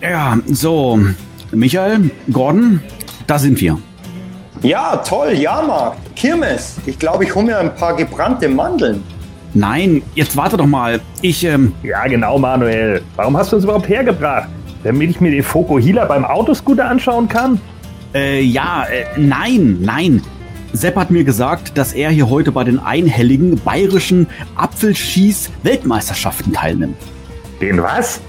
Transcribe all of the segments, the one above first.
Ja, so. Michael, Gordon, da sind wir. Ja, toll, Jahrmarkt, Kirmes. Ich glaube, ich hole mir ein paar gebrannte Mandeln. Nein, jetzt warte doch mal. Ich, ähm. Ja, genau, Manuel. Warum hast du uns überhaupt hergebracht? Damit ich mir den Fokuhila beim Autoscooter anschauen kann? Äh, ja, äh, nein, nein. Sepp hat mir gesagt, dass er hier heute bei den einhelligen bayerischen Apfelschieß-Weltmeisterschaften teilnimmt. Den was?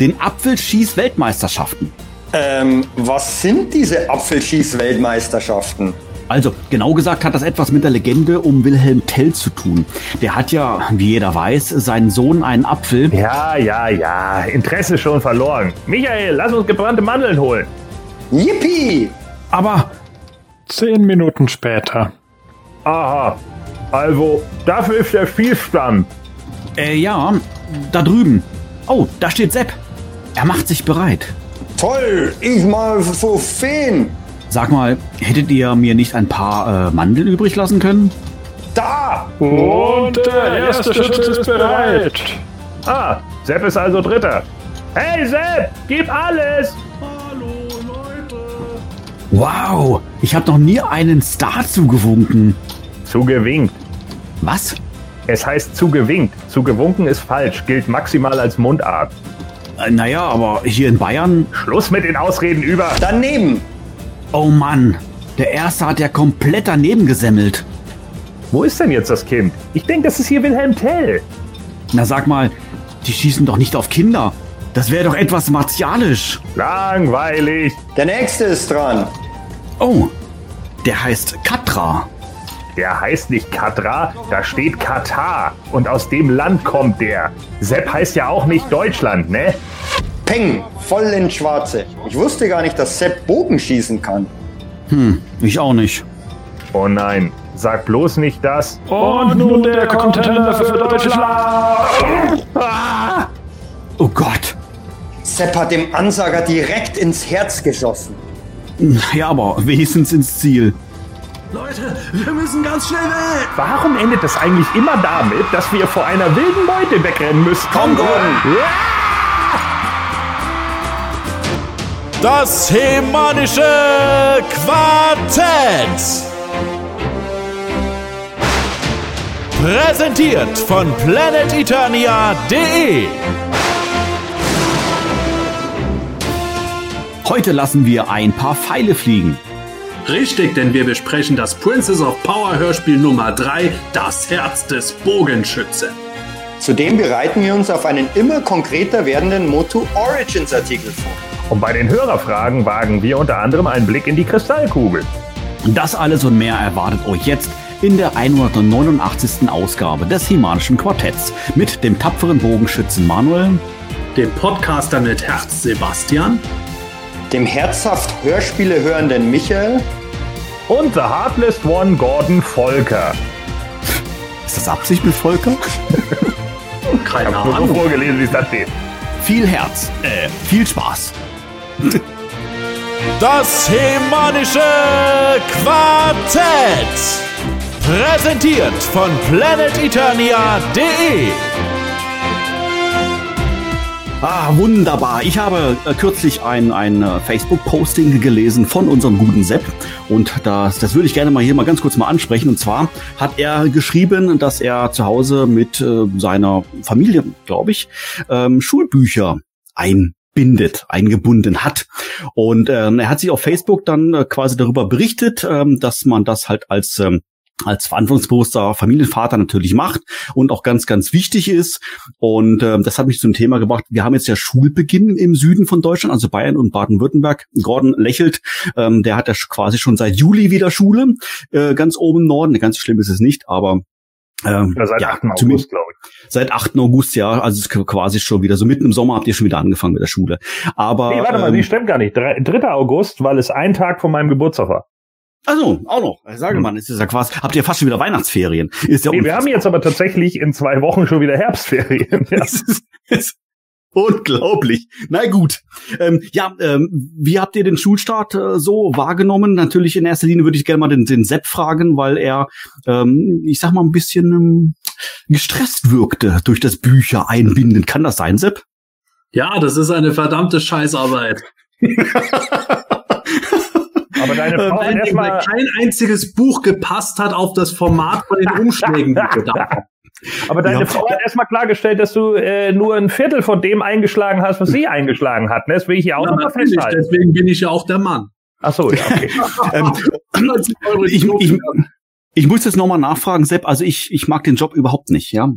Den Apfelschieß-Weltmeisterschaften. Ähm, was sind diese Apfelschieß-Weltmeisterschaften? Also, genau gesagt hat das etwas mit der Legende um Wilhelm Tell zu tun. Der hat ja, wie jeder weiß, seinen Sohn einen Apfel. Ja, ja, ja. Interesse schon verloren. Michael, lass uns gebrannte Mandeln holen. Yippie! Aber Zehn Minuten später. Aha. Also, dafür ist der Spielstand. Äh, ja, da drüben. Oh, da steht Sepp. Er macht sich bereit. Toll, ich mal so Feen. Sag mal, hättet ihr mir nicht ein paar äh, Mandeln übrig lassen können? Da! Und der erste Schütze ist bereit. Ah, Sepp ist also Dritter. Hey Sepp, gib alles! Wow, ich habe noch nie einen Star zugewunken. Zugewinkt. Was? Es heißt zugewinkt. Zugewunken ist falsch, gilt maximal als Mundart. Äh, naja, aber hier in Bayern. Schluss mit den Ausreden über. Daneben! Oh Mann, der erste hat ja komplett daneben gesemmelt. Wo ist denn jetzt das Kind? Ich denke, das ist hier Wilhelm Tell. Na sag mal, die schießen doch nicht auf Kinder. Das wäre doch etwas martialisch. Langweilig. Der nächste ist dran. Oh, der heißt Katra. Der heißt nicht Katra, da steht Katar. Und aus dem Land kommt der. Sepp heißt ja auch nicht Deutschland, ne? Peng, voll ins Schwarze. Ich wusste gar nicht, dass Sepp Bogen schießen kann. Hm, ich auch nicht. Oh nein, sag bloß nicht das. Und nun der Contender für Deutschland. Ah! Oh Gott. Sepp hat dem Ansager direkt ins Herz geschossen. Ja, aber wenigstens ins Ziel. Leute, wir müssen ganz schnell weg. Warum endet das eigentlich immer damit, dass wir vor einer wilden Beute wegrennen müssen? Komm, Gordon! Das hemanische Quartett. Präsentiert von planeteternia.de. Heute lassen wir ein paar Pfeile fliegen. Richtig, denn wir besprechen das Princess of Power Hörspiel Nummer 3, Das Herz des Bogenschützen. Zudem bereiten wir uns auf einen immer konkreter werdenden Moto Origins Artikel vor. Und bei den Hörerfragen wagen wir unter anderem einen Blick in die Kristallkugel. Das alles und mehr erwartet euch jetzt in der 189. Ausgabe des Himanischen Quartetts mit dem tapferen Bogenschützen Manuel, Dem Podcaster mit Herz Sebastian. Dem herzhaft Hörspiele hörenden Michael Und The Heartless One Gordon Volker. ist das Absicht mit Volker? Keine Nur so Ahnung. vorgelesen, wie es da steht. Viel Herz, äh, viel Spaß. Das hemanische Quartett. Präsentiert von planeteternia.de. Ah, wunderbar. Ich habe äh, kürzlich ein, ein äh, Facebook-Posting gelesen von unserem guten Sepp. Und das, das würde ich gerne mal hier mal ganz kurz mal ansprechen. Und zwar hat er geschrieben, dass er zu Hause mit äh, seiner Familie, glaube ich, ähm, Schulbücher einbindet, eingebunden hat. Und ähm, er hat sich auf Facebook dann äh, quasi darüber berichtet, ähm, dass man das halt als ähm, als verantwortungsbewusster Familienvater natürlich macht und auch ganz, ganz wichtig ist. Und ähm, das hat mich zum Thema gebracht. Wir haben jetzt ja Schulbeginn im Süden von Deutschland, also Bayern und Baden-Württemberg. Gordon lächelt. Ähm, der hat ja quasi schon seit Juli wieder Schule, äh, ganz oben im Norden. Ganz schlimm ist es nicht, aber ähm, Ja, seit ja, 8. zumindest- August, glaube ich. Seit 8. August, ja. Also es ist quasi schon wieder, so mitten im Sommer habt ihr schon wieder angefangen mit der Schule. Aber Nee, warte mal, ähm, nee, stimmt gar nicht. Drei- 3. August, weil es ein Tag von meinem Geburtstag war. Also auch noch. Sage Hm. mal, es ist ja quasi, habt ihr fast schon wieder Weihnachtsferien. Ist ja Nee, wir haben jetzt aber tatsächlich in zwei Wochen schon wieder Herbstferien. Ja. Es ist, es ist unglaublich. Na gut. Ähm, ja, ähm, wie habt ihr den Schulstart äh, so wahrgenommen? Natürlich in erster Linie würde ich gerne mal den, den Sepp fragen, weil er, ähm, ich sag mal, ein bisschen ähm, gestresst wirkte durch das Bücher einbinden. Kann das sein, Sepp? Ja, das ist eine verdammte Scheißarbeit. Aber deine Frau hat Weil erstmal. kein einziges Buch gepasst hat auf das Format von den Umschlägen. Aber deine Ja. Frau hat erstmal klargestellt, dass du äh, nur ein Viertel von dem eingeschlagen hast, was sie eingeschlagen hat. ne? Das will ich hier auch Ja, festhalten. deswegen bin ich ja auch der Mann. Ach so, ja, okay. Ähm, 20 Euro ich, ich, ich muss jetzt nochmal nachfragen, Sepp. Also ich, ich mag den Job überhaupt nicht, ja.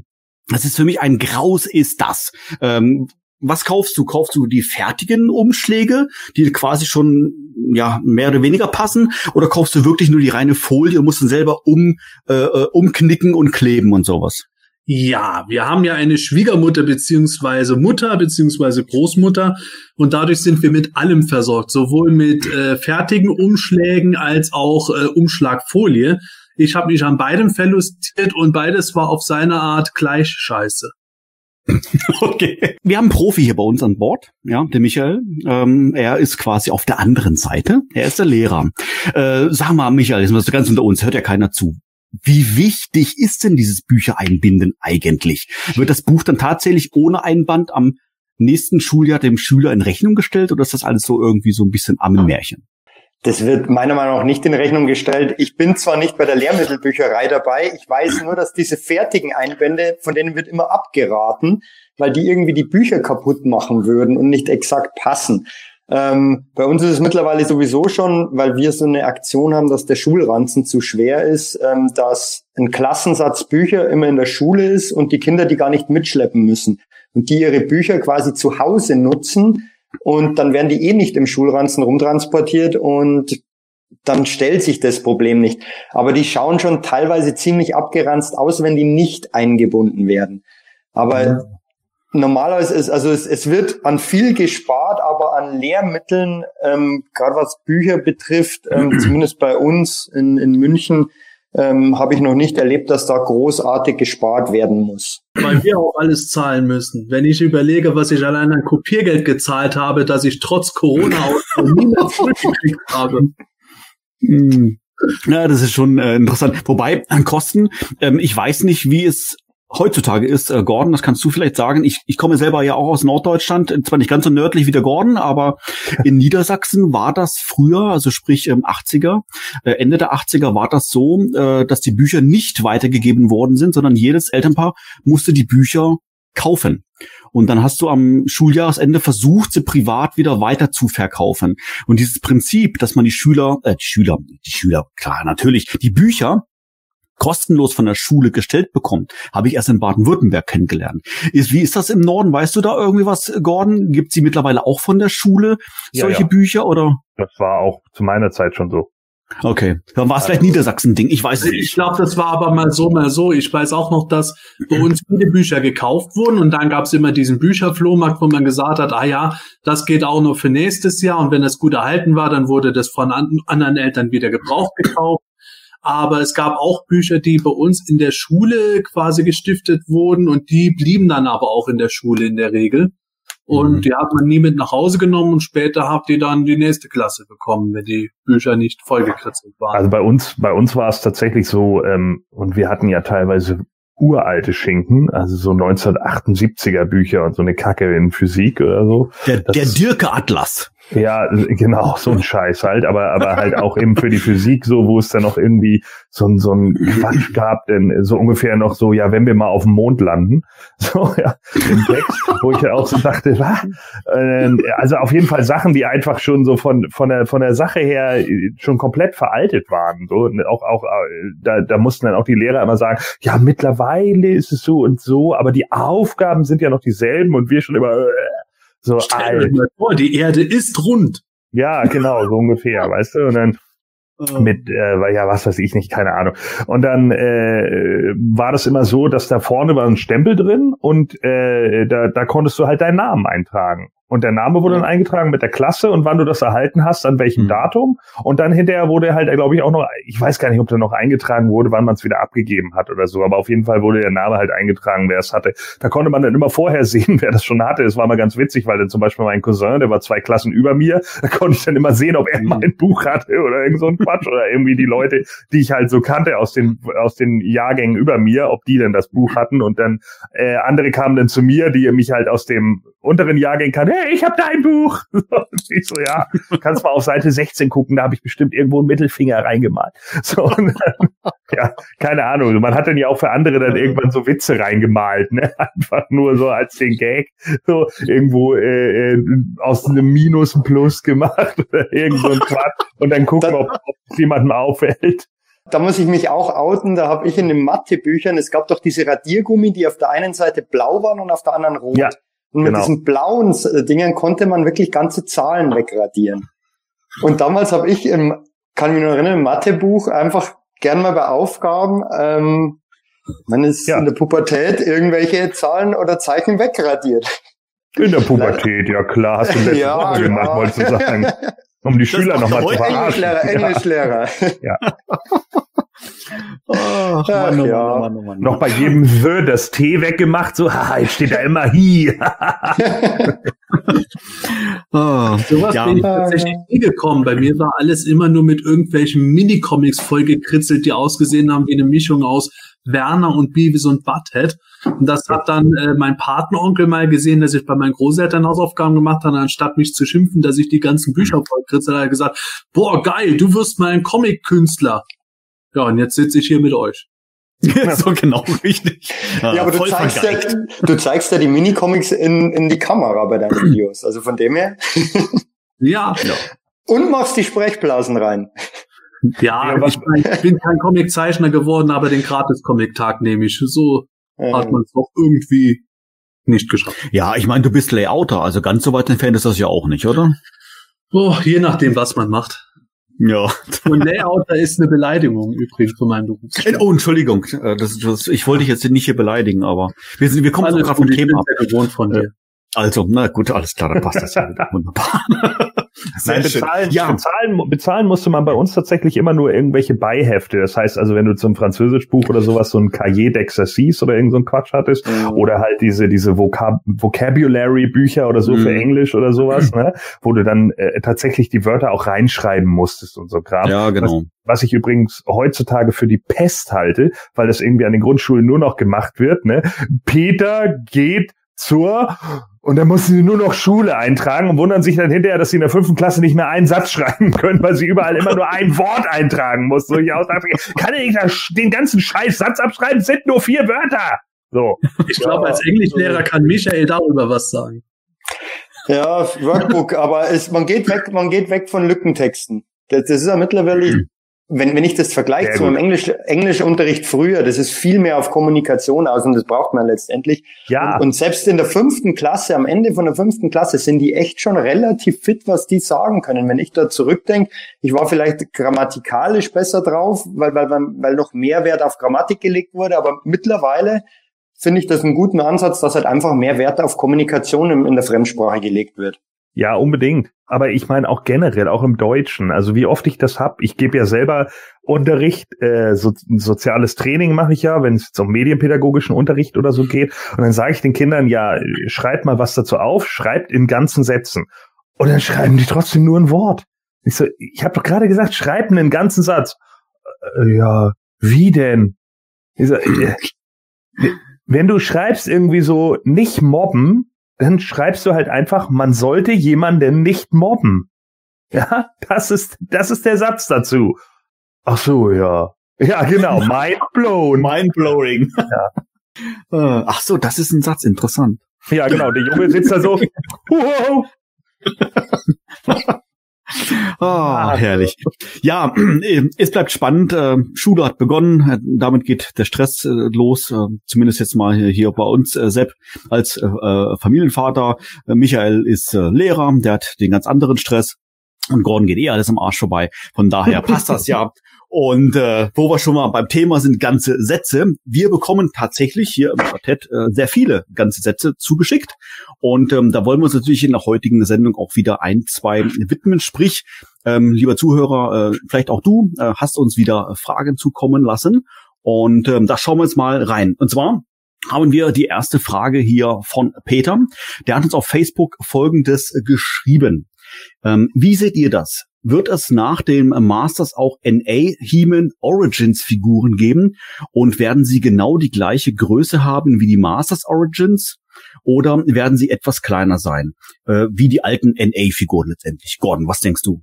Das ist für mich ein Graus ist das. Ähm, was kaufst du? Kaufst du die fertigen Umschläge, die quasi schon ja mehr oder weniger passen, oder kaufst du wirklich nur die reine Folie und musst dann selber um äh, äh, umknicken und kleben und sowas? Ja, wir haben ja eine Schwiegermutter beziehungsweise Mutter beziehungsweise Großmutter und dadurch sind wir mit allem versorgt, sowohl mit äh, fertigen Umschlägen als auch äh, Umschlagfolie. Ich habe mich an beidem verlustiert und beides war auf seine Art gleich scheiße. Okay. Wir haben einen Profi hier bei uns an Bord, ja, der Michael. Ähm, er ist quasi auf der anderen Seite. Er ist der Lehrer. Äh, sag mal, Michael, jetzt mal so ganz unter uns, hört ja keiner zu. Wie wichtig ist denn dieses Büchereinbinden eigentlich? Wird das Buch dann tatsächlich ohne Einband am nächsten Schuljahr dem Schüler in Rechnung gestellt oder ist das alles so irgendwie so ein bisschen Ammenmärchen? Das wird meiner Meinung nach nicht in Rechnung gestellt. Ich bin zwar nicht bei der Lehrmittelbücherei dabei, ich weiß nur, dass diese fertigen Einbände, von denen wird immer abgeraten, weil die irgendwie die Bücher kaputt machen würden und nicht exakt passen. Ähm, bei uns ist es mittlerweile sowieso schon, weil wir so eine Aktion haben, dass der Schulranzen zu schwer ist, ähm, dass ein Klassensatz Bücher immer in der Schule ist und die Kinder die gar nicht mitschleppen müssen und die ihre Bücher quasi zu Hause nutzen und dann werden die eh nicht im Schulranzen rumtransportiert und dann stellt sich das Problem nicht. Aber die schauen schon teilweise ziemlich abgeranzt aus, wenn die nicht eingebunden werden. Aber normalerweise ist, also es, es wird an viel gespart, aber an Lehrmitteln, ähm, gerade was Bücher betrifft, ähm, zumindest bei uns in, in München, ähm, habe ich noch nicht erlebt, dass da großartig gespart werden muss. Weil wir auch alles zahlen müssen. Wenn ich überlege, was ich allein an Kopiergeld gezahlt habe, dass ich trotz Corona auch nie mehr zurückgekriegt habe. Hm. Ja, das ist schon äh, interessant. Wobei, an Kosten, ähm, ich weiß nicht, wie es heutzutage ist, äh, Gordon, das kannst du vielleicht sagen. Ich, ich komme selber ja auch aus Norddeutschland, zwar nicht ganz so nördlich wie der Gordon, aber in Niedersachsen war das früher, also sprich ähm, 80er, äh, Ende der 80er war das so, äh, dass die Bücher nicht weitergegeben worden sind, sondern jedes Elternpaar musste die Bücher kaufen. Und dann hast du am Schuljahresende versucht, sie privat wieder weiter zu verkaufen. Und dieses Prinzip, dass man die Schüler, äh, die Schüler, die Schüler, klar, natürlich, die Bücher kostenlos von der Schule gestellt bekommt, habe ich erst in Baden-Württemberg kennengelernt. Ist, wie ist das im Norden? Weißt du da irgendwie was, Gordon? Gibt sie mittlerweile auch von der Schule Ja, solche ja. Bücher oder? Das war auch zu meiner Zeit schon so. Okay, dann war es vielleicht Niedersachsen-Ding. Ich weiß es Ich nicht. glaube, das war aber mal so, mal so. Ich weiß auch noch, dass bei uns viele Bücher gekauft wurden und dann gab es immer diesen Bücherflohmarkt, wo man gesagt hat, ah ja, das geht auch nur für nächstes Jahr und wenn das gut erhalten war, dann wurde das von an anderen Eltern wieder gebraucht gekauft. Aber es gab auch Bücher, die bei uns in der Schule quasi gestiftet wurden und die blieben dann aber auch in der Schule in der Regel. Und Mhm. die hat man nie mit nach Hause genommen und später habt ihr dann die nächste Klasse bekommen, wenn die Bücher nicht vollgekritzelt waren. Also bei uns, bei uns war es tatsächlich so, ähm, und wir hatten ja teilweise uralte Schinken, also so 1978er Bücher und so eine Kacke in Physik oder so. Der, das- der Dirke-Atlas. Ja, genau, so ein Scheiß halt, aber, aber halt auch eben für die Physik so, wo es dann noch irgendwie so ein, so ein Quatsch gab, denn so ungefähr noch so, ja, wenn wir mal auf dem Mond landen, so, ja, im Text, wo ich ja auch so dachte, was? Ähm, Also auf jeden Fall Sachen, die einfach schon so von, von der, von der Sache her schon komplett veraltet waren, so, auch, auch, äh, da, da mussten dann auch die Lehrer immer sagen, ja, mittlerweile ist es so und so, aber die Aufgaben sind ja noch dieselben und wir schon immer, äh, so Stell dir mal vor, die Erde ist rund. Ja, genau, so ungefähr, weißt du? Und dann mit, äh, ja, was weiß ich nicht, keine Ahnung. Und dann äh, war das immer so, dass da vorne war ein Stempel drin und äh, da, da konntest du halt deinen Namen eintragen. Und der Name wurde dann eingetragen mit der Klasse und wann du das erhalten hast, an welchem Mhm. Datum. Und dann hinterher wurde halt, glaube ich, auch noch, ich weiß gar nicht, ob der noch eingetragen wurde, wann man es wieder abgegeben hat oder so. Aber auf jeden Fall wurde der Name halt eingetragen, wer es hatte. Da konnte man dann immer vorher sehen, wer das schon hatte. Das war mal ganz witzig, weil dann zum Beispiel mein Cousin, der war zwei Klassen über mir, da konnte ich dann immer sehen, ob er Mhm. mein Buch hatte oder irgend so ein Quatsch oder irgendwie die Leute, die ich halt so kannte aus den, aus den Jahrgängen über mir, ob die denn das Buch hatten. Und dann äh, andere kamen dann zu mir, die mich halt aus dem unteren Jahrgang kannten. Hey, ich habe dein Buch. Ich so, ja, kannst mal auf Seite 16 gucken, da habe ich bestimmt irgendwo einen Mittelfinger reingemalt. So, und dann, ja, keine Ahnung. Man hat dann ja auch für andere dann irgendwann so Witze reingemalt, ne? Einfach nur so als den Gag, so irgendwo äh, äh, aus einem Minus ein Plus gemacht oder irgend so ein Quatsch und dann gucken, ob ob es jemandem auffällt. Da muss ich mich auch outen, da habe ich in den Mathebüchern, es gab doch diese Radiergummi, die auf der einen Seite blau waren und auf der anderen rot. Ja, und mit genau. diesen blauen äh, Dingen konnte man wirklich ganze Zahlen wegradieren. Und damals habe ich im, kann mich noch erinnern, im Mathebuch einfach gern mal bei Aufgaben, ähm, man ist Ja. in der Pubertät irgendwelche Zahlen oder Zeichen wegradiert. In der Pubertät, ja klar, hast du letzte Ja, Woche gemacht, ja. wolltest du sagen. Um die Schüler macht nochmal zu verarschen. Englischlehrer, Ja. Englischlehrer. Ach, Ach, Mann, oh ja. Mann, oh Mann, oh Mann. Noch bei jedem The das T weggemacht, so, haha, jetzt steht da immer Hi. Ah, Sowas ja, bin ich tatsächlich nie gekommen. Bei mir war alles immer nur mit irgendwelchen Minicomics vollgekritzelt, die ausgesehen haben wie eine Mischung aus Werner und Beavis und Butthead. Und das hat dann äh, mein Patenonkel mal gesehen, dass ich bei meinen Großeltern Hausaufgaben gemacht habe. Anstatt mich zu schimpfen, dass ich die ganzen Bücher vollkritzel, hat er gesagt, boah, geil, du wirst mal ein Comic-Künstler. Ja, und jetzt sitze ich hier mit euch. so genau richtig. Ja, aber du zeigst, ja, du zeigst ja die Minicomics in, in die Kamera bei deinen Videos. Also von dem her. Ja, Und machst die Sprechblasen rein. ja, Ja, ich, mein, ich bin kein Comiczeichner geworden, aber den Gratis-Comic-Tag nehme ich. So hat Ähm, man es doch irgendwie nicht geschafft. Ja, ich meine, du bist Layouter, also ganz so weit entfernt ist das ja auch nicht, oder? Oh, je nachdem, was man macht. Ja. Und Layouter ist eine Beleidigung übrigens für meinen Beruf. Oh, Entschuldigung, äh, das, das, ich wollte dich jetzt nicht hier beleidigen, aber wir, sind, wir kommen gerade vom Thema ab. gewohnt von dir. Also, na gut, alles klar, dann passt das ja. Wunderbar. Nein, bezahlen, Ja. bezahlen, bezahlen musste man bei uns tatsächlich immer nur irgendwelche Beihefte. Das heißt also, wenn du zum Französischbuch oder sowas so ein Cahier d'Exercice oder irgend so ein Quatsch hattest, Mhm. oder halt diese, diese Vocab Vocabulary-Bücher oder so für Mhm. Englisch oder sowas, ne? wo du dann äh, tatsächlich die Wörter auch reinschreiben musstest und so Kram. Ja, genau. Was ich übrigens heutzutage für die Pest halte, weil das irgendwie an den Grundschulen nur noch gemacht wird, ne? Peter geht zur und dann mussten sie nur noch Schule eintragen und wundern sich dann hinterher, dass sie in der fünften Klasse nicht mehr einen Satz schreiben können, weil sie überall immer nur ein Wort eintragen mussten. So ich ausdachte, kann ich nicht das- den ganzen scheiß Satz abschreiben? Es sind nur vier Wörter. So. Ich glaube, als Englischlehrer kann Michael darüber was sagen. Ja, Workbook, aber es, man geht weg, man geht weg von Lückentexten. Das, das ist ja mittlerweile, wenn, wenn ich das vergleiche zu einem. Englisch, Englischunterricht früher, das ist viel mehr auf Kommunikation aus und das braucht man letztendlich. Ja, Und, und selbst in der fünften Klasse, am Ende von der fünften Klasse, sind die echt schon relativ fit, was die sagen können. Wenn ich da zurückdenke, ich war vielleicht grammatikalisch besser drauf, weil, weil, weil noch mehr Wert auf Grammatik gelegt wurde, aber mittlerweile finde ich das einen guten Ansatz, dass halt einfach mehr Wert auf Kommunikation in, in der Fremdsprache gelegt wird. Ja, unbedingt. Aber ich meine auch generell, auch im Deutschen. Also wie oft ich das hab. Ich gebe ja selber Unterricht, äh, so, soziales Training mache ich ja, wenn es jetzt um medienpädagogischen Unterricht oder so geht. Und dann sage ich den Kindern, ja, schreibt mal was dazu auf, schreibt in ganzen Sätzen. Und dann schreiben die trotzdem nur ein Wort. Ich so, ich habe doch gerade gesagt, schreibt einen ganzen Satz. Äh, ja, wie denn? Ich so, äh, wenn du schreibst irgendwie so nicht mobben, dann schreibst du halt einfach, man sollte jemanden nicht mobben. Ja, das ist, das ist der Satz dazu. Ach so, ja. Ja, genau, mind blown. Mindblowing. Ja. Ach so, das ist ein Satz, interessant. Ja, genau, der Junge sitzt da so, wow. Ah, herrlich. Ja, es bleibt spannend. Äh, Schule hat begonnen. Äh, Damit geht der Stress äh, los. Zumindest jetzt mal hier- bei uns. Sepp als Familienvater. Michael ist Lehrer. Der hat den ganz anderen Stress. Und Gordon geht eh alles am Arsch vorbei. Von daher passt das ja. Und äh, wo wir schon mal beim Thema sind, ganze Sätze. Wir bekommen tatsächlich hier im Quartett äh, sehr viele ganze Sätze zugeschickt. Und ähm, da wollen wir uns natürlich in der heutigen Sendung auch wieder ein, zwei widmen. Sprich, ähm, lieber Zuhörer, äh, vielleicht auch du äh, hast uns wieder Fragen zukommen lassen. Und ähm, da schauen wir jetzt mal rein. Und zwar haben wir die erste Frage hier von Peter. Der hat uns auf Facebook Folgendes geschrieben. Ähm, wie seht ihr das? Wird es nach dem Masters auch NA He-Man Origins Figuren geben und werden sie genau die gleiche Größe haben wie die Masters Origins oder werden sie etwas kleiner sein, äh, wie die alten NA Figuren letztendlich? Gordon, was denkst du?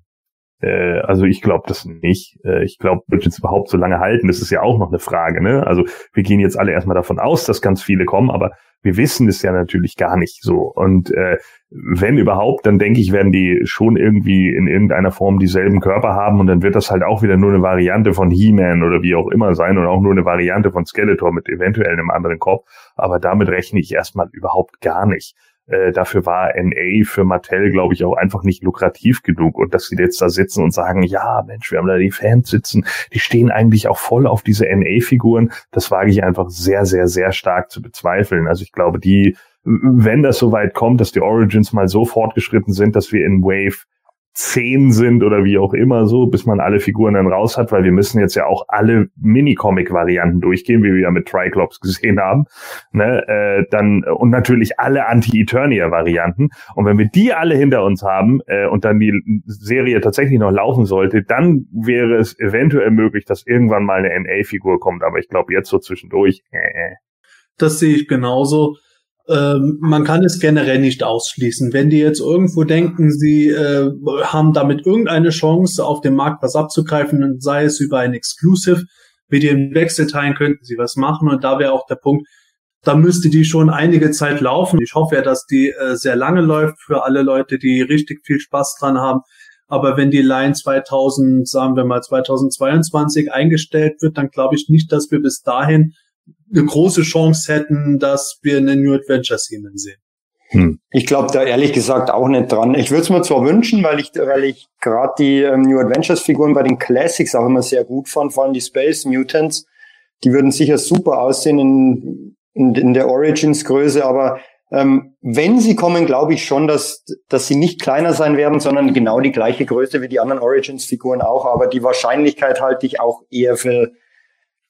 Äh, also ich glaube das nicht. Äh, ich glaube, wird jetzt überhaupt so lange halten, das ist ja auch noch eine Frage. Ne? Also wir gehen jetzt alle erstmal davon aus, dass ganz viele kommen, aber wir wissen es ja natürlich gar nicht so. Und äh, wenn überhaupt, dann denke ich, werden die schon irgendwie in irgendeiner Form dieselben Körper haben und dann wird das halt auch wieder nur eine Variante von He-Man oder wie auch immer sein und auch nur eine Variante von Skeletor mit eventuell einem anderen Kopf. Aber damit rechne ich erstmal überhaupt gar nicht. Äh, dafür war NA für Mattel, glaube ich, auch einfach nicht lukrativ genug. Und dass sie jetzt da sitzen und sagen, ja, Mensch, wir haben da die Fans sitzen, die stehen eigentlich auch voll auf diese NA-Figuren, das wage ich einfach sehr, sehr, sehr stark zu bezweifeln. Also ich glaube, die, wenn das so weit kommt, dass die Origins mal so fortgeschritten sind, dass wir in Wave zehn sind oder wie auch immer so, bis man alle Figuren dann raus hat, weil wir müssen jetzt ja auch alle Minicomic-Varianten durchgehen, wie wir ja mit Triclops gesehen haben. Ne? Äh, dann und natürlich alle Anti-Eternia-Varianten. Und wenn wir die alle hinter uns haben äh, und dann die Serie tatsächlich noch laufen sollte, dann wäre es eventuell möglich, dass irgendwann mal eine NA-Figur kommt. Aber ich glaube jetzt so zwischendurch. Äh. äh. Das sehe ich genauso ähm, man kann es generell nicht ausschließen. Wenn die jetzt irgendwo denken, sie äh, haben damit irgendeine Chance, auf dem Markt was abzugreifen, sei es über ein Exclusive, mit dem Wechselteilen könnten sie was machen. Und da wäre auch der Punkt, da müsste die schon einige Zeit laufen. Ich hoffe ja, dass die äh, sehr lange läuft für alle Leute, die richtig viel Spaß dran haben. Aber wenn die Line 2000, sagen wir mal 2022 eingestellt wird, dann glaube ich nicht, dass wir bis dahin eine große Chance hätten, dass wir eine New Adventure Seaman sehen. Hm. Ich glaube da ehrlich gesagt auch nicht dran. Ich würde es mir zwar wünschen, weil ich, weil ich gerade die ähm, New Adventures Figuren bei den Classics auch immer sehr gut fand, vor allem die Space Mutants. Die würden sicher super aussehen in, in, in der Origins Größe, aber ähm, wenn sie kommen, glaube ich schon, dass, dass sie nicht kleiner sein werden, sondern genau die gleiche Größe wie die anderen Origins Figuren auch. Aber die Wahrscheinlichkeit halte ich auch eher für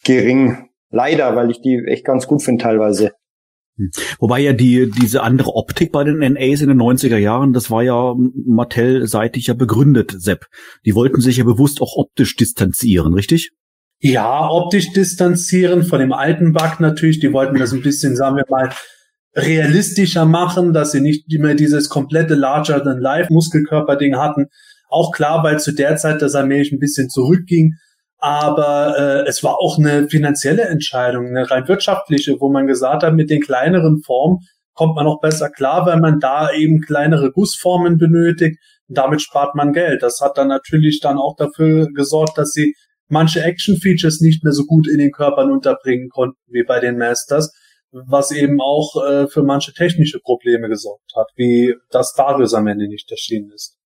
gering. Leider, weil ich die echt ganz gut finde teilweise. Hm. Wobei ja die, diese andere Optik bei den NAs in den 90er Jahren, das war ja Mattel-seitig ja begründet, Sepp. Die wollten sich ja bewusst auch optisch distanzieren, richtig? Ja, optisch distanzieren von dem alten Bug natürlich. Die wollten das ein bisschen, sagen wir mal, realistischer machen, dass sie nicht mehr dieses komplette Larger-than-Life-Muskelkörper-Ding hatten. Auch klar, weil zu der Zeit das allmählich ein bisschen zurückging aber äh, es war auch eine finanzielle Entscheidung, eine rein wirtschaftliche, wo man gesagt hat, mit den kleineren Formen kommt man noch besser klar, weil man da eben kleinere Gussformen benötigt. Und damit spart man Geld. Das hat dann natürlich dann auch dafür gesorgt, dass sie manche Action-Features nicht mehr so gut in den Körpern unterbringen konnten wie bei den Masters, was eben auch äh, für manche technische Probleme gesorgt hat, wie das Darius am Ende nicht erschienen ist.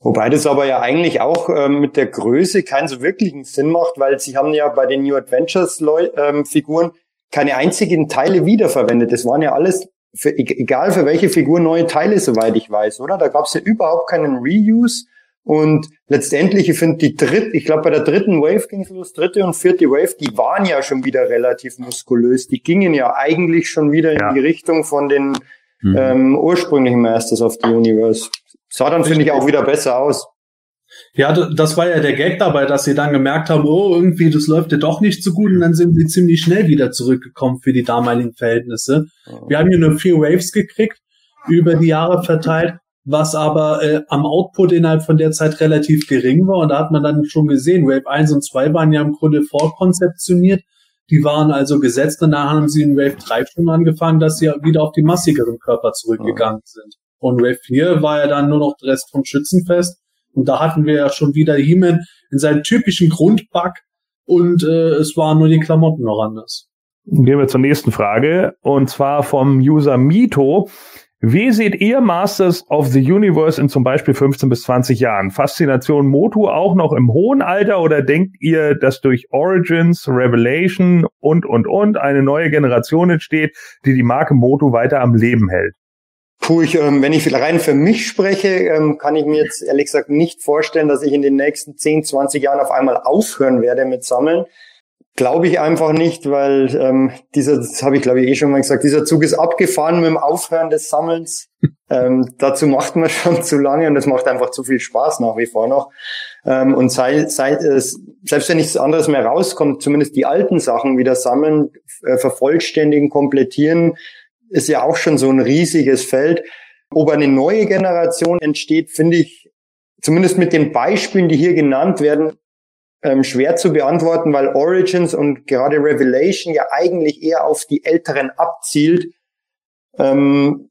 Wobei das aber ja eigentlich auch ähm, mit der Größe keinen so wirklichen Sinn macht, weil sie haben ja bei den New Adventures ähm, Figuren keine einzigen Teile wiederverwendet. Das waren ja alles, für, e-, egal für welche Figur, neue Teile, soweit ich weiß, oder? Da gab es ja überhaupt keinen Reuse. Und letztendlich, ich finde die dritte, ich glaube bei der dritten Wave ging es los, dritte und vierte Wave, die waren ja schon wieder relativ muskulös. Die gingen ja eigentlich schon wieder ja. in die Richtung von den mhm. ähm, ursprünglichen Masters of the Universe. Sah dann, finde ich, auch wieder besser aus. Ja, das war ja der Gag dabei, dass sie dann gemerkt haben, oh, irgendwie, das läuft ja doch nicht so gut und dann sind sie ziemlich schnell wieder zurückgekommen für die damaligen Verhältnisse. Wir haben hier nur vier Waves gekriegt, über die Jahre verteilt, was aber äh, am Output innerhalb von der Zeit relativ gering war und da hat man dann schon gesehen, Wave 1 und 2 waren ja im Grunde vorkonzeptioniert, die waren also gesetzt und dann haben sie in Wave 3 schon angefangen, dass sie wieder auf die massigeren Körper zurückgegangen sind. Und Wave 4 war ja dann nur noch der Rest vom Schützenfest. Und da hatten wir ja schon wieder He-Man in seinem typischen Grundbug und äh, es waren nur die Klamotten noch anders. Gehen wir zur nächsten Frage und zwar vom User Mito. Wie seht ihr Masters of the Universe in zum Beispiel 15 bis 20 Jahren? Faszination Motu auch noch im hohen Alter oder denkt ihr, dass durch Origins, Revelation und, und, und eine neue Generation entsteht, die die Marke Motu weiter am Leben hält? Puh, ich, ähm, wenn ich rein für mich spreche, ähm, kann ich mir jetzt ehrlich gesagt nicht vorstellen, dass ich in den nächsten 10, 20 Jahren auf einmal aufhören werde mit Sammeln. Glaube ich einfach nicht, weil ähm, dieser, das habe ich glaube ich eh schon mal gesagt, dieser Zug ist abgefahren mit dem Aufhören des Sammelns. ähm, dazu macht man schon zu lange und es macht einfach zu viel Spaß nach wie vor noch. Ähm, und sei, sei, äh, selbst wenn nichts anderes mehr rauskommt, zumindest die alten Sachen wieder sammeln, äh, vervollständigen, komplettieren, ist ja auch schon so ein riesiges Feld. Ob eine neue Generation entsteht, finde ich zumindest mit den Beispielen, die hier genannt werden, ähm, schwer zu beantworten, weil Origins und gerade Revelation ja eigentlich eher auf die Älteren abzielt. Ähm,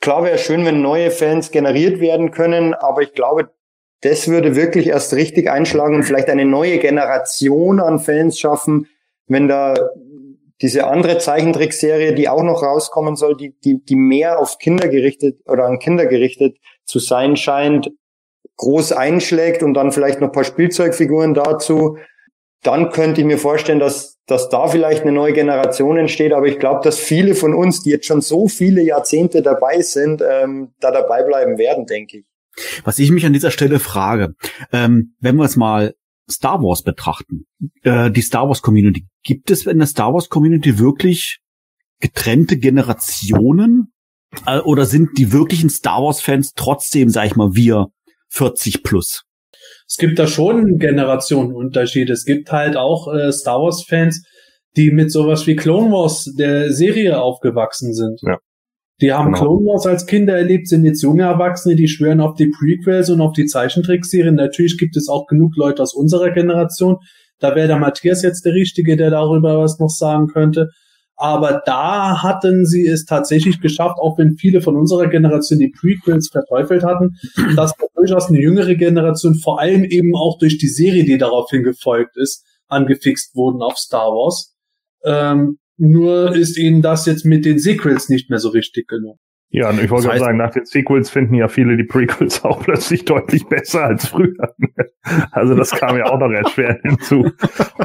klar wäre schön, wenn neue Fans generiert werden können, aber ich glaube, das würde wirklich erst richtig einschlagen und vielleicht eine neue Generation an Fans schaffen, wenn da diese andere Zeichentrickserie, die auch noch rauskommen soll, die, die, die mehr auf Kinder gerichtet oder an Kinder gerichtet zu sein scheint, groß einschlägt und dann vielleicht noch ein paar Spielzeugfiguren dazu, dann könnte ich mir vorstellen, dass, dass da vielleicht eine neue Generation entsteht. Aber ich glaube, dass viele von uns, die jetzt schon so viele Jahrzehnte dabei sind, ähm, da dabei bleiben werden, denke ich. Was ich mich an dieser Stelle frage, ähm, wenn wir es mal Star Wars betrachten, äh, die Star Wars Community, gibt es in der Star Wars Community wirklich getrennte Generationen? Äh, oder sind die wirklichen Star Wars Fans trotzdem, sag ich mal, wir 40 plus. Es gibt da schon Generationenunterschiede. Es gibt halt auch äh, Star Wars Fans, die mit sowas wie Clone Wars der Serie aufgewachsen sind. Ja. Die haben genau. Clone Wars als Kinder erlebt, sind jetzt junge Erwachsene, die schwören auf die Prequels und auf die Zeichentrickserien. Natürlich gibt es auch genug Leute aus unserer Generation. Da wäre der Matthias jetzt der Richtige, der darüber was noch sagen könnte. Aber da hatten sie es tatsächlich geschafft, auch wenn viele von unserer Generation die Prequels verteufelt hatten, dass durchaus eine jüngere Generation, vor allem eben auch durch die Serie, die daraufhin gefolgt ist, angefixt wurden auf Star Wars. Ähm, nur ist ihnen das jetzt mit den Sequels nicht mehr so richtig gelungen. Ja, und ich wollte gerade sagen, nach den Sequels finden ja viele die Prequels auch plötzlich deutlich besser als früher. Also das kam ja auch noch erschwerend hinzu.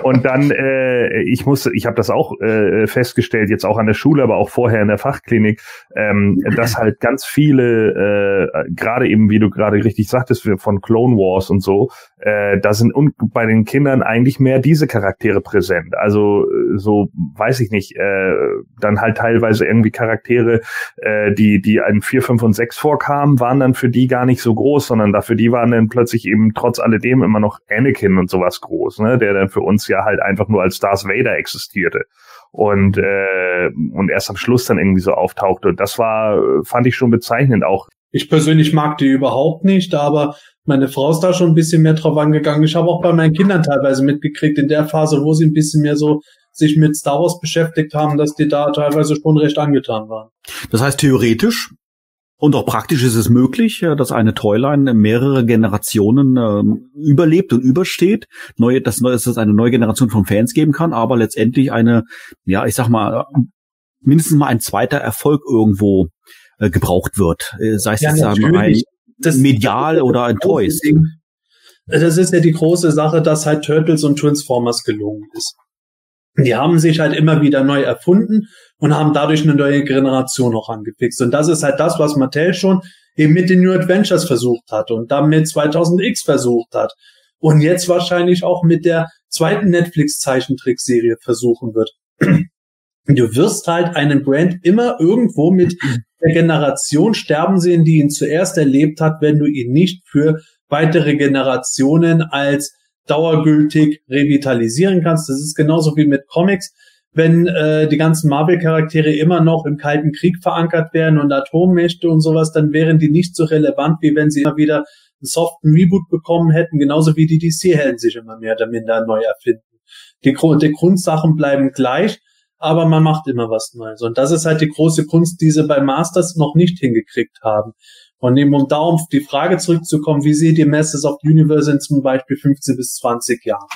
Und dann, äh, ich muss, ich habe das auch äh, festgestellt, jetzt auch an der Schule, aber auch vorher in der Fachklinik, ähm, dass halt ganz viele, äh, gerade eben, wie du gerade richtig sagtest, von Clone Wars und so, äh, da sind bei den Kindern eigentlich mehr diese Charaktere präsent. Also so, weiß ich nicht, äh, dann halt teilweise irgendwie Charaktere, äh, die die, in 4, 5 und 6 vorkamen, waren dann für die gar nicht so groß, sondern dafür die waren dann plötzlich eben trotz alledem immer noch Anakin und sowas groß, ne, der dann für uns ja halt einfach nur als Darth Vader existierte und äh, und erst am Schluss dann irgendwie so auftauchte. Das war, fand ich schon bezeichnend auch. Ich persönlich mag die überhaupt nicht, aber meine Frau ist da schon ein bisschen mehr drauf angegangen. Ich habe auch bei meinen Kindern teilweise mitgekriegt, in der Phase, wo sie ein bisschen mehr so sich mit Star Wars beschäftigt haben, dass die da teilweise schon recht angetan waren. Das heißt, theoretisch und auch praktisch ist es möglich, dass eine Toyline mehrere Generationen äh, überlebt und übersteht. Neue, dass, dass es eine neue Generation von Fans geben kann, aber letztendlich eine, ja, ich sag mal, mindestens mal ein zweiter Erfolg irgendwo äh, gebraucht wird. Äh, sei es ja, jetzt ein das, medial oder ein Toys. Das ist ja die große Sache, dass halt Turtles und Transformers gelungen ist. Die haben sich halt immer wieder neu erfunden und haben dadurch eine neue Generation noch angefixt. Und das ist halt das, was Mattel schon eben mit den New Adventures versucht hat und dann mit 2000X versucht hat und jetzt wahrscheinlich auch mit der zweiten Netflix-Zeichentrickserie versuchen wird. Du wirst halt einen Brand immer irgendwo mit der Generation sterben sehen, die ihn zuerst erlebt hat, wenn du ihn nicht für weitere Generationen als dauergültig revitalisieren kannst. Das ist genauso wie mit Comics. Wenn äh, die ganzen Marvel-Charaktere immer noch im Kalten Krieg verankert werden und Atommächte und sowas, dann wären die nicht so relevant, wie wenn sie immer wieder einen soften Reboot bekommen hätten, genauso wie die DC-Helden sich immer mehr oder minder neu erfinden. Die, die Grundsachen bleiben gleich, aber man macht immer was Neues. Und das ist halt die große Kunst, die sie bei Masters noch nicht hingekriegt haben. Und eben um da auf die Frage zurückzukommen, wie seht ihr Masters of the Universe in zum Beispiel 15 bis 20 Jahren?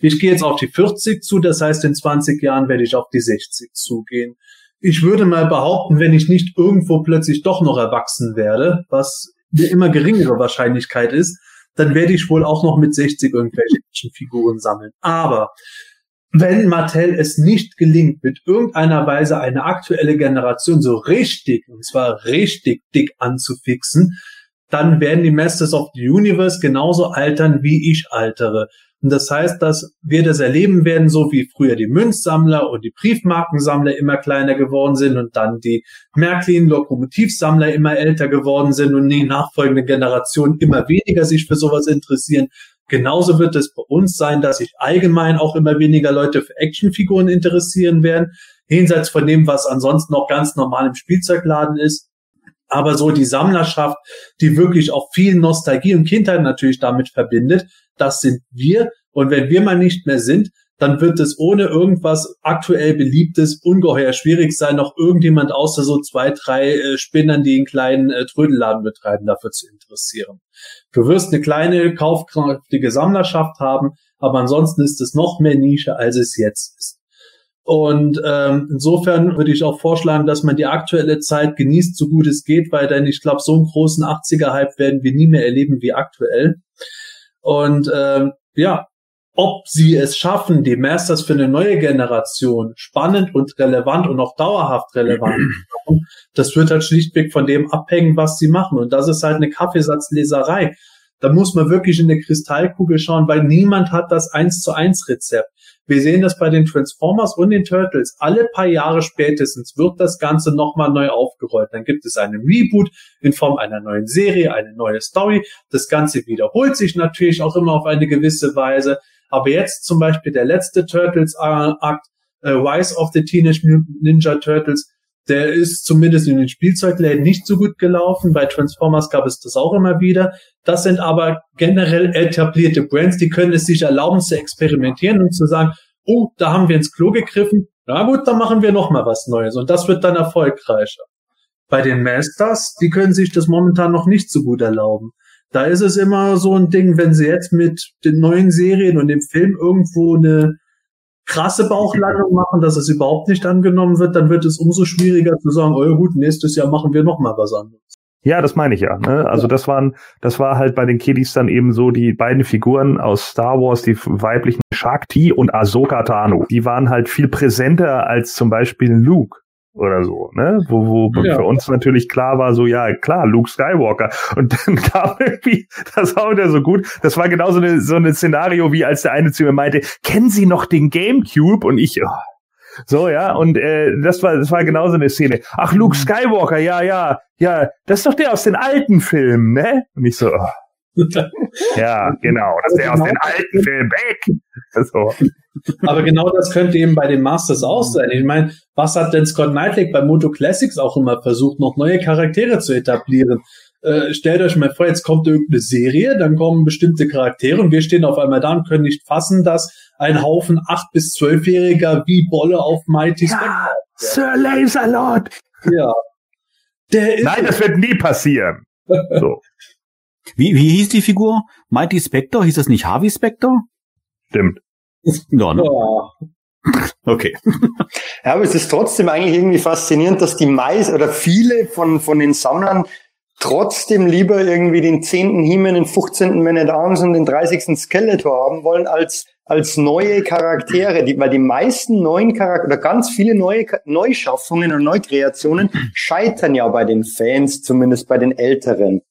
Ich gehe jetzt auf die 40 zu, das heißt in 20 Jahren werde ich auf die 60 zugehen. ich würde mal behaupten, wenn ich nicht irgendwo plötzlich doch noch erwachsen werde, was eine immer geringere Wahrscheinlichkeit ist, dann werde ich wohl auch noch mit 60 irgendwelche Figuren sammeln. Aber wenn Mattel es nicht gelingt, mit irgendeiner Weise eine aktuelle Generation so richtig, und zwar richtig dick anzufixen, dann werden die Masters of the Universe genauso altern, wie ich altere. Und das heißt, dass wir das erleben werden, so wie früher die Münzsammler und die Briefmarkensammler immer kleiner geworden sind und dann die Märklin-Lokomotivsammler immer älter geworden sind und die nachfolgende Generation immer weniger sich für sowas interessieren. Genauso wird es bei uns sein, dass sich allgemein auch immer weniger Leute für Actionfiguren interessieren werden, jenseits von dem, was ansonsten noch ganz normal im Spielzeugladen ist. Aber so die Sammlerschaft, die wirklich auch viel Nostalgie und Kindheit natürlich damit verbindet, das sind wir. Und wenn wir mal nicht mehr sind, dann wird es ohne irgendwas aktuell beliebtes ungeheuer schwierig sein, noch irgendjemand außer so zwei, drei äh, Spinnern, die einen kleinen äh, Trödelladen betreiben, dafür zu interessieren. Du wirst eine kleine, kaufkräftige Sammlerschaft haben, aber ansonsten ist es noch mehr Nische, als es jetzt ist. Und ähm, insofern würde ich auch vorschlagen, dass man die aktuelle Zeit genießt, so gut es geht, weil dann, ich glaube, so einen großen 80er-Hype werden wir nie mehr erleben wie aktuell. Und ähm, ja, ob sie es schaffen, die Masters für eine neue Generation spannend und relevant und auch dauerhaft relevant zu machen, das wird halt schlichtweg von dem abhängen, was sie machen. Und das ist halt eine Kaffeesatzleserei. Da muss man wirklich in eine Kristallkugel schauen, weil niemand hat das eins zu eins Rezept. Wir sehen das bei den Transformers und den Turtles. Alle paar Jahre spätestens wird das Ganze nochmal neu aufgerollt. Dann gibt es einen Reboot in Form einer neuen Serie, eine neue Story. Das Ganze wiederholt sich natürlich auch immer auf eine gewisse Weise. Aber jetzt zum Beispiel der letzte Turtles-Akt, äh, Rise of the Teenage Ninja Turtles, der ist zumindest in den Spielzeugläden nicht so gut gelaufen. Bei Transformers gab es das auch immer wieder. Das sind aber generell etablierte Brands, die können es sich erlauben zu experimentieren und zu sagen, oh, da haben wir ins Klo gegriffen. Na gut, dann machen wir noch mal was Neues und das wird dann erfolgreicher. Bei den Masters, die können sich das momentan noch nicht so gut erlauben. Da ist es immer so ein Ding, wenn sie jetzt mit den neuen Serien und dem Film irgendwo eine krasse Bauchlandung machen, dass es überhaupt nicht angenommen wird, dann wird es umso schwieriger zu sagen, oh gut, nächstes Jahr machen wir noch mal was anderes. Ja, das meine ich ja. Ne? Also das waren, das war halt bei den Kiddies dann eben so die beiden Figuren aus Star Wars, die weiblichen Shakti und Ahsoka Tano. Die waren halt viel präsenter als zum Beispiel Luke oder so, ne? Wo, wo ja. für uns natürlich klar war, so, ja, klar, Luke Skywalker. Und dann kam irgendwie, das war wieder so gut. Das war genau so eine, so ein Szenario, wie als der eine zu mir meinte, kennen Sie noch den Gamecube? Und ich, oh. so, ja, und äh, das war, das war genau so eine Szene. Ach, Luke mhm. Skywalker, ja, ja, ja, das ist doch der aus den alten Filmen, ne? Und ich so, oh. Ja, genau, das ist der aus den alten Filmen weg. So. Aber genau das könnte eben bei den Masters auch sein. Ich meine, was hat denn Scott Knightley bei Moto Classics auch immer versucht, noch neue Charaktere zu etablieren? Äh, stellt euch mal vor, jetzt kommt irgendeine Serie, dann kommen bestimmte Charaktere und wir stehen auf einmal da und können nicht fassen, dass ein Haufen acht bis zwölfjähriger wie Bolle auf Mighty ja, Sir Laserlord. Ja. Der Nein, das wird nie passieren. So. Wie, wie hieß die Figur? Mighty Spector? Hieß das nicht Harvey Spector? Stimmt. Ja, ne? Okay. Ja, aber es ist trotzdem eigentlich irgendwie faszinierend, dass die meisten oder viele von, von den Sammlern trotzdem lieber irgendwie den zehnten He-Man, den 15. Man at Arms und den 30. Skeletor haben wollen, als, als neue Charaktere, die, weil die meisten neuen Charaktere oder ganz viele neue Neuschaffungen und Neukreationen scheitern ja bei den Fans, zumindest bei den Älteren.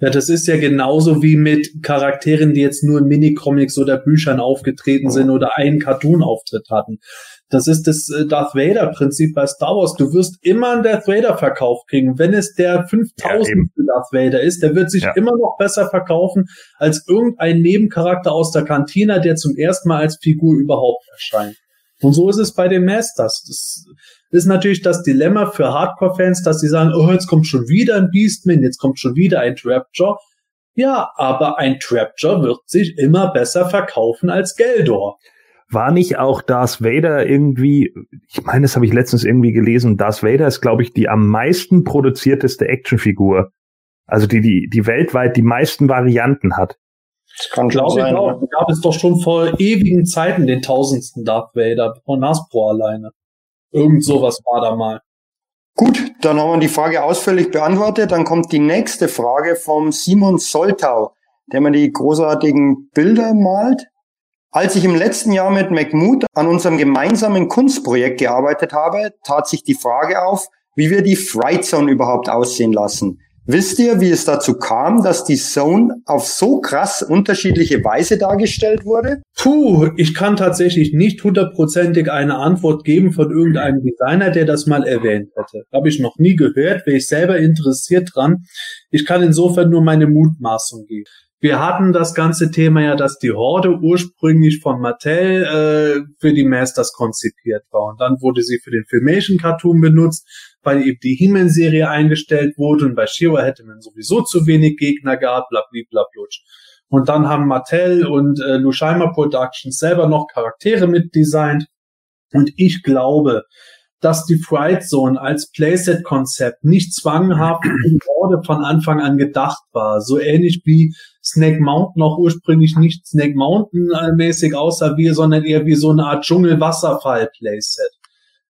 Ja, das ist ja genauso wie mit Charakteren, die jetzt nur in Minicomics oder Büchern aufgetreten sind oder einen Cartoon-Auftritt hatten. Das ist das äh, Darth Vader-Prinzip bei Star Wars. Du wirst immer einen Darth Vader-Verkauf kriegen. Wenn es der 5000. Ja, Darth Vader ist, der wird sich ja. immer noch besser verkaufen als irgendein Nebencharakter aus der Kantina, der zum ersten Mal als Figur überhaupt erscheint. Und so ist es bei den Masters. Das ist natürlich das Dilemma für Hardcore-Fans, dass sie sagen, oh, jetzt kommt schon wieder ein Beastman, jetzt kommt schon wieder ein Trapjaw. Ja, aber ein Trapjaw wird sich immer besser verkaufen als Geldor. War nicht auch Darth Vader irgendwie, ich meine, das habe ich letztens irgendwie gelesen, Darth Vader ist, glaube ich, die am meisten produzierteste Actionfigur. Also die, die, die weltweit die meisten Varianten hat. Das kann glaube sein, ich auch. Ja. Gab es doch schon vor ewigen Zeiten den tausendsten Darth Vader von Hasbro alleine. Irgend sowas war da mal. Gut, dann haben wir die Frage ausführlich beantwortet. Dann kommt die nächste Frage vom Simon Soltau, der mir die großartigen Bilder malt. Als ich im letzten Jahr mit McMood an unserem gemeinsamen Kunstprojekt gearbeitet habe, tat sich die Frage auf, wie wir die Fright Zone überhaupt aussehen lassen. Wisst ihr, wie es dazu kam, dass die Zone auf so krass unterschiedliche Weise dargestellt wurde? Puh, ich kann tatsächlich nicht hundertprozentig eine Antwort geben von irgendeinem Designer, der das mal erwähnt hätte. Habe ich noch nie gehört, wäre ich selber interessiert dran. Ich kann insofern nur meine Mutmaßung geben. Wir hatten das ganze Thema ja, dass die Horde ursprünglich von Mattel äh, für die Masters konzipiert war. Und dann wurde sie für den Filmation Cartoon benutzt, weil eben die He-Man-Serie eingestellt wurde. Und bei She-Ra hätte man sowieso zu wenig Gegner gehabt, blablablutsch. Und dann haben Mattel und äh, Lushima Productions selber noch Charaktere mitdesignt. Und ich glaube, dass die Fright Zone als Playset-Konzept nicht zwanghaft in Horde von Anfang an gedacht war. So ähnlich wie Snake Mountain auch ursprünglich nicht Snake Mountain mäßig aussah wie, sondern eher wie so eine Art Dschungel-Wasserfall-Playset.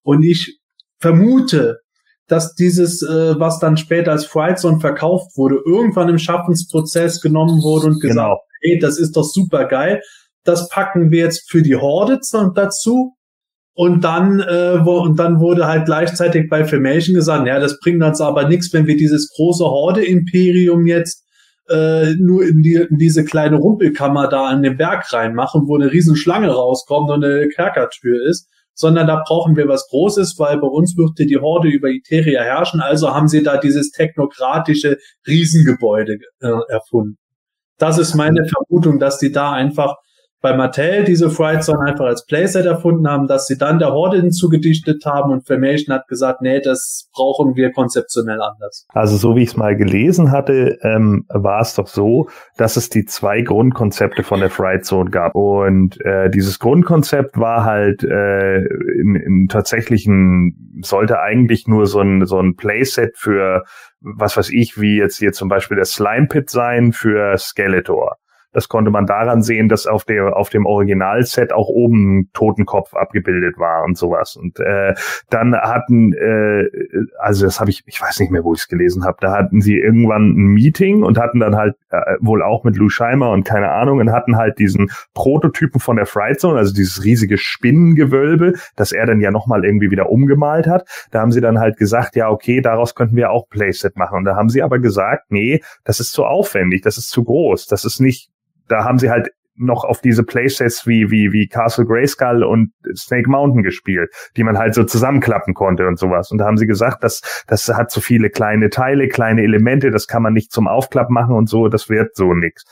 Und ich vermute, dass dieses, äh, was dann später als Fright Zone verkauft wurde, irgendwann im Schaffensprozess genommen wurde und gesagt, genau. hey, das ist doch super geil. Das packen wir jetzt für die Horde dazu. Und dann, äh, wo, und dann wurde halt gleichzeitig bei Filmation gesagt, ja, das bringt uns aber nichts, wenn wir dieses große Horde-Imperium jetzt äh, nur in, die, in diese kleine Rumpelkammer da an den Berg reinmachen, wo eine riesen Schlange rauskommt und eine Kerkertür ist, sondern da brauchen wir was Großes, weil bei uns würde die Horde über Iteria herrschen, also haben sie da dieses technokratische Riesengebäude äh, erfunden. Das ist meine Vermutung, dass die da einfach bei Mattel diese Zone einfach als Playset erfunden haben, dass sie dann der Horde hinzugedichtet haben und Filmation hat gesagt, nee, das brauchen wir konzeptionell anders. Also so wie ich es mal gelesen hatte, ähm, war es doch so, dass es die zwei Grundkonzepte von der Fright Zone gab. Und äh, dieses Grundkonzept war halt äh, in, in tatsächlichen, sollte eigentlich nur so ein, so ein Playset für was weiß ich, wie jetzt hier zum Beispiel der Slime Pit sein für Skeletor. Das konnte man daran sehen, dass auf der auf dem Originalset auch oben Totenkopf abgebildet war und sowas. Und äh, dann hatten, äh, also das habe ich, ich weiß nicht mehr, wo ich es gelesen habe. Da hatten sie irgendwann ein Meeting und hatten dann halt äh, wohl auch mit Lou Scheimer und keine Ahnung und hatten halt diesen Prototypen von der Fright Zone, also dieses riesige Spinnengewölbe, das er dann ja nochmal irgendwie wieder umgemalt hat. Da haben sie dann halt gesagt, ja okay, daraus könnten wir auch Playset machen. Und da haben sie aber gesagt, nee, das ist zu aufwendig, das ist zu groß, das ist nicht da haben sie halt noch auf diese Playsets wie, wie, wie Castle Grayskull und Snake Mountain gespielt, die man halt so zusammenklappen konnte und sowas. Und da haben sie gesagt, das, das hat so viele kleine Teile, kleine Elemente, das kann man nicht zum Aufklapp machen und so, das wird so nix.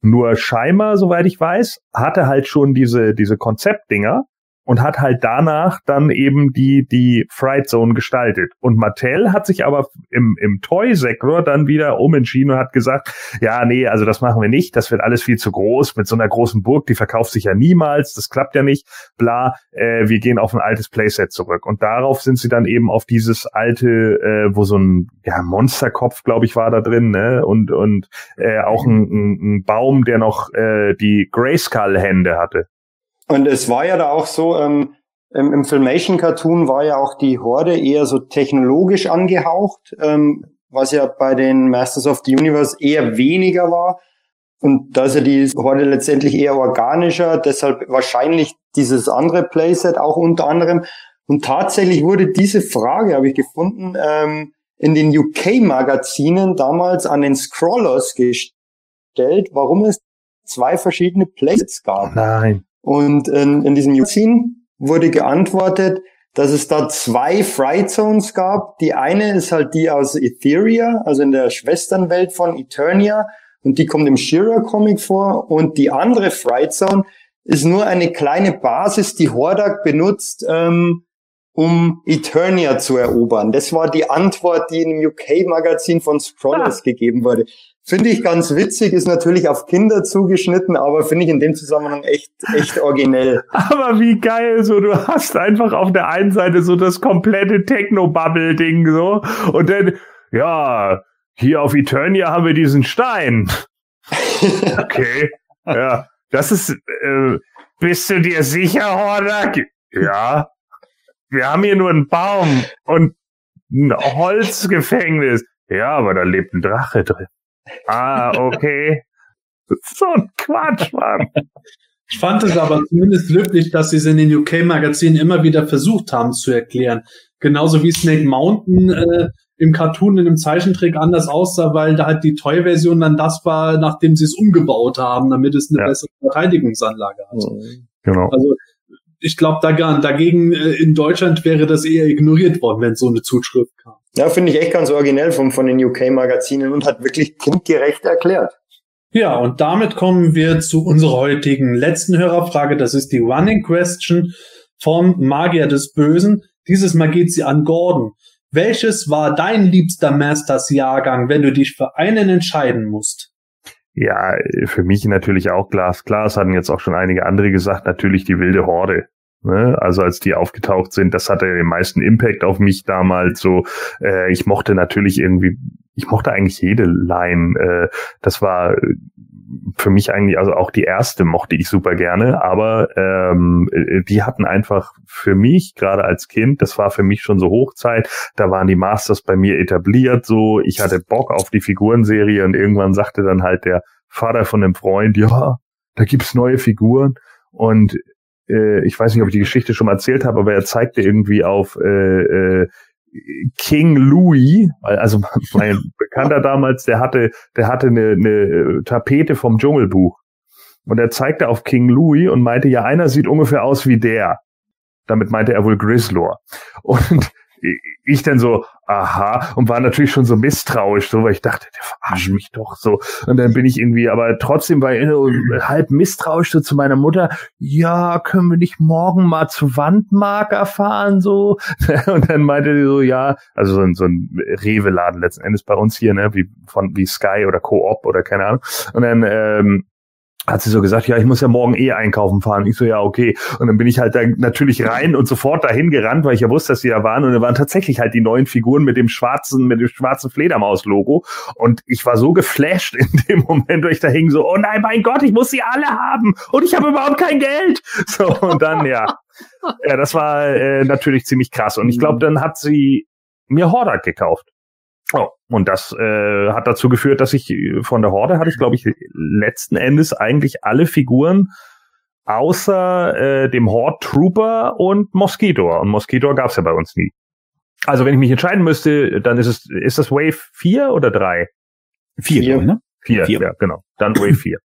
Nur Scheimer, soweit ich weiß, hatte halt schon diese, diese Konzeptdinger und hat halt danach dann eben die, die Fright Zone gestaltet. Und Mattel hat sich aber im, im Toy-Sektor dann wieder umentschieden und hat gesagt, ja, nee, also das machen wir nicht, das wird alles viel zu groß mit so einer großen Burg, die verkauft sich ja niemals, das klappt ja nicht, bla, äh, wir gehen auf ein altes Playset zurück. Und darauf sind sie dann eben auf dieses alte, äh, wo so ein ja, Monsterkopf, glaube ich, war da drin, ne? Und, und äh, auch ein, ein, ein Baum, der noch äh, die Grayskull-Hände hatte. Und es war ja da auch so, ähm, im, im Filmation-Cartoon war ja auch die Horde eher so technologisch angehaucht, ähm, was ja bei den Masters of the Universe eher weniger war. Und da ist ja die Horde letztendlich eher organischer, deshalb wahrscheinlich dieses andere Playset auch unter anderem. Und tatsächlich wurde diese Frage, habe ich gefunden, ähm, in den UK-Magazinen damals an den Scrollers gestellt, warum es zwei verschiedene Playsets gab. Nein. Und in, in diesem Magazin wurde geantwortet, dass es da zwei Fright Zones gab. Die eine ist halt die aus Etheria, also in der Schwesternwelt von Eternia. Und die kommt im Shira-Comic vor. Und die andere Fright Zone ist nur eine kleine Basis, die Hordak benutzt, ähm, um Eternia zu erobern. Das war die Antwort, die in dem UK-Magazin von Scrollers ah. gegeben wurde. Finde ich ganz witzig, ist natürlich auf Kinder zugeschnitten, aber finde ich in dem Zusammenhang echt, echt originell. Aber wie geil, so du hast einfach auf der einen Seite so das komplette Techno-Bubble-Ding so und dann, ja, hier auf Eternia haben wir diesen Stein. Okay, ja, das ist, äh, bist du dir sicher, Hordak? Ja, wir haben hier nur einen Baum und ein Holzgefängnis. Ja, aber da lebt ein Drache drin. Ah, okay. So ein Quatsch, Mann. Ich fand es aber zumindest löblich, dass sie es in den UK-Magazinen immer wieder versucht haben zu erklären. Genauso wie Snake Mountain äh, im Cartoon, in einem Zeichentrick anders aussah, weil da halt die Toy-Version dann das war, nachdem sie es umgebaut haben, damit es eine Ja. bessere Verteidigungsanlage hat. Genau. Also ich glaube, dagegen, dagegen äh, in Deutschland wäre das eher ignoriert worden, wenn so eine Zuschrift kam. Ja, finde ich echt ganz originell von, von den UK-Magazinen und hat wirklich kindgerecht erklärt. Ja, und damit kommen wir zu unserer heutigen letzten Hörerfrage. Das ist die Running Question vom Magier des Bösen. Dieses Mal geht sie an Gordon. Welches war dein liebster Masters-Jahrgang, wenn du dich für einen entscheiden musst? Ja, für mich natürlich auch glasklar. Es hatten jetzt auch schon einige andere gesagt, natürlich die wilde Horde. Ne? Also als die aufgetaucht sind, das hatte den meisten Impact auf mich damals. So, äh, ich mochte natürlich irgendwie, ich mochte eigentlich jede Line. Äh, das war äh, für mich eigentlich, also auch die erste mochte ich super gerne, aber ähm, äh, die hatten einfach für mich, gerade als Kind, das war für mich schon so Hochzeit, da waren die Masters bei mir etabliert, so, ich hatte Bock auf die Figurenserie und irgendwann sagte dann halt der Vater von dem Freund, ja, da gibt's neue Figuren und äh, ich weiß nicht, ob ich die Geschichte schon mal erzählt habe, aber er zeigte irgendwie auf äh, äh, King Louis, also mein Bekannter damals, der hatte, der hatte eine, eine Tapete vom Dschungelbuch. Und er zeigte auf King Louis und meinte, ja, einer sieht ungefähr aus wie der. Damit meinte er wohl Grislor. Und ich dann so, aha, und war natürlich schon so misstrauisch, so, weil ich dachte, der verarscht mich doch so. Und dann bin ich irgendwie, aber trotzdem war ich so halb misstrauisch so zu meiner Mutter, ja, können wir nicht morgen mal zu Wandmarker fahren, so? Und dann meinte sie so, ja, also so ein, so ein Rewe-Laden letzten Endes bei uns hier, ne, wie von, wie Sky oder Coop oder keine Ahnung. Und dann, ähm, hat sie so gesagt, ja, ich muss ja morgen eh einkaufen fahren. Ich so, ja, okay. Und dann bin ich halt da natürlich rein und sofort dahin gerannt, weil ich ja wusste, dass sie da waren. Und da waren tatsächlich halt die neuen Figuren mit dem schwarzen, mit dem schwarzen Fledermaus-Logo. Und ich war so geflasht in dem Moment, wo ich da hing, so, oh nein, mein Gott, ich muss sie alle haben. Und ich habe überhaupt kein Geld. So, und dann, ja. Ja, das war äh, natürlich ziemlich krass. Und ich glaube, dann hat sie mir Hordak gekauft. Oh, und das äh, hat dazu geführt, dass ich äh, von der Horde hatte ich, glaube ich, letzten Endes eigentlich alle Figuren außer äh, dem Horde Trooper und Mosquito. Und Mosquito gab's ja bei uns nie. Also wenn ich mich entscheiden müsste, dann ist es, ist das Wave 4 oder 3? Vier, Vier. glaub ich, ne? 4, Vier. ja, genau. Dann Wave 4.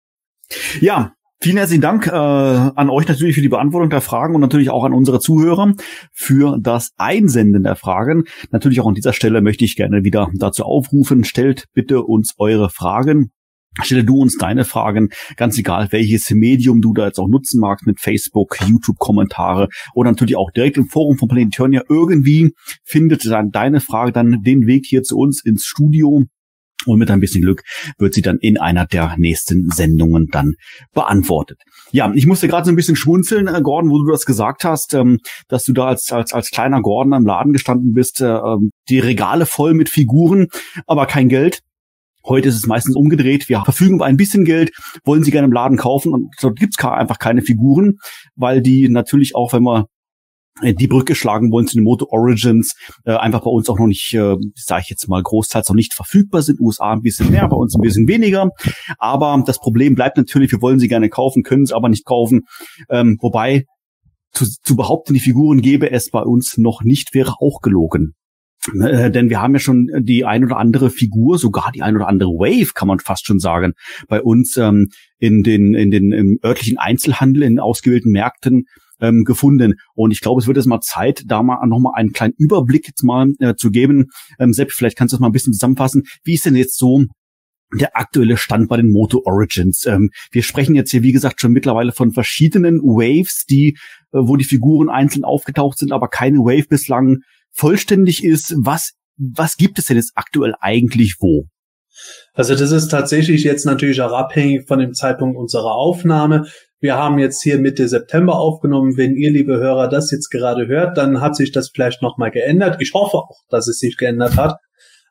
Ja, vielen herzlichen Dank äh, an euch natürlich für die Beantwortung der Fragen und natürlich auch an unsere Zuhörer für das Einsenden der Fragen. Natürlich auch an dieser Stelle möchte ich gerne wieder dazu aufrufen, stellt bitte uns eure Fragen. Stelle du uns deine Fragen, ganz egal welches Medium du da jetzt auch nutzen magst, mit Facebook, YouTube-Kommentare oder natürlich auch direkt im Forum von Planet Eternia. Irgendwie findet dann deine Frage dann den Weg hier zu uns ins Studio. Und mit ein bisschen Glück wird sie dann in einer der nächsten Sendungen dann beantwortet. Ja, ich musste gerade so ein bisschen schmunzeln, äh, Gordon, wo du das gesagt hast, ähm, dass du da als, als, als kleiner Gordon am Laden gestanden bist, äh, ähm, die Regale voll mit Figuren, aber kein Geld. Heute ist es meistens umgedreht. Wir verfügen über ein bisschen Geld, wollen sie gerne im Laden kaufen und dort gibt's einfach keine Figuren, weil die natürlich auch, wenn wir die Brücke schlagen wollen zu den Moto Origins, äh, einfach bei uns auch noch nicht, äh, sage ich jetzt mal, großteils noch nicht verfügbar sind. USA ein bisschen mehr, bei uns ein bisschen weniger. Aber das Problem bleibt natürlich, wir wollen sie gerne kaufen, können sie aber nicht kaufen. Ähm, wobei zu, zu behaupten, die Figuren gäbe es bei uns noch nicht, wäre auch gelogen. Äh, denn wir haben ja schon die ein oder andere Figur, sogar die ein oder andere Wave, kann man fast schon sagen, bei uns ähm, in den in den im örtlichen Einzelhandel in ausgewählten Märkten ähm, gefunden. Und ich glaube, es wird jetzt mal Zeit, da mal nochmal einen kleinen Überblick jetzt mal äh, zu geben. Ähm, Sepp, vielleicht kannst du das mal ein bisschen zusammenfassen. Wie ist denn jetzt so der aktuelle Stand bei den Moto Origins? Ähm, wir sprechen jetzt hier, wie gesagt, schon mittlerweile von verschiedenen Waves, die, äh, wo die Figuren einzeln aufgetaucht sind, aber keine Wave bislang vollständig ist. Was, was gibt es denn jetzt aktuell eigentlich wo? Also das ist tatsächlich jetzt natürlich auch abhängig von dem Zeitpunkt unserer Aufnahme. Wir haben jetzt hier Mitte September aufgenommen. Wenn ihr, liebe Hörer, das jetzt gerade hört, dann hat sich das vielleicht nochmal geändert. Ich hoffe auch, dass es sich geändert hat.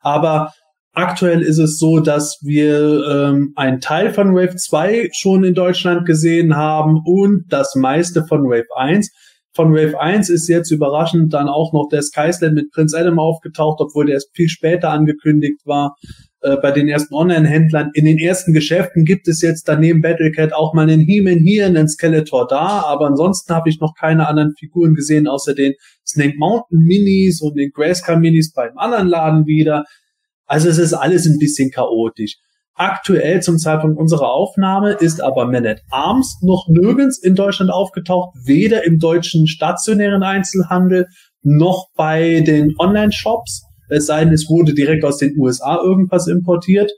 Aber aktuell ist es so, dass wir ähm, einen Teil von Wave 2 schon in Deutschland gesehen haben und das meiste von Wave 1. von Wave 1 ist jetzt überraschend dann auch noch der Skyslam mit Prince Adam aufgetaucht, obwohl der erst viel später angekündigt war äh, bei den ersten Online-Händlern. In den ersten Geschäften gibt es jetzt daneben Battlecat auch mal einen He-Man hier, einen Skeletor da, aber ansonsten habe ich noch keine anderen Figuren gesehen, außer den Snake Mountain Minis und den Grayscale Minis beim anderen Laden wieder. Also es ist alles ein bisschen chaotisch. Aktuell zum Zeitpunkt unserer Aufnahme ist aber Man at Arms noch nirgends in Deutschland aufgetaucht, weder im deutschen stationären Einzelhandel noch bei den Online-Shops. Es sei denn, es wurde direkt aus den USA irgendwas importiert.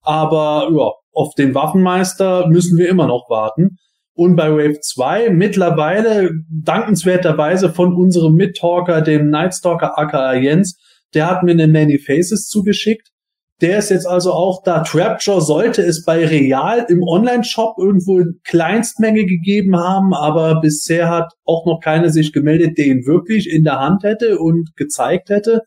Aber ja, auf den Waffenmeister müssen wir immer noch warten. Und bei Wave 2 mittlerweile dankenswerterweise von unserem Mittalker, dem Nightstalker aka Jens, der hat mir eine Many Faces zugeschickt. Der ist jetzt also auch da. Trapjaw sollte es bei Real im Online-Shop irgendwo in Kleinstmenge gegeben haben, aber bisher hat auch noch keiner sich gemeldet, der ihn wirklich in der Hand hätte und gezeigt hätte.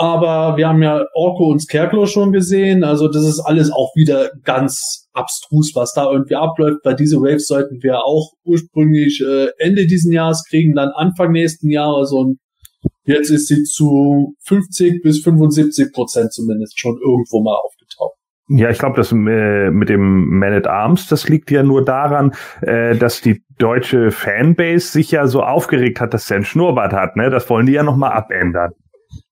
Aber wir haben ja Orko und Scarecrow schon gesehen. Also das ist alles auch wieder ganz abstrus, was da irgendwie abläuft. Bei diese Waves sollten wir auch ursprünglich äh, Ende diesen Jahres kriegen, dann Anfang nächsten Jahres und jetzt ist sie zu 50 bis 75 Prozent zumindest schon irgendwo mal aufgetaucht. Ja, ich glaube, das äh, mit dem Man at Arms, das liegt ja nur daran, äh, dass die deutsche Fanbase sich ja so aufgeregt hat, dass er einen Schnurrbart hat. Ne? Das wollen die ja nochmal abändern.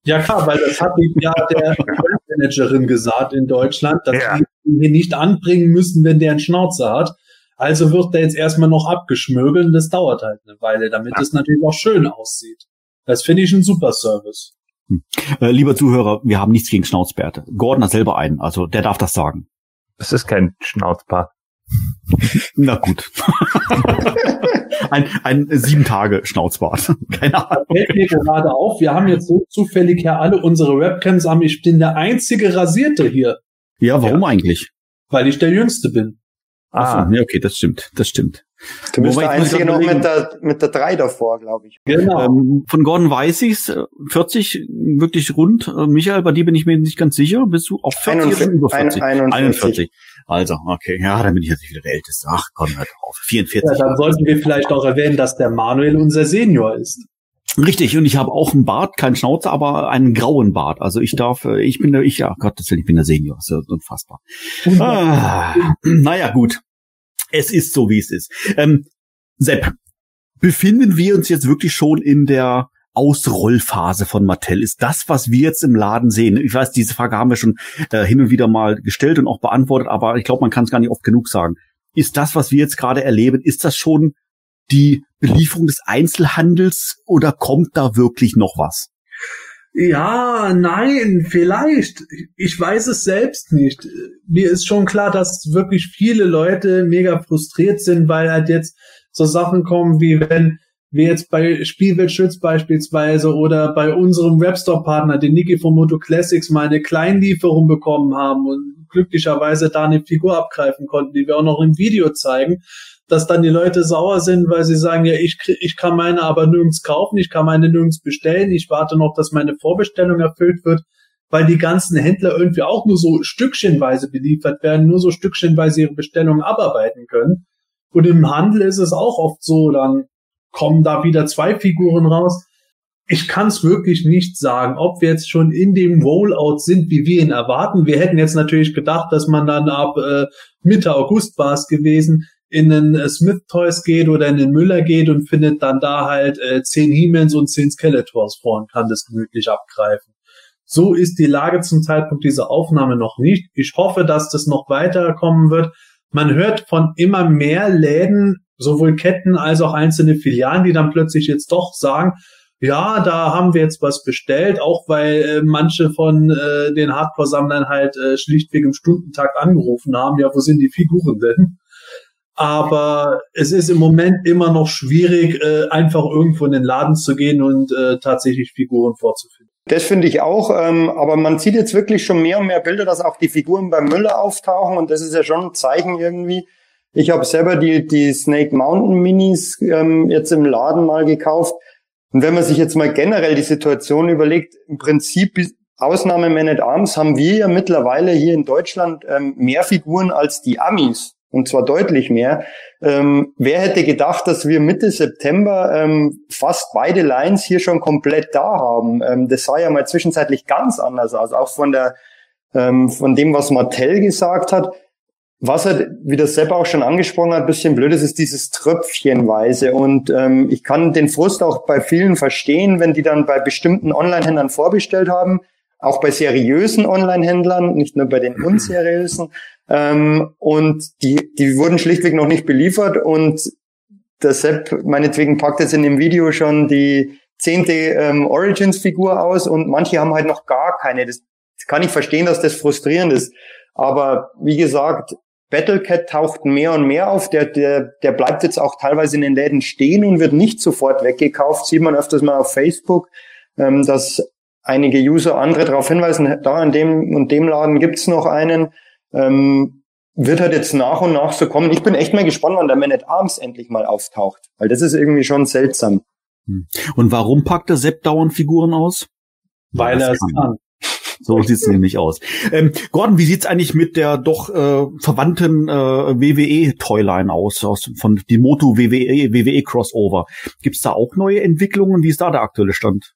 Ja klar, weil das hat ja der Managerin gesagt in Deutschland, dass Ja. die ihn hier nicht anbringen müssen, wenn der einen Schnauzer hat. Also wird der jetzt erstmal noch abgeschmögelt und das dauert halt eine Weile, damit es natürlich auch schön aussieht. Das finde ich ein super Service. Äh, lieber Zuhörer, wir haben nichts gegen Schnauzbärte. Gordon hat selber einen, also der darf das sagen. Das ist kein Schnauzbart. Na gut. ein, ein sieben Tage Schnauzbart. Keine Ahnung. Fällt mir gerade auf, wir haben jetzt so zufällig ja alle unsere Webcams an. Ich bin der einzige Rasierte hier, Ja, warum eigentlich? weil ich der Jüngste bin. Ach Ah, so, ja, okay, das stimmt, das stimmt. Du bist Wobei der Einzige noch mit der, mit der 3 davor, glaube ich. Genau. Ähm, von Gordon weiß ich's, äh, 40 wirklich rund. Äh, Michael, bei dir bin ich mir nicht ganz sicher. Bist du auf 40 oder schon über 40? 41. 41. Also, okay, ja, dann bin ich jetzt nicht wieder der Älteste. Ach komm, hört auf. 44. Ja, dann sollten wir vielleicht auch erwähnen, dass der Manuel unser Senior ist. Richtig, und ich habe auch einen Bart, keinen Schnauzer, aber einen grauen Bart. Also ich darf, äh, ich bin der, ich, ja, Gottes Willen, ich bin der Senior. Das ist ja unfassbar. Ah, naja, gut. Es ist so, wie es ist. Ähm, Sepp, befinden wir uns jetzt wirklich schon in der Ausrollphase von Mattel? Ist das, was wir jetzt im Laden sehen? Ich weiß, diese Frage haben wir schon äh, hin und wieder mal gestellt und auch beantwortet, aber ich glaube, man kann es gar nicht oft genug sagen. Ist das, was wir jetzt gerade erleben, ist das schon die Belieferung des Einzelhandels oder kommt da wirklich noch was? Ja, nein, vielleicht. Ich weiß es selbst nicht. Mir ist schon klar, dass wirklich viele Leute mega frustriert sind, weil halt jetzt so Sachen kommen, wie wenn wir jetzt bei Spielweltschütz beispielsweise oder bei unserem Webstore-Partner, den Niki von Moto Classics, mal eine Kleinlieferung bekommen haben und glücklicherweise da eine Figur abgreifen konnten, die wir auch noch im Video zeigen, dass dann die Leute sauer sind, weil sie sagen, ja, ich, ich kann meine aber nirgends kaufen, ich kann meine nirgends bestellen, ich warte noch, dass meine Vorbestellung erfüllt wird, weil die ganzen Händler irgendwie auch nur so stückchenweise beliefert werden, nur so stückchenweise ihre Bestellungen abarbeiten können. Und im Handel ist es auch oft so, dann kommen da wieder zwei Figuren raus. Ich kann es wirklich nicht sagen, ob wir jetzt schon in dem Rollout sind, wie wir ihn erwarten. Wir hätten jetzt natürlich gedacht, dass man dann ab äh, Mitte August war es gewesen, in den äh, Smith Toys geht oder in den Müller geht und findet dann da halt äh, zehn He-Mans und zehn Skeletors vor und kann das gemütlich abgreifen. So ist die Lage zum Zeitpunkt dieser Aufnahme noch nicht. Ich hoffe, dass das noch weiterkommen wird. Man hört von immer mehr Läden, sowohl Ketten als auch einzelne Filialen, die dann plötzlich jetzt doch sagen, ja, da haben wir jetzt was bestellt, auch weil äh, manche von äh, den Hardcore-Sammlern halt äh, schlichtweg im Stundentakt angerufen haben, ja, wo sind die Figuren denn? Aber es ist im Moment immer noch schwierig, äh, einfach irgendwo in den Laden zu gehen und äh, tatsächlich Figuren vorzufinden. Das finde ich auch, ähm, aber man sieht jetzt wirklich schon mehr und mehr Bilder, dass auch die Figuren beim Müller auftauchen und das ist ja schon ein Zeichen irgendwie. Ich habe selber die, die Snake Mountain Minis ähm, jetzt im Laden mal gekauft und wenn man sich jetzt mal generell die Situation überlegt, im Prinzip Ausnahme Man at Arms haben wir ja mittlerweile hier in Deutschland ähm, mehr Figuren als die Amis. Und zwar deutlich mehr. Ähm, wer hätte gedacht, dass wir Mitte September ähm, fast beide Lines hier schon komplett da haben? Ähm, das sah ja mal zwischenzeitlich ganz anders aus, auch von der ähm, von dem, was Martell gesagt hat. Was er, wie der Sepp auch schon angesprochen hat, bisschen blöd ist, ist dieses Tröpfchenweise. Und ähm, ich kann den Frust auch bei vielen verstehen, wenn die dann bei bestimmten Online-Händlern vorbestellt haben, auch bei seriösen Online-Händlern, nicht nur bei den unseriösen. Ähm, und die, die wurden schlichtweg noch nicht beliefert. Und der Sepp meinetwegen packt jetzt in dem Video schon die zehnte ähm, Origins-Figur aus und manche haben halt noch gar keine. Das kann ich verstehen, dass das frustrierend ist. Aber wie gesagt, Battlecat taucht mehr und mehr auf. Der, der, der bleibt jetzt auch teilweise in den Läden stehen und wird nicht sofort weggekauft. Sieht man öfters mal auf Facebook, ähm, dass einige User andere darauf hinweisen, da in dem und dem Laden gibt's noch einen. Ähm, wird halt jetzt nach und nach so kommen. Ich bin echt mal gespannt, wann der Man at Arms endlich mal auftaucht, weil das ist irgendwie schon seltsam. Hm. Und warum packt der Sepp dauernd Figuren aus? Weil er es kann. So sieht's nämlich aus. Ähm, Gordon, wie sieht's eigentlich mit der doch äh, verwandten äh, WWE Toyline aus, aus von die Moto WWE WWE Crossover? Gibt's da auch neue Entwicklungen? Wie ist da der aktuelle Stand?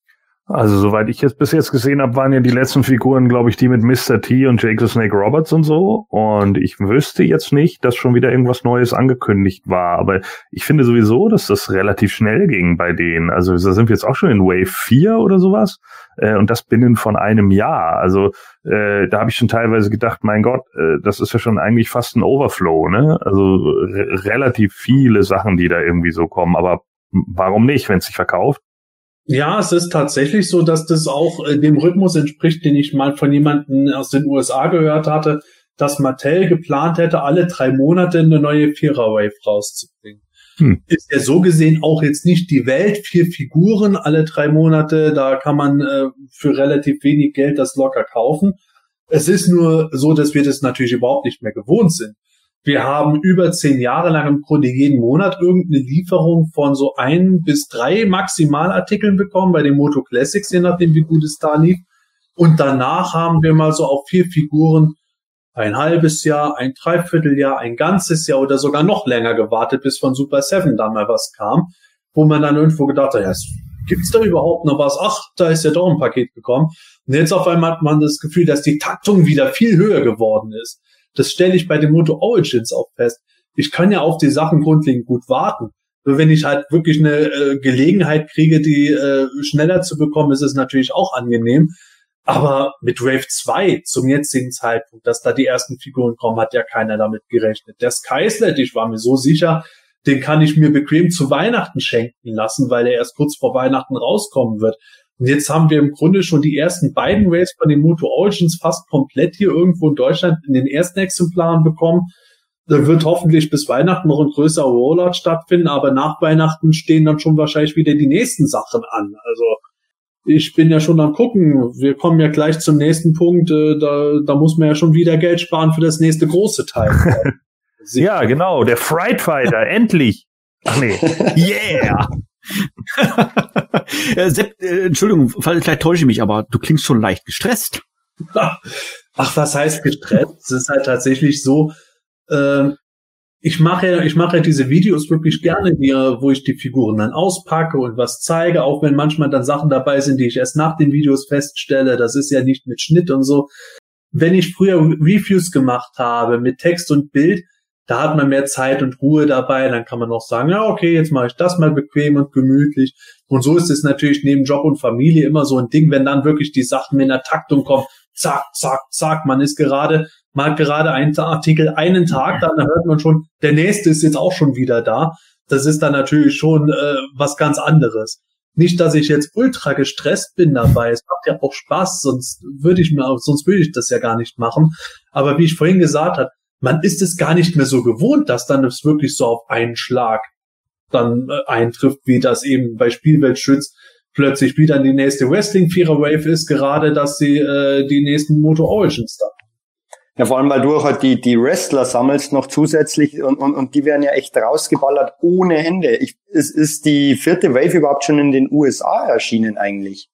Also soweit ich jetzt bis jetzt gesehen habe, waren ja die letzten Figuren, glaube ich, die mit Mr. T und Jake the Snake Roberts und so. Und ich wüsste jetzt nicht, dass schon wieder irgendwas Neues angekündigt war. Aber ich finde sowieso, dass das relativ schnell ging bei denen. Also da sind wir jetzt auch schon in Wave 4 oder sowas. Äh, und das binnen von einem Jahr. Also äh, da habe ich schon teilweise gedacht, mein Gott, äh, das ist ja schon eigentlich fast ein Overflow, ne? Also relativ viele Sachen, die da irgendwie so kommen. Aber warum nicht, wenn es sich verkauft? Ja, es ist tatsächlich so, dass das auch äh, dem Rhythmus entspricht, den ich mal von jemandem aus den USA gehört hatte, dass Mattel geplant hätte, alle drei Monate eine neue Vierer-Wave rauszubringen. Hm. Ist ja so gesehen auch jetzt nicht die Welt, vier Figuren alle drei Monate, da kann man äh, für relativ wenig Geld das locker kaufen. Es ist nur so, dass wir das natürlich überhaupt nicht mehr gewohnt sind. Wir haben über zehn Jahre lang im Grunde jeden Monat irgendeine Lieferung von so ein bis drei Maximalartikeln bekommen bei den Moto Classics, je nachdem wie gut es da lief. Und danach haben wir mal so auf vier Figuren ein halbes Jahr, ein Dreivierteljahr, ein ganzes Jahr oder sogar noch länger gewartet, bis von Super Seven da mal was kam, wo man dann irgendwo gedacht hat, ja, gibt's da überhaupt noch was? Ach, da ist ja doch ein Paket gekommen. Und jetzt auf einmal hat man das Gefühl, dass die Taktung wieder viel höher geworden ist. Das stelle ich bei den Moto Origins auch fest. Ich kann ja auf die Sachen grundlegend gut warten. Nur wenn ich halt wirklich eine äh, Gelegenheit kriege, die äh, schneller zu bekommen, ist es natürlich auch angenehm. Aber mit Wave 2 zum jetzigen Zeitpunkt, dass da die ersten Figuren kommen, hat ja keiner damit gerechnet. Der Skysled, ich war mir so sicher, den kann ich mir bequem zu Weihnachten schenken lassen, weil er erst kurz vor Weihnachten rauskommen wird. Und jetzt haben wir im Grunde schon die ersten beiden Waves von den Moto Origins fast komplett hier irgendwo in Deutschland in den ersten Exemplaren bekommen. Da wird hoffentlich bis Weihnachten noch ein größerer Rollout stattfinden, aber nach Weihnachten stehen dann schon wahrscheinlich wieder die nächsten Sachen an. Also ich bin ja schon am gucken. Wir kommen ja gleich zum nächsten Punkt. Äh, da, da muss man ja schon wieder Geld sparen für das nächste große Teil. ja, genau. Der Fright Fighter. endlich. Ach nee. Yeah. Äh, Sepp, äh, Entschuldigung, vielleicht täusche ich mich, aber du klingst schon leicht gestresst. Ach, was heißt gestresst? Es ist halt tatsächlich so, äh, ich mache, ich mache diese Videos wirklich gerne, wo ich die Figuren dann auspacke und was zeige, auch wenn manchmal dann Sachen dabei sind, die ich erst nach den Videos feststelle. Das ist ja nicht mit Schnitt und so. Wenn ich früher Reviews gemacht habe mit Text und Bild, da hat man mehr Zeit und Ruhe dabei. Dann kann man auch sagen, ja, okay, jetzt mache ich das mal bequem und gemütlich. Und so ist es natürlich neben Job und Familie immer so ein Ding, wenn dann wirklich die Sachen in der Taktung kommen. Zack, zack, zack. Man ist gerade, mal gerade einen Artikel einen Tag, dann hört man schon, der nächste ist jetzt auch schon wieder da. Das ist dann natürlich schon äh, was ganz anderes. Nicht, dass ich jetzt ultra gestresst bin dabei. Es macht ja auch Spaß, sonst würde ich mir, sonst würde ich das ja gar nicht machen. Aber wie ich vorhin gesagt habe, man ist es gar nicht mehr so gewohnt, dass dann es wirklich so auf einen Schlag dann äh, eintrifft, wie das eben bei Spielweltschütz plötzlich wieder die nächste Wrestling Vierer Wave ist, gerade dass sie äh, die nächsten Moto Origins da. Ja, vor allem, weil du halt die, die Wrestler sammelst noch zusätzlich und, und, und die werden ja echt rausgeballert ohne Ende. Ich, ist, ist die vierte Wave überhaupt schon in den USA erschienen eigentlich?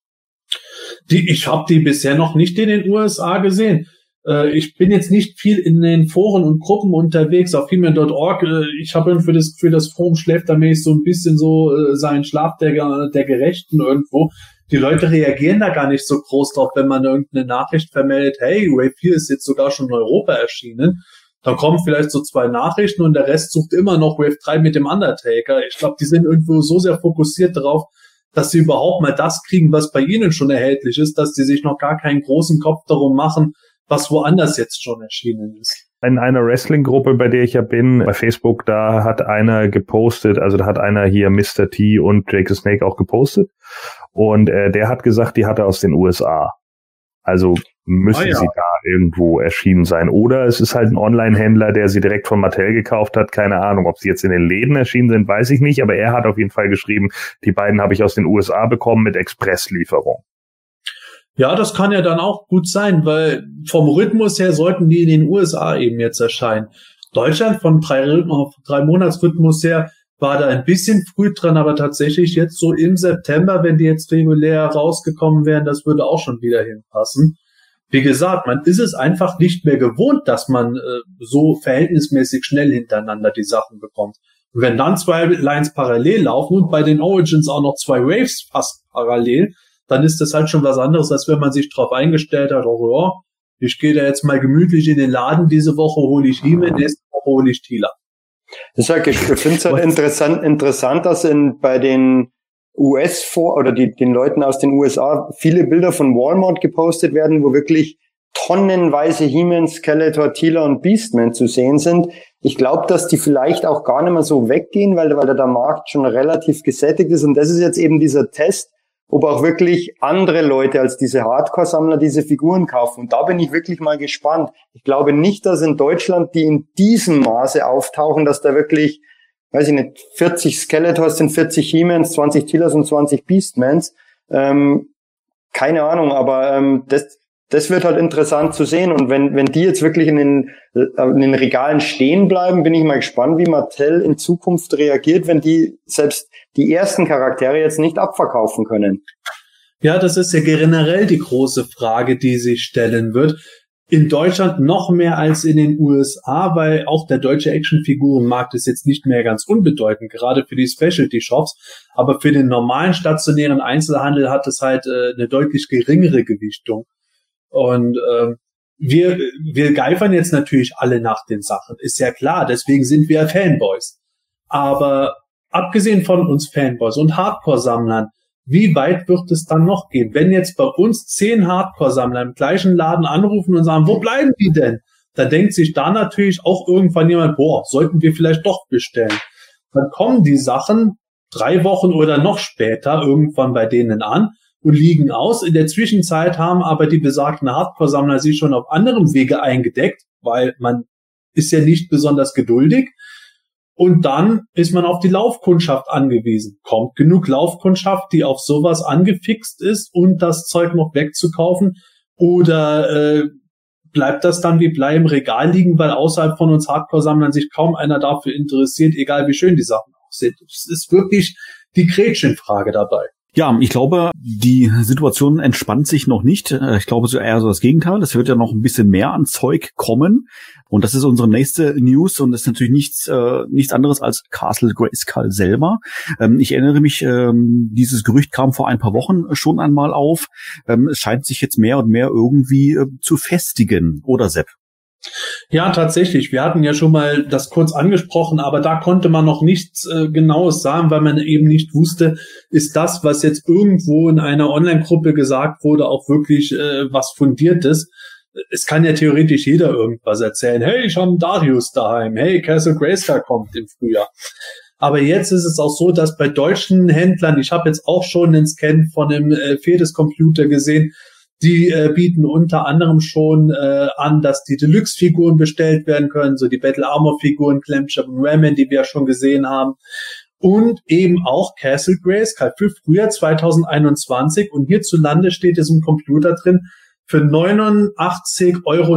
Die, ich habe die bisher noch nicht in den USA gesehen. Äh, ich bin jetzt nicht viel in den Foren und Gruppen unterwegs, auf female.org. Äh, ich habe irgendwie das Gefühl, das Forum schläft da mäßig so ein bisschen so äh, seinen Schlaf der, der Gerechten irgendwo. Die Leute reagieren da gar nicht so groß drauf, wenn man irgendeine Nachricht vermeldet, hey, Wave 4 ist jetzt sogar schon in Europa erschienen. Da kommen vielleicht so zwei Nachrichten und der Rest sucht immer noch Wave 3 mit dem Undertaker. Ich glaube, die sind irgendwo so sehr fokussiert darauf, dass sie überhaupt mal das kriegen, was bei ihnen schon erhältlich ist, dass die sich noch gar keinen großen Kopf darum machen, was woanders jetzt schon erschienen ist. In einer Wrestling-Gruppe, bei der ich ja bin, bei Facebook, da hat einer gepostet, also da hat einer hier Mr. T und Jake the Snake auch gepostet. Und äh, der hat gesagt, die hat er aus den USA. Also müssen ah, ja. sie da irgendwo erschienen sein. Oder es ist halt ein Online-Händler, der sie direkt von Mattel gekauft hat. Keine Ahnung, ob sie jetzt in den Läden erschienen sind, weiß ich nicht. Aber er hat auf jeden Fall geschrieben, die beiden habe ich aus den USA bekommen mit Expresslieferung. Ja, das kann ja dann auch gut sein, weil vom Rhythmus her sollten die in den USA eben jetzt erscheinen. Deutschland von drei, drei Monatsrhythmus her war da ein bisschen früh dran, aber tatsächlich jetzt so im September, wenn die jetzt regulär rausgekommen wären, das würde auch schon wieder hinpassen. Wie gesagt, man ist es einfach nicht mehr gewohnt, dass man äh, so verhältnismäßig schnell hintereinander die Sachen bekommt. Und wenn dann zwei Lines parallel laufen und bei den Origins auch noch zwei Waves fast parallel, dann ist das halt schon was anderes, als wenn man sich darauf eingestellt hat, oh ja, ich gehe da jetzt mal gemütlich in den Laden, diese Woche hole ich Hieme, nächste Woche hole ich Tila. Ich sage, ich finde es halt interessant, interessant, dass in, bei den US vor oder die, den Leuten aus den USA viele Bilder von Walmart gepostet werden, wo wirklich tonnenweise He-Man, Skeletor, Tila und Beastman zu sehen sind. Ich glaube, dass die vielleicht auch gar nicht mehr so weggehen, weil, weil der Markt schon relativ gesättigt ist. Und das ist jetzt eben dieser Test, ob auch wirklich andere Leute als diese Hardcore-Sammler diese Figuren kaufen. Und da bin ich wirklich mal gespannt. Ich glaube nicht, dass in Deutschland die in diesem Maße auftauchen, dass da wirklich, weiß ich nicht, 40 Skeletors sind 40 He-Mans, 20 Tillers und 20 Beastmans. Ähm, keine Ahnung, aber ähm, das, das wird halt interessant zu sehen. Und wenn, wenn die jetzt wirklich in den, äh, in den Regalen stehen bleiben, bin ich mal gespannt, wie Mattel in Zukunft reagiert, wenn die selbst die ersten Charaktere jetzt nicht abverkaufen können. Ja, das ist ja generell die große Frage, die sich stellen wird. In Deutschland noch mehr als in den USA, weil auch der deutsche Actionfigurenmarkt ist jetzt nicht mehr ganz unbedeutend, gerade für die Specialty Shops. Aber für den normalen stationären Einzelhandel hat es halt äh, eine deutlich geringere Gewichtung. Und ähm, wir, wir geifern jetzt natürlich alle nach den Sachen, ist ja klar, deswegen sind wir Fanboys. Aber abgesehen von uns Fanboys und Hardcore-Sammlern, wie weit wird es dann noch gehen? Wenn jetzt bei uns zehn Hardcore-Sammler im gleichen Laden anrufen und sagen, wo bleiben die denn? Dann denkt sich da natürlich auch irgendwann jemand, boah, sollten wir vielleicht doch bestellen. Dann kommen die Sachen drei Wochen oder noch später irgendwann bei denen an und liegen aus. In der Zwischenzeit haben aber die besagten Hardcore-Sammler sich schon auf anderem Wege eingedeckt, weil man ist ja nicht besonders geduldig. Und dann ist man auf die Laufkundschaft angewiesen. Kommt genug Laufkundschaft, die auf sowas angefixt ist und das Zeug noch wegzukaufen? Oder äh, bleibt das dann wie Blei im Regal liegen, weil außerhalb von uns Hardcore-Sammlern sich kaum einer dafür interessiert, egal wie schön die Sachen aussehen? Es ist wirklich die Gretchenfrage dabei. Ja, ich glaube, die Situation entspannt sich noch nicht. Äh, ich glaube so eher so das Gegenteil. Es wird ja noch ein bisschen mehr an Zeug kommen. Und das ist unsere nächste News und ist natürlich nichts, äh, nichts anderes als Castle Grayskull selber. Ähm, ich erinnere mich, ähm, dieses Gerücht kam vor ein paar Wochen schon einmal auf. Ähm, es scheint sich jetzt mehr und mehr irgendwie äh, zu festigen, oder Sepp? Ja, tatsächlich. Wir hatten ja schon mal das kurz angesprochen, aber da konnte man noch nichts äh, Genaues sagen, weil man eben nicht wusste, ist das, was jetzt irgendwo in einer Online-Gruppe gesagt wurde, auch wirklich äh, was fundiertes. Es kann ja theoretisch jeder irgendwas erzählen. Hey, ich habe Darius daheim. Hey, Castle Grayskull kommt im Frühjahr. Aber jetzt ist es auch so, dass bei deutschen Händlern, ich habe jetzt auch schon einen Scan von einem äh, Fedes-Computer gesehen, die äh, bieten unter anderem schon äh, an, dass die Deluxe-Figuren bestellt werden können, so die Battle Armor-Figuren, Clamshot und Ramen, die wir ja schon gesehen haben. Und eben auch Castle Grayskull für Frühjahr 2021. Und hierzulande steht es im Computer drin für 89,99 Euro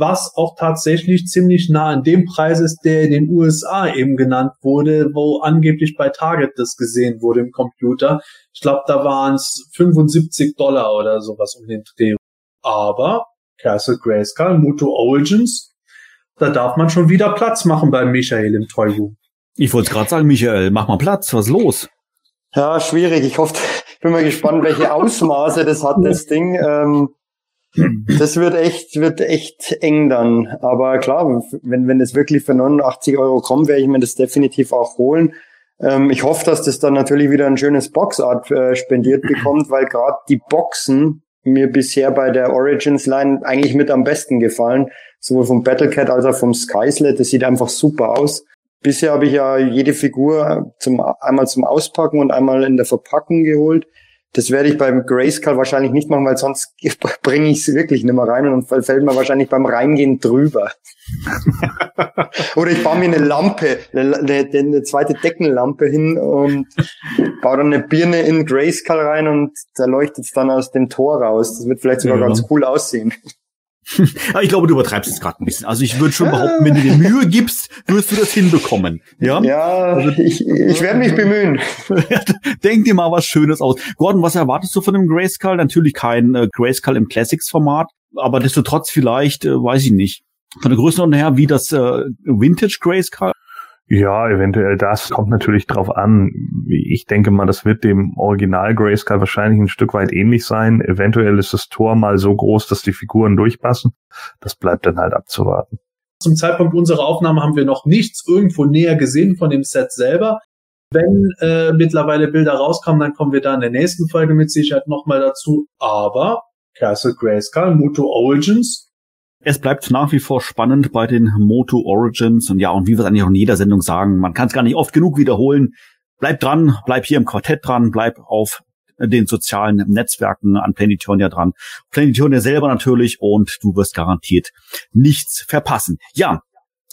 was auch tatsächlich ziemlich nah an dem Preis ist, der in den USA eben genannt wurde, wo angeblich bei Target das gesehen wurde im Computer. Ich glaube, da waren es 75 Dollar oder sowas um den Dreh. Aber Castle Grayskull, Muto Origins. Da darf man schon wieder Platz machen bei Michael im Toyroom. Ich wollte gerade sagen, Michael, mach mal Platz, was ist los? Ja, schwierig. Ich hoffe, ich bin mal gespannt, welche Ausmaße das hat, das Ding. Ähm, das wird echt, wird echt eng dann. Aber klar, wenn, wenn es wirklich für 89 Euro kommt, werde ich mir das definitiv auch holen. Ähm, ich hoffe, dass das dann natürlich wieder ein schönes Boxart äh, spendiert bekommt, weil gerade die Boxen mir bisher bei der Origins Line eigentlich mit am besten gefallen. Sowohl vom Battlecat als auch vom Skyslet. Das sieht einfach super aus. Bisher habe ich ja jede Figur zum, einmal zum Auspacken und einmal in der Verpackung geholt. Das werde ich beim Grayskull wahrscheinlich nicht machen, weil sonst bringe ich es wirklich nicht mehr rein und dann fällt mir wahrscheinlich beim Reingehen drüber. Oder ich baue mir eine Lampe, eine, eine, eine, zweite Deckenlampe hin und baue dann eine Birne in Grayskull rein und da leuchtet es dann aus dem Tor raus. Das wird vielleicht sogar ja. ganz cool aussehen. ich glaube, du übertreibst es gerade ein bisschen. Also ich würde schon behaupten, wenn du dir Mühe gibst, wirst du das hinbekommen. Ja, ja ich, ich werde mich bemühen. Denk dir mal was Schönes aus. Gordon, was erwartest du von dem Grayskull? Natürlich kein äh, Grayskull im Classics-Format, aber desto trotz vielleicht, äh, weiß ich nicht. Von der Größenordnung her wie das äh, Vintage Grayskull? Ja, eventuell das kommt natürlich drauf an. Ich denke mal, das wird dem Original Grayskull wahrscheinlich ein Stück weit ähnlich sein. Eventuell ist das Tor mal so groß, dass die Figuren durchpassen. Das bleibt dann halt abzuwarten. Zum Zeitpunkt unserer Aufnahme haben wir noch nichts irgendwo näher gesehen von dem Set selber. Wenn äh, mittlerweile Bilder rauskommen, dann kommen wir da in der nächsten Folge mit Sicherheit nochmal dazu. Aber Castle Grayskull, Muto Origins, es bleibt nach wie vor spannend bei den Moto Origins und ja, und wie wir es eigentlich auch in jeder Sendung sagen, man kann es gar nicht oft genug wiederholen. Bleib dran, bleib hier im Quartett dran, bleib auf den sozialen Netzwerken an Planetonia dran. Planetonia selber natürlich und du wirst garantiert nichts verpassen. Ja,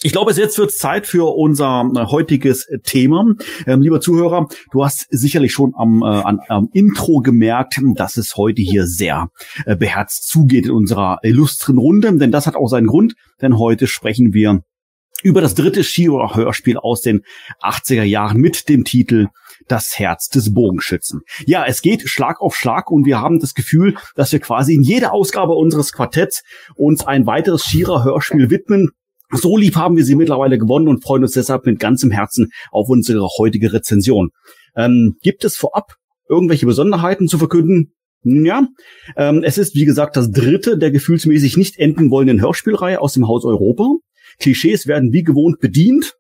ich glaube, jetzt wird Zeit für unser äh, heutiges Thema. Ähm, lieber Zuhörer, du hast sicherlich schon am, äh, am, am Intro gemerkt, dass es heute hier sehr äh, beherzt zugeht in unserer illustren Runde, denn das hat auch seinen Grund, denn heute sprechen wir über das dritte Shira-Hörspiel aus den 80er Jahren mit dem Titel Das Herz des Bogenschützen. Ja, es geht Schlag auf Schlag und wir haben das Gefühl, dass wir quasi in jeder Ausgabe unseres Quartetts uns ein weiteres Shira-Hörspiel widmen, so lieb haben wir sie mittlerweile gewonnen und freuen uns deshalb mit ganzem Herzen auf unsere heutige Rezension. Ähm, gibt es vorab irgendwelche Besonderheiten zu verkünden? Ja, ähm, es ist wie gesagt das dritte der gefühlsmäßig nicht enden wollenden Hörspielreihe aus dem Haus Europa. Klischees werden wie gewohnt bedient.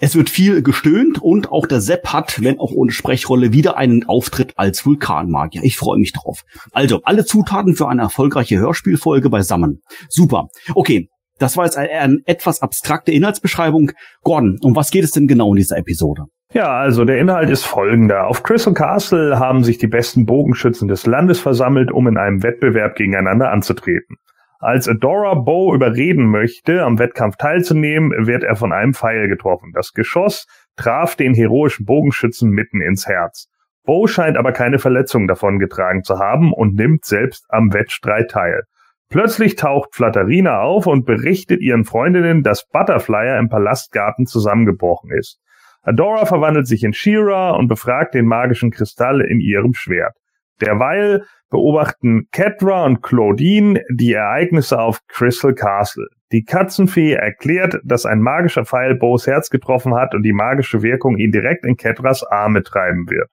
Es wird viel gestöhnt und auch der Sepp hat, wenn auch ohne Sprechrolle, wieder einen Auftritt als Vulkanmagier. Ich freue mich drauf. Also, alle Zutaten für eine erfolgreiche Hörspielfolge beisammen. Super. Okay, das war jetzt eine, eine etwas abstrakte Inhaltsbeschreibung. Gordon, um was geht es denn genau in dieser Episode? Ja, also der Inhalt ist folgender. Auf Crystal Castle haben sich die besten Bogenschützen des Landes versammelt, um in einem Wettbewerb gegeneinander anzutreten. Als Adora Bo überreden möchte, am Wettkampf teilzunehmen, wird er von einem Pfeil getroffen. Das Geschoss traf den heroischen Bogenschützen mitten ins Herz. Bo scheint aber keine Verletzung davon getragen zu haben und nimmt selbst am Wettstreit teil. Plötzlich taucht Flatterina auf und berichtet ihren Freundinnen, dass Butterflyer im Palastgarten zusammengebrochen ist. Adora verwandelt sich in Shira und befragt den magischen Kristall in ihrem Schwert. Derweil beobachten Ketra und Claudine die Ereignisse auf Crystal Castle. Die Katzenfee erklärt, dass ein magischer Pfeil Bo's Herz getroffen hat und die magische Wirkung ihn direkt in Ketras Arme treiben wird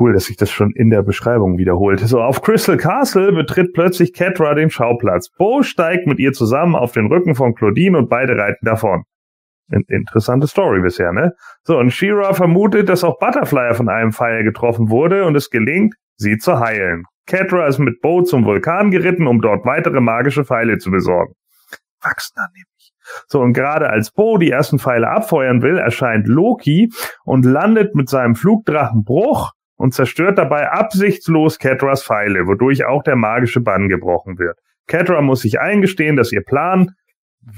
cool, dass sich das schon in der Beschreibung wiederholt. So, auf Crystal Castle betritt plötzlich Catra den Schauplatz. Bo steigt mit ihr zusammen auf den Rücken von Claudine und beide reiten davon. Interessante Story bisher, ne? So, und Shira vermutet, dass auch Butterfly von einem Pfeil getroffen wurde und es gelingt, sie zu heilen. Catra ist mit Bo zum Vulkan geritten, um dort weitere magische Pfeile zu besorgen. Wachsender nämlich. So, und gerade als Bo die ersten Pfeile abfeuern will, erscheint Loki und landet mit seinem Flugdrachen Bruch und zerstört dabei absichtslos Ketras Pfeile, wodurch auch der magische Bann gebrochen wird. Ketra muss sich eingestehen, dass ihr Plan,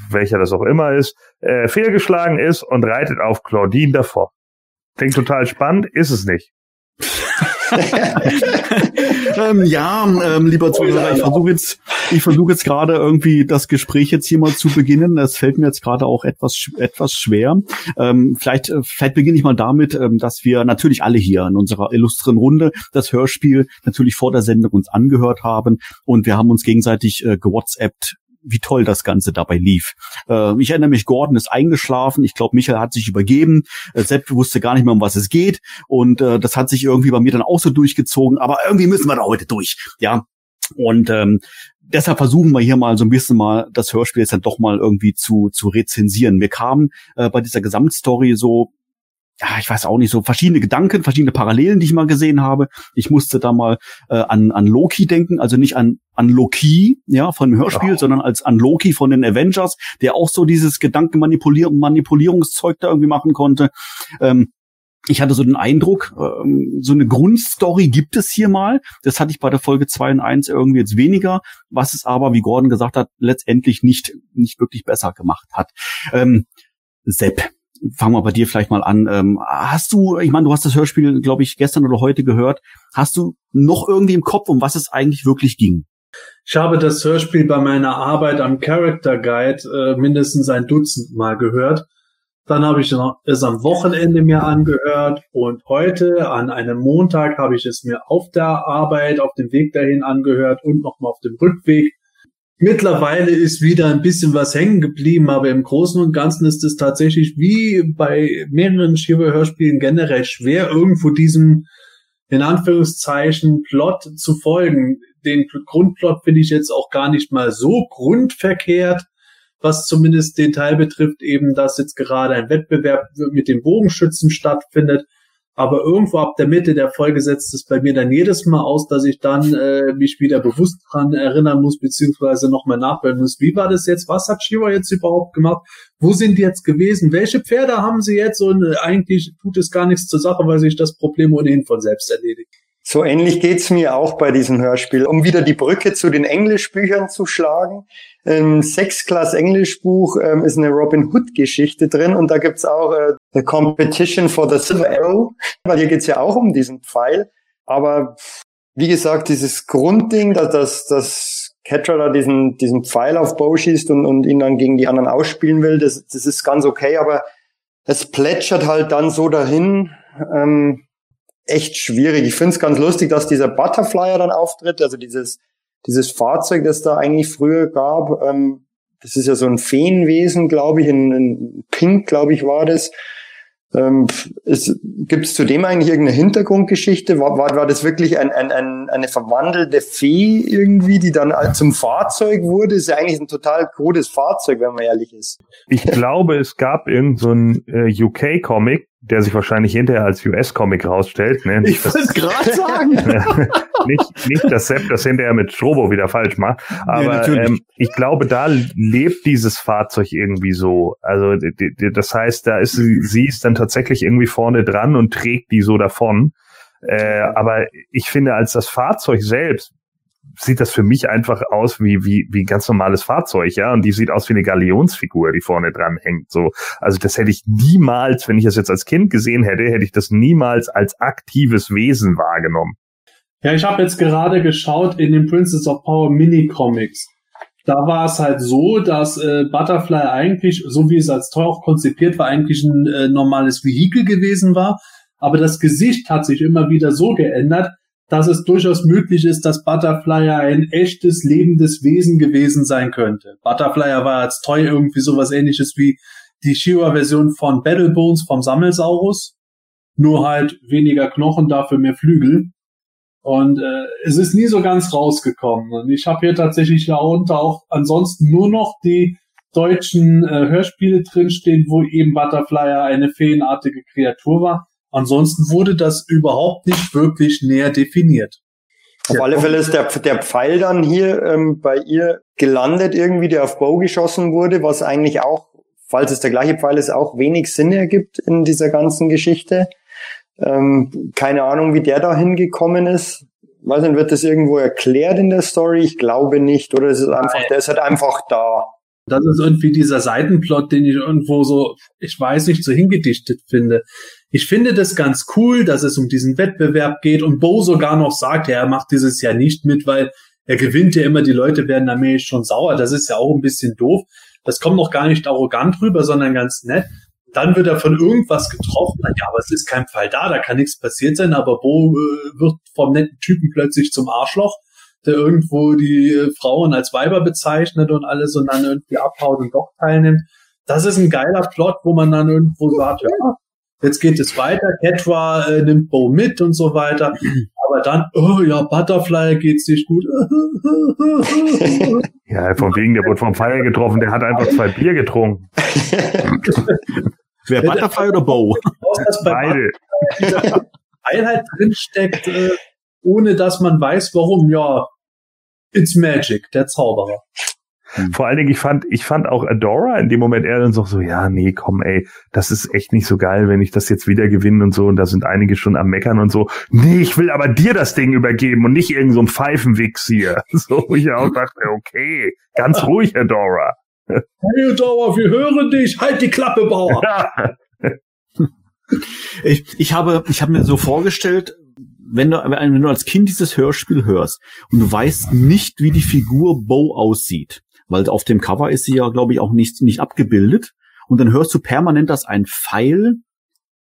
welcher das auch immer ist, äh, fehlgeschlagen ist und reitet auf Claudine davor. Klingt total spannend, ist es nicht. ähm, ja, ähm, lieber Zuhörer, ich versuche jetzt, ich versuche jetzt gerade irgendwie das Gespräch jetzt hier mal zu beginnen. Das fällt mir jetzt gerade auch etwas etwas schwer. Ähm, vielleicht äh, vielleicht beginne ich mal damit, ähm, dass wir natürlich alle hier in unserer illustren Runde das Hörspiel natürlich vor der Sendung uns angehört haben und wir haben uns gegenseitig äh, gewhatsappt wie toll das Ganze dabei lief. Äh, ich erinnere mich, Gordon ist eingeschlafen. Ich glaube, Michael hat sich übergeben. Äh, Sepp wusste gar nicht mehr, um was es geht. Und äh, das hat sich irgendwie bei mir dann auch so durchgezogen. Aber irgendwie müssen wir da heute durch. Ja. Und ähm, deshalb versuchen wir hier mal so ein bisschen mal das Hörspiel jetzt dann doch mal irgendwie zu, zu rezensieren. Wir kamen äh, bei dieser Gesamtstory so ja, ich weiß auch nicht, so verschiedene Gedanken, verschiedene Parallelen, die ich mal gesehen habe. Ich musste da mal äh, an, an Loki denken, also nicht an, an Loki, ja, von dem Hörspiel, oh. sondern als an Loki von den Avengers, der auch so dieses Gedankenmanipulierung, Manipulierungszeug da irgendwie machen konnte. Ähm, ich hatte so den Eindruck, ähm, so eine Grundstory gibt es hier mal. Das hatte ich bei der Folge 2 und 1 irgendwie jetzt weniger, was es aber, wie Gordon gesagt hat, letztendlich nicht, nicht wirklich besser gemacht hat. Ähm, Sepp, fangen wir bei dir vielleicht mal an. Ähm, hast du, ich meine, du hast das Hörspiel, glaube ich, gestern oder heute gehört. Hast du noch irgendwie im Kopf, um was es eigentlich wirklich ging? Ich habe das Hörspiel bei meiner Arbeit am Character Guide äh, mindestens ein Dutzend Mal gehört. Dann habe ich es am Wochenende mir angehört und heute an einem Montag habe ich es mir auf der Arbeit, auf dem Weg dahin angehört und nochmal auf dem Rückweg. Mittlerweile ist wieder ein bisschen was hängen geblieben, aber im Großen und Ganzen ist es tatsächlich wie bei mehreren Shiva-Hörspielen generell schwer, irgendwo diesem, in Anführungszeichen, Plot zu folgen. Den Grundplot finde ich jetzt auch gar nicht mal so grundverkehrt, was zumindest den Teil betrifft, eben, dass jetzt gerade ein Wettbewerb mit den Bogenschützen stattfindet aber irgendwo ab der Mitte der Folge setzt es bei mir dann jedes Mal aus, dass ich dann äh, mich wieder bewusst dran erinnern muss, beziehungsweise nochmal nachhören muss. Wie war das jetzt? Was hat Shiva jetzt überhaupt gemacht? Wo sind die jetzt gewesen? Welche Pferde haben sie jetzt? Und äh, eigentlich tut es gar nichts zur Sache, weil sich das Problem ohnehin von selbst erledigt. So ähnlich geht's mir auch bei diesem Hörspiel. Um wieder die Brücke zu den Englischbüchern zu schlagen. Im Sechsklass Englischbuch ähm, ist eine Robin Hood Geschichte drin und da gibt's auch äh, The Competition for the Silver Arrow, weil hier geht's ja auch um diesen Pfeil. Aber wie gesagt, dieses Grundding, dass, dass, dass Catra da diesen, diesen Pfeil auf Bow schießt und, und ihn dann gegen die anderen ausspielen will, das, das ist ganz okay, aber es plätschert halt dann so dahin. Ähm, echt schwierig. Ich finde es ganz lustig, dass dieser Butterflyer dann auftritt, also dieses dieses Fahrzeug, das da eigentlich früher gab, ähm, das ist ja so ein Feenwesen, glaube ich, in, in Pink, glaube ich, war das. Ähm, Gibt es zu dem eigentlich irgendeine Hintergrundgeschichte? War, war, war das wirklich ein, ein, ein, eine verwandelte Fee irgendwie, die dann zum Fahrzeug wurde? Ist ja eigentlich ein total krudes Fahrzeug, wenn man ehrlich ist. Ich glaube, es gab irgendein so äh, UK-Comic, der sich wahrscheinlich hinterher als US-Comic rausstellt. Ne? Nicht, ich wollte es gerade sagen. nicht, nicht, dass Sepp das hinterher mit Strobo wieder falsch macht. Aber nee, ähm, ich glaube, da lebt dieses Fahrzeug irgendwie so. Also das heißt, da ist sie, sie ist dann tatsächlich irgendwie vorne dran und trägt die so davon. Äh, aber ich finde, als das Fahrzeug selbst sieht das für mich einfach aus wie, wie, wie ein ganz normales Fahrzeug, ja. Und die sieht aus wie eine Galionsfigur, die vorne dran hängt. So, also das hätte ich niemals, wenn ich das jetzt als Kind gesehen hätte, hätte ich das niemals als aktives Wesen wahrgenommen. Ja, ich habe jetzt gerade geschaut in den Princess of Power Mini-Comics. Da war es halt so, dass äh, Butterfly eigentlich, so wie es als auch konzipiert war, eigentlich ein äh, normales Vehikel gewesen war. Aber das Gesicht hat sich immer wieder so geändert, dass es durchaus möglich ist, dass Butterflyer ein echtes, lebendes Wesen gewesen sein könnte. Butterflyer war als Toy irgendwie sowas ähnliches wie die Shiva-Version von Battlebones vom Sammelsaurus. Nur halt weniger Knochen, dafür mehr Flügel. Und äh, es ist nie so ganz rausgekommen. Und ich habe hier tatsächlich darunter auch ansonsten nur noch die deutschen äh, Hörspiele drinstehen, wo eben Butterflyer eine feenartige Kreatur war. Ansonsten wurde das überhaupt nicht wirklich näher definiert. Auf alle Fälle ist der, der Pfeil dann hier ähm, bei ihr gelandet, irgendwie, der auf Bow geschossen wurde, was eigentlich auch, falls es der gleiche Pfeil ist, auch wenig Sinn ergibt in dieser ganzen Geschichte. Ähm, keine Ahnung, wie der da hingekommen ist. Weiß nicht, wird das irgendwo erklärt in der Story? Ich glaube nicht. Oder ist es einfach, der ist halt einfach da. Das ist irgendwie dieser Seitenplot, den ich irgendwo so, ich weiß nicht, so hingedichtet finde. Ich finde das ganz cool, dass es um diesen Wettbewerb geht und Bo sogar noch sagt, ja, er macht dieses Jahr nicht mit, weil er gewinnt ja immer, die Leute werden allmählich schon sauer. Das ist ja auch ein bisschen doof. Das kommt noch gar nicht arrogant rüber, sondern ganz nett. Dann wird er von irgendwas getroffen. Ja, aber es ist kein Fall da, da kann nichts passiert sein, aber Bo äh, wird vom netten Typen plötzlich zum Arschloch der irgendwo die äh, Frauen als Weiber bezeichnet und alles und dann irgendwie abhaut und doch teilnimmt. Das ist ein geiler Plot, wo man dann irgendwo sagt, ja, jetzt geht es weiter, Ketra äh, nimmt Bo mit und so weiter. Aber dann, oh ja, Butterfly geht's nicht gut. Ja, von wegen, der wurde vom Feier getroffen, der hat einfach zwei Bier getrunken. Wer Butterfly oder Bo? Beide. Geilheit drinsteckt, äh, ohne dass man weiß, warum. Ja, it's magic, der Zauberer. Vor allen Dingen, ich fand, ich fand auch Adora in dem Moment eher dann so, so, ja, nee, komm, ey, das ist echt nicht so geil, wenn ich das jetzt wieder gewinne und so. Und da sind einige schon am Meckern und so. Nee, ich will aber dir das Ding übergeben und nicht irgend so ein Pfeifenwichs hier. So, wo ich auch dachte, okay, ganz ruhig, Adora. Hey, Dauer, wir hören dich. Halt die Klappe, Bauer. Ja, Ich, ich habe, ich habe mir so vorgestellt, wenn du, wenn du als Kind dieses Hörspiel hörst und du weißt nicht, wie die Figur Bo aussieht, weil auf dem Cover ist sie ja, glaube ich, auch nicht, nicht abgebildet, und dann hörst du permanent, dass ein Pfeil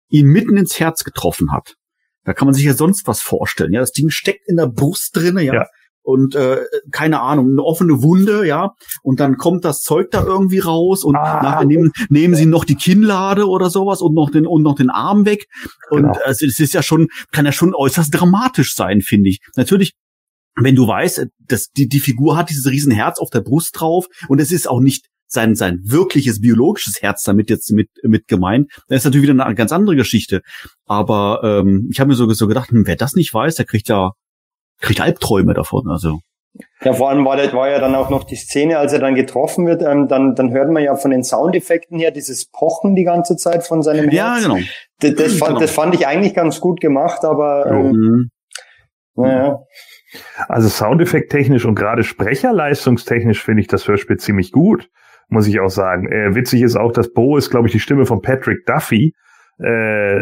ihn mitten ins Herz getroffen hat. Da kann man sich ja sonst was vorstellen. Ja, das Ding steckt in der Brust drinne, ja. Ja. Und äh, keine Ahnung, eine offene Wunde, ja, und dann kommt das Zeug da irgendwie raus und Ah. nachher nehmen, nehmen sie noch die Kinnlade oder sowas und noch den und noch den Arm weg. Und Genau. also, es ist ja schon, kann ja schon äußerst dramatisch sein, finde ich. Natürlich, wenn du weißt, dass die, die Figur hat dieses riesen Herz auf der Brust drauf und es ist auch nicht sein, sein wirkliches biologisches Herz damit jetzt mit, mit gemeint, dann ist natürlich wieder eine ganz andere Geschichte. Aber ähm, ich habe mir so, so gedacht, hm, wer das nicht weiß, der kriegt ja kriegt Albträume davon. Also Ja, vor allem war, das, war ja dann auch noch die Szene, als er dann getroffen wird, ähm, dann, dann hört man ja von den Soundeffekten her dieses Pochen die ganze Zeit von seinem ja, Herz. genau. Das, das, fand, Genau. das fand ich eigentlich ganz gut gemacht, aber ähm, Mhm. naja. Also Soundeffekt-technisch und gerade Sprecherleistungstechnisch finde ich das Hörspiel ziemlich gut, muss ich auch sagen. Äh, witzig ist auch, dass Bo ist, glaube ich, die Stimme von Patrick Duffy, äh,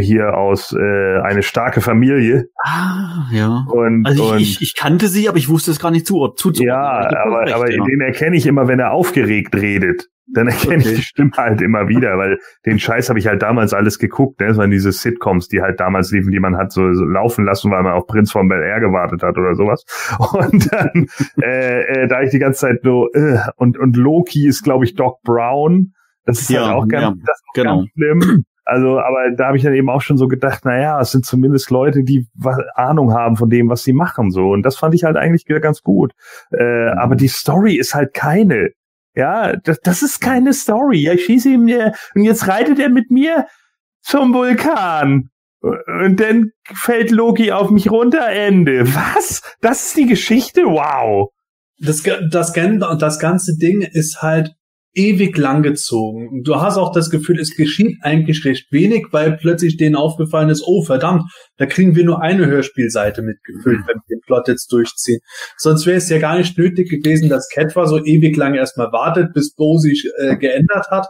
hier aus äh, eine starke Familie. Ah, ja. Und, Also und ich, ich, ich kannte sie, aber ich wusste es gar nicht zu, zuzuordnen. ja, Du hast aber, recht, aber ja. den erkenne ich immer, wenn er aufgeregt redet. Dann erkenne Okay. ich die Stimme halt immer wieder, weil den Scheiß habe ich halt damals alles geguckt. Ne? Das waren diese Sitcoms, die halt damals liefen, die man hat so, so laufen lassen, weil man auf Prinz von Bel Air gewartet hat oder sowas. Und dann, äh, äh, da ich die ganze Zeit nur, äh, und, und Loki ist, glaube ich, Doc Brown. Das ist Ja, halt auch ganz, ja, genau. ganz schlimm. Also, aber da habe ich dann eben auch schon so gedacht, na ja, es sind zumindest Leute, die Ahnung haben von dem, was sie machen, so. Und das fand ich halt eigentlich wieder ganz gut. Äh, aber die Story ist halt keine. Ja, das, das ist keine Story. Ja, ich schieße ihm äh, und jetzt reitet er mit mir zum Vulkan. Und dann fällt Loki auf mich runter, Ende. Was? Das ist die Geschichte? Wow. Das, das, das ganze Ding ist halt ewig langgezogen. Du hast auch das Gefühl, es geschieht eigentlich recht wenig, weil plötzlich denen aufgefallen ist, oh verdammt, da kriegen wir nur eine Hörspielseite mitgefüllt, wenn wir den Plot jetzt durchziehen. Sonst wäre es ja gar nicht nötig gewesen, dass Catra so ewig lang erstmal wartet, bis Bo sich äh, geändert hat.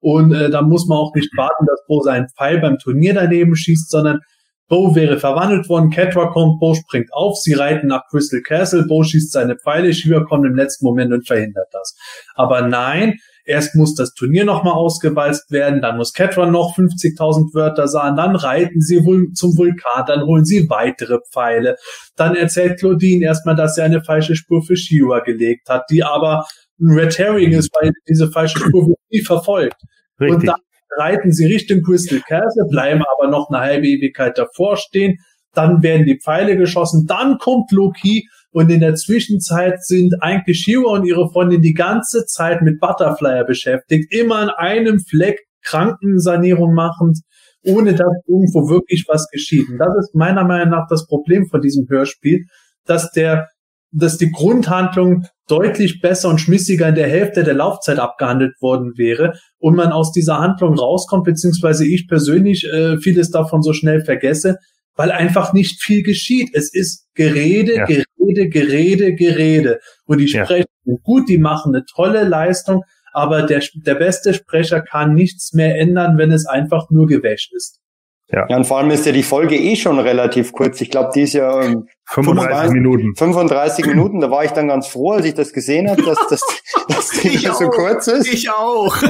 Und äh, da muss man auch nicht warten, dass Bo seinen Pfeil beim Turnier daneben schießt, sondern Bo wäre verwandelt worden, Catra kommt, Bo springt auf, sie reiten nach Crystal Castle, Bo schießt seine Pfeile, Shiva kommt im letzten Moment und verhindert das. Aber nein, erst muss das Turnier nochmal ausgewalzt werden, dann muss Catra noch 50.000 Wörter sagen, dann reiten sie zum Vulkan, dann holen sie weitere Pfeile. Dann erzählt Claudine erstmal, dass sie eine falsche Spur für Shiva gelegt hat, die aber ein Red Herring ist, weil diese falsche Spur wird nie verfolgt. Und Richtig. dann reiten sie Richtung Crystal Castle, bleiben aber noch eine halbe Ewigkeit davor stehen. Dann werden die Pfeile geschossen, dann kommt Loki und in der Zwischenzeit sind eigentlich Shira und ihre Freundin die ganze Zeit mit Butterflyer beschäftigt, immer an einem Fleck Krankensanierung machend, ohne dass irgendwo wirklich was geschieht. Und das ist meiner Meinung nach das Problem von diesem Hörspiel, dass der, dass die Grundhandlung deutlich besser und schmissiger in der Hälfte der Laufzeit abgehandelt worden wäre und man aus dieser Handlung rauskommt, beziehungsweise ich persönlich äh, vieles davon so schnell vergesse, weil einfach nicht viel geschieht. Es ist Gerede, Ja. Gerede, Gerede, Gerede. Und die Ja. Sprecher sind gut, die machen eine tolle Leistung, aber der, der beste Sprecher kann nichts mehr ändern, wenn es einfach nur gewäscht ist. Ja, und vor allem ist ja die Folge eh schon relativ kurz. Ich glaube, die ist ja ähm, 35 Minuten. 35 Minuten. Da war ich dann ganz froh, als ich das gesehen habe, dass, dass, dass die Ich so kurz ist. Ich auch.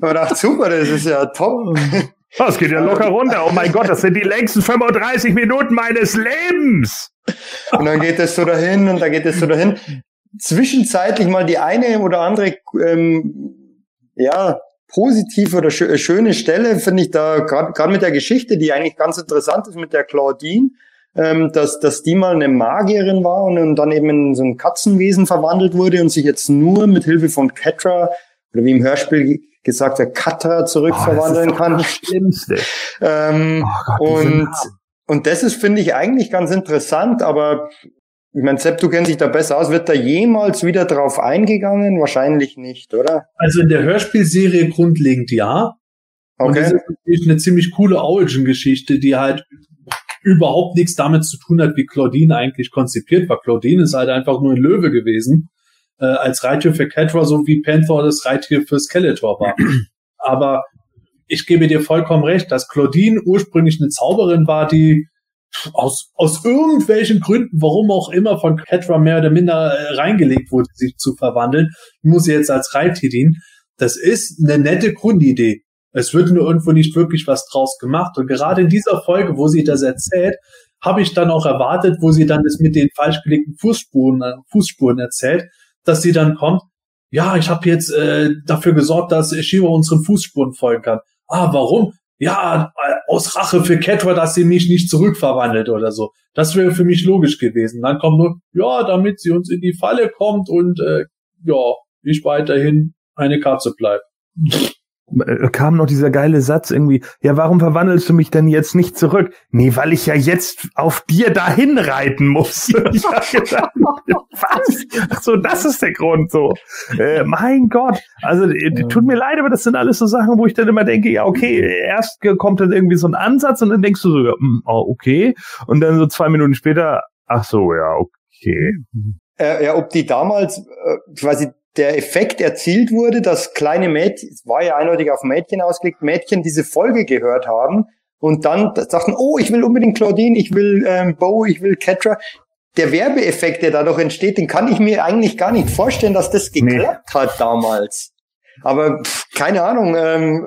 Ich dachte, super, das ist ja top. Oh, es geht ja locker runter. Oh mein Gott, das sind die längsten 35 Minuten meines Lebens. Und dann geht es so dahin und dann geht es so dahin. Zwischenzeitlich mal die eine oder andere, ähm, ja, positive oder schö schöne Stelle finde ich da gerade mit der Geschichte, die eigentlich ganz interessant ist mit der Claudine, ähm, dass, dass die mal eine Magierin war und, und dann eben in so ein Katzenwesen verwandelt wurde und sich jetzt nur mit Hilfe von Catra oder wie im Hörspiel gesagt wird, Katra zurückverwandeln oh, kann. Das Schlimmste. ähm, oh Gott, und, und das ist, finde ich, eigentlich ganz interessant, aber ich meine, Sepp, du kennst dich da besser aus. Wird da jemals wieder drauf eingegangen? Wahrscheinlich nicht, oder? Also in der Hörspielserie grundlegend ja. Okay. Und das ist eine ziemlich coole Origin-Geschichte, die halt überhaupt nichts damit zu tun hat, wie Claudine eigentlich konzipiert war. Claudine ist halt einfach nur ein Löwe gewesen, äh, als Reittier für Catra, so wie Panther das Reittier für Skeletor war. Aber ich gebe dir vollkommen recht, dass Claudine ursprünglich eine Zauberin war, die aus, aus irgendwelchen Gründen, warum auch immer, von Catra mehr oder minder äh, reingelegt wurde, sich zu verwandeln, muss sie jetzt als Reittier dienen. Das ist eine nette Grundidee. Es wird nur irgendwo nicht wirklich was draus gemacht. Und gerade in dieser Folge, wo sie das erzählt, habe ich dann auch erwartet, wo sie dann das mit den falsch gelegten Fußspuren, äh, Fußspuren erzählt, dass sie dann kommt, ja, ich habe jetzt äh, dafür gesorgt, dass Shiva unseren Fußspuren folgen kann. Ah, warum? Ja, aus Rache für Catra, dass sie mich nicht zurückverwandelt oder so. Das wäre für mich logisch gewesen. Dann kommt nur, ja, damit sie uns in die Falle kommt und äh, ja, ich weiterhin eine Katze bleibe. Äh, kam noch dieser geile Satz irgendwie, ja, warum verwandelst du mich denn jetzt nicht zurück? Nee, weil ich ja jetzt auf dir dahin reiten muss. ich hab gedacht, was? Ach so, das ist der Grund so. Äh, mein Gott. Also, äh, tut mir leid, aber das sind alles so Sachen, wo ich dann immer denke, ja, okay, erst kommt dann irgendwie so ein Ansatz und dann denkst du so, ja, oh, okay. Und dann so zwei Minuten später, ach so, ja, okay. Äh, ja, ob die damals äh, quasi der Effekt erzielt wurde, dass kleine Mädchen, es war ja eindeutig auf Mädchen ausgelegt, Mädchen diese Folge gehört haben und dann sagten, oh, ich will unbedingt Claudine, ich will ähm, Bo, ich will Catra. Der Werbeeffekt, der dadurch entsteht, den kann ich mir eigentlich gar nicht vorstellen, dass das geklappt nee. hat damals. Aber pff, keine Ahnung, ähm,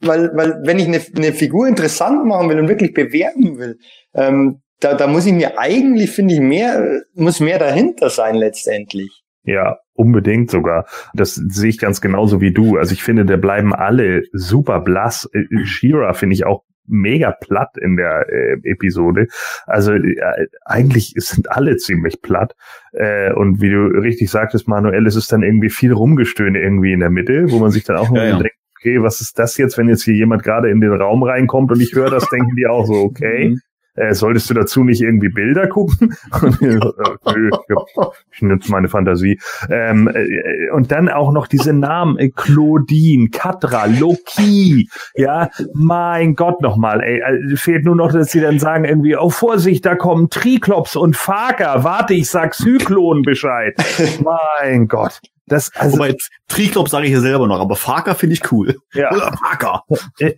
weil, weil wenn ich eine, eine Figur interessant machen will und wirklich bewerben will, ähm, da, da muss ich mir eigentlich, finde ich, mehr, muss mehr dahinter sein letztendlich. Ja, unbedingt sogar. Das sehe ich ganz genauso wie du. Also ich finde, da bleiben alle super blass. Äh, Shira finde ich auch mega platt in der äh, Episode. Also äh, eigentlich sind alle ziemlich platt. Äh, und wie du richtig sagtest, Manuel, es ist dann irgendwie viel Rumgestöhne irgendwie in der Mitte, wo man sich dann auch ja, ja. denkt, okay, was ist das jetzt, wenn jetzt hier jemand gerade in den Raum reinkommt und ich höre das, denken die auch so, okay. Äh, solltest du dazu nicht irgendwie Bilder gucken? ich nutze meine Fantasie. Ähm, äh, und dann auch noch diese Namen, äh, Claudine, Katra, Loki, ja, mein Gott nochmal, ey, äh, fehlt nur noch, dass sie dann sagen irgendwie, oh Vorsicht, da kommen Triklops und Faker, warte, ich sag Zyklon Bescheid. mein Gott. Das, also, Wobei, Triklop sage ich ja selber noch, aber Faker finde ich cool. Ja. Oder Faker. Äh,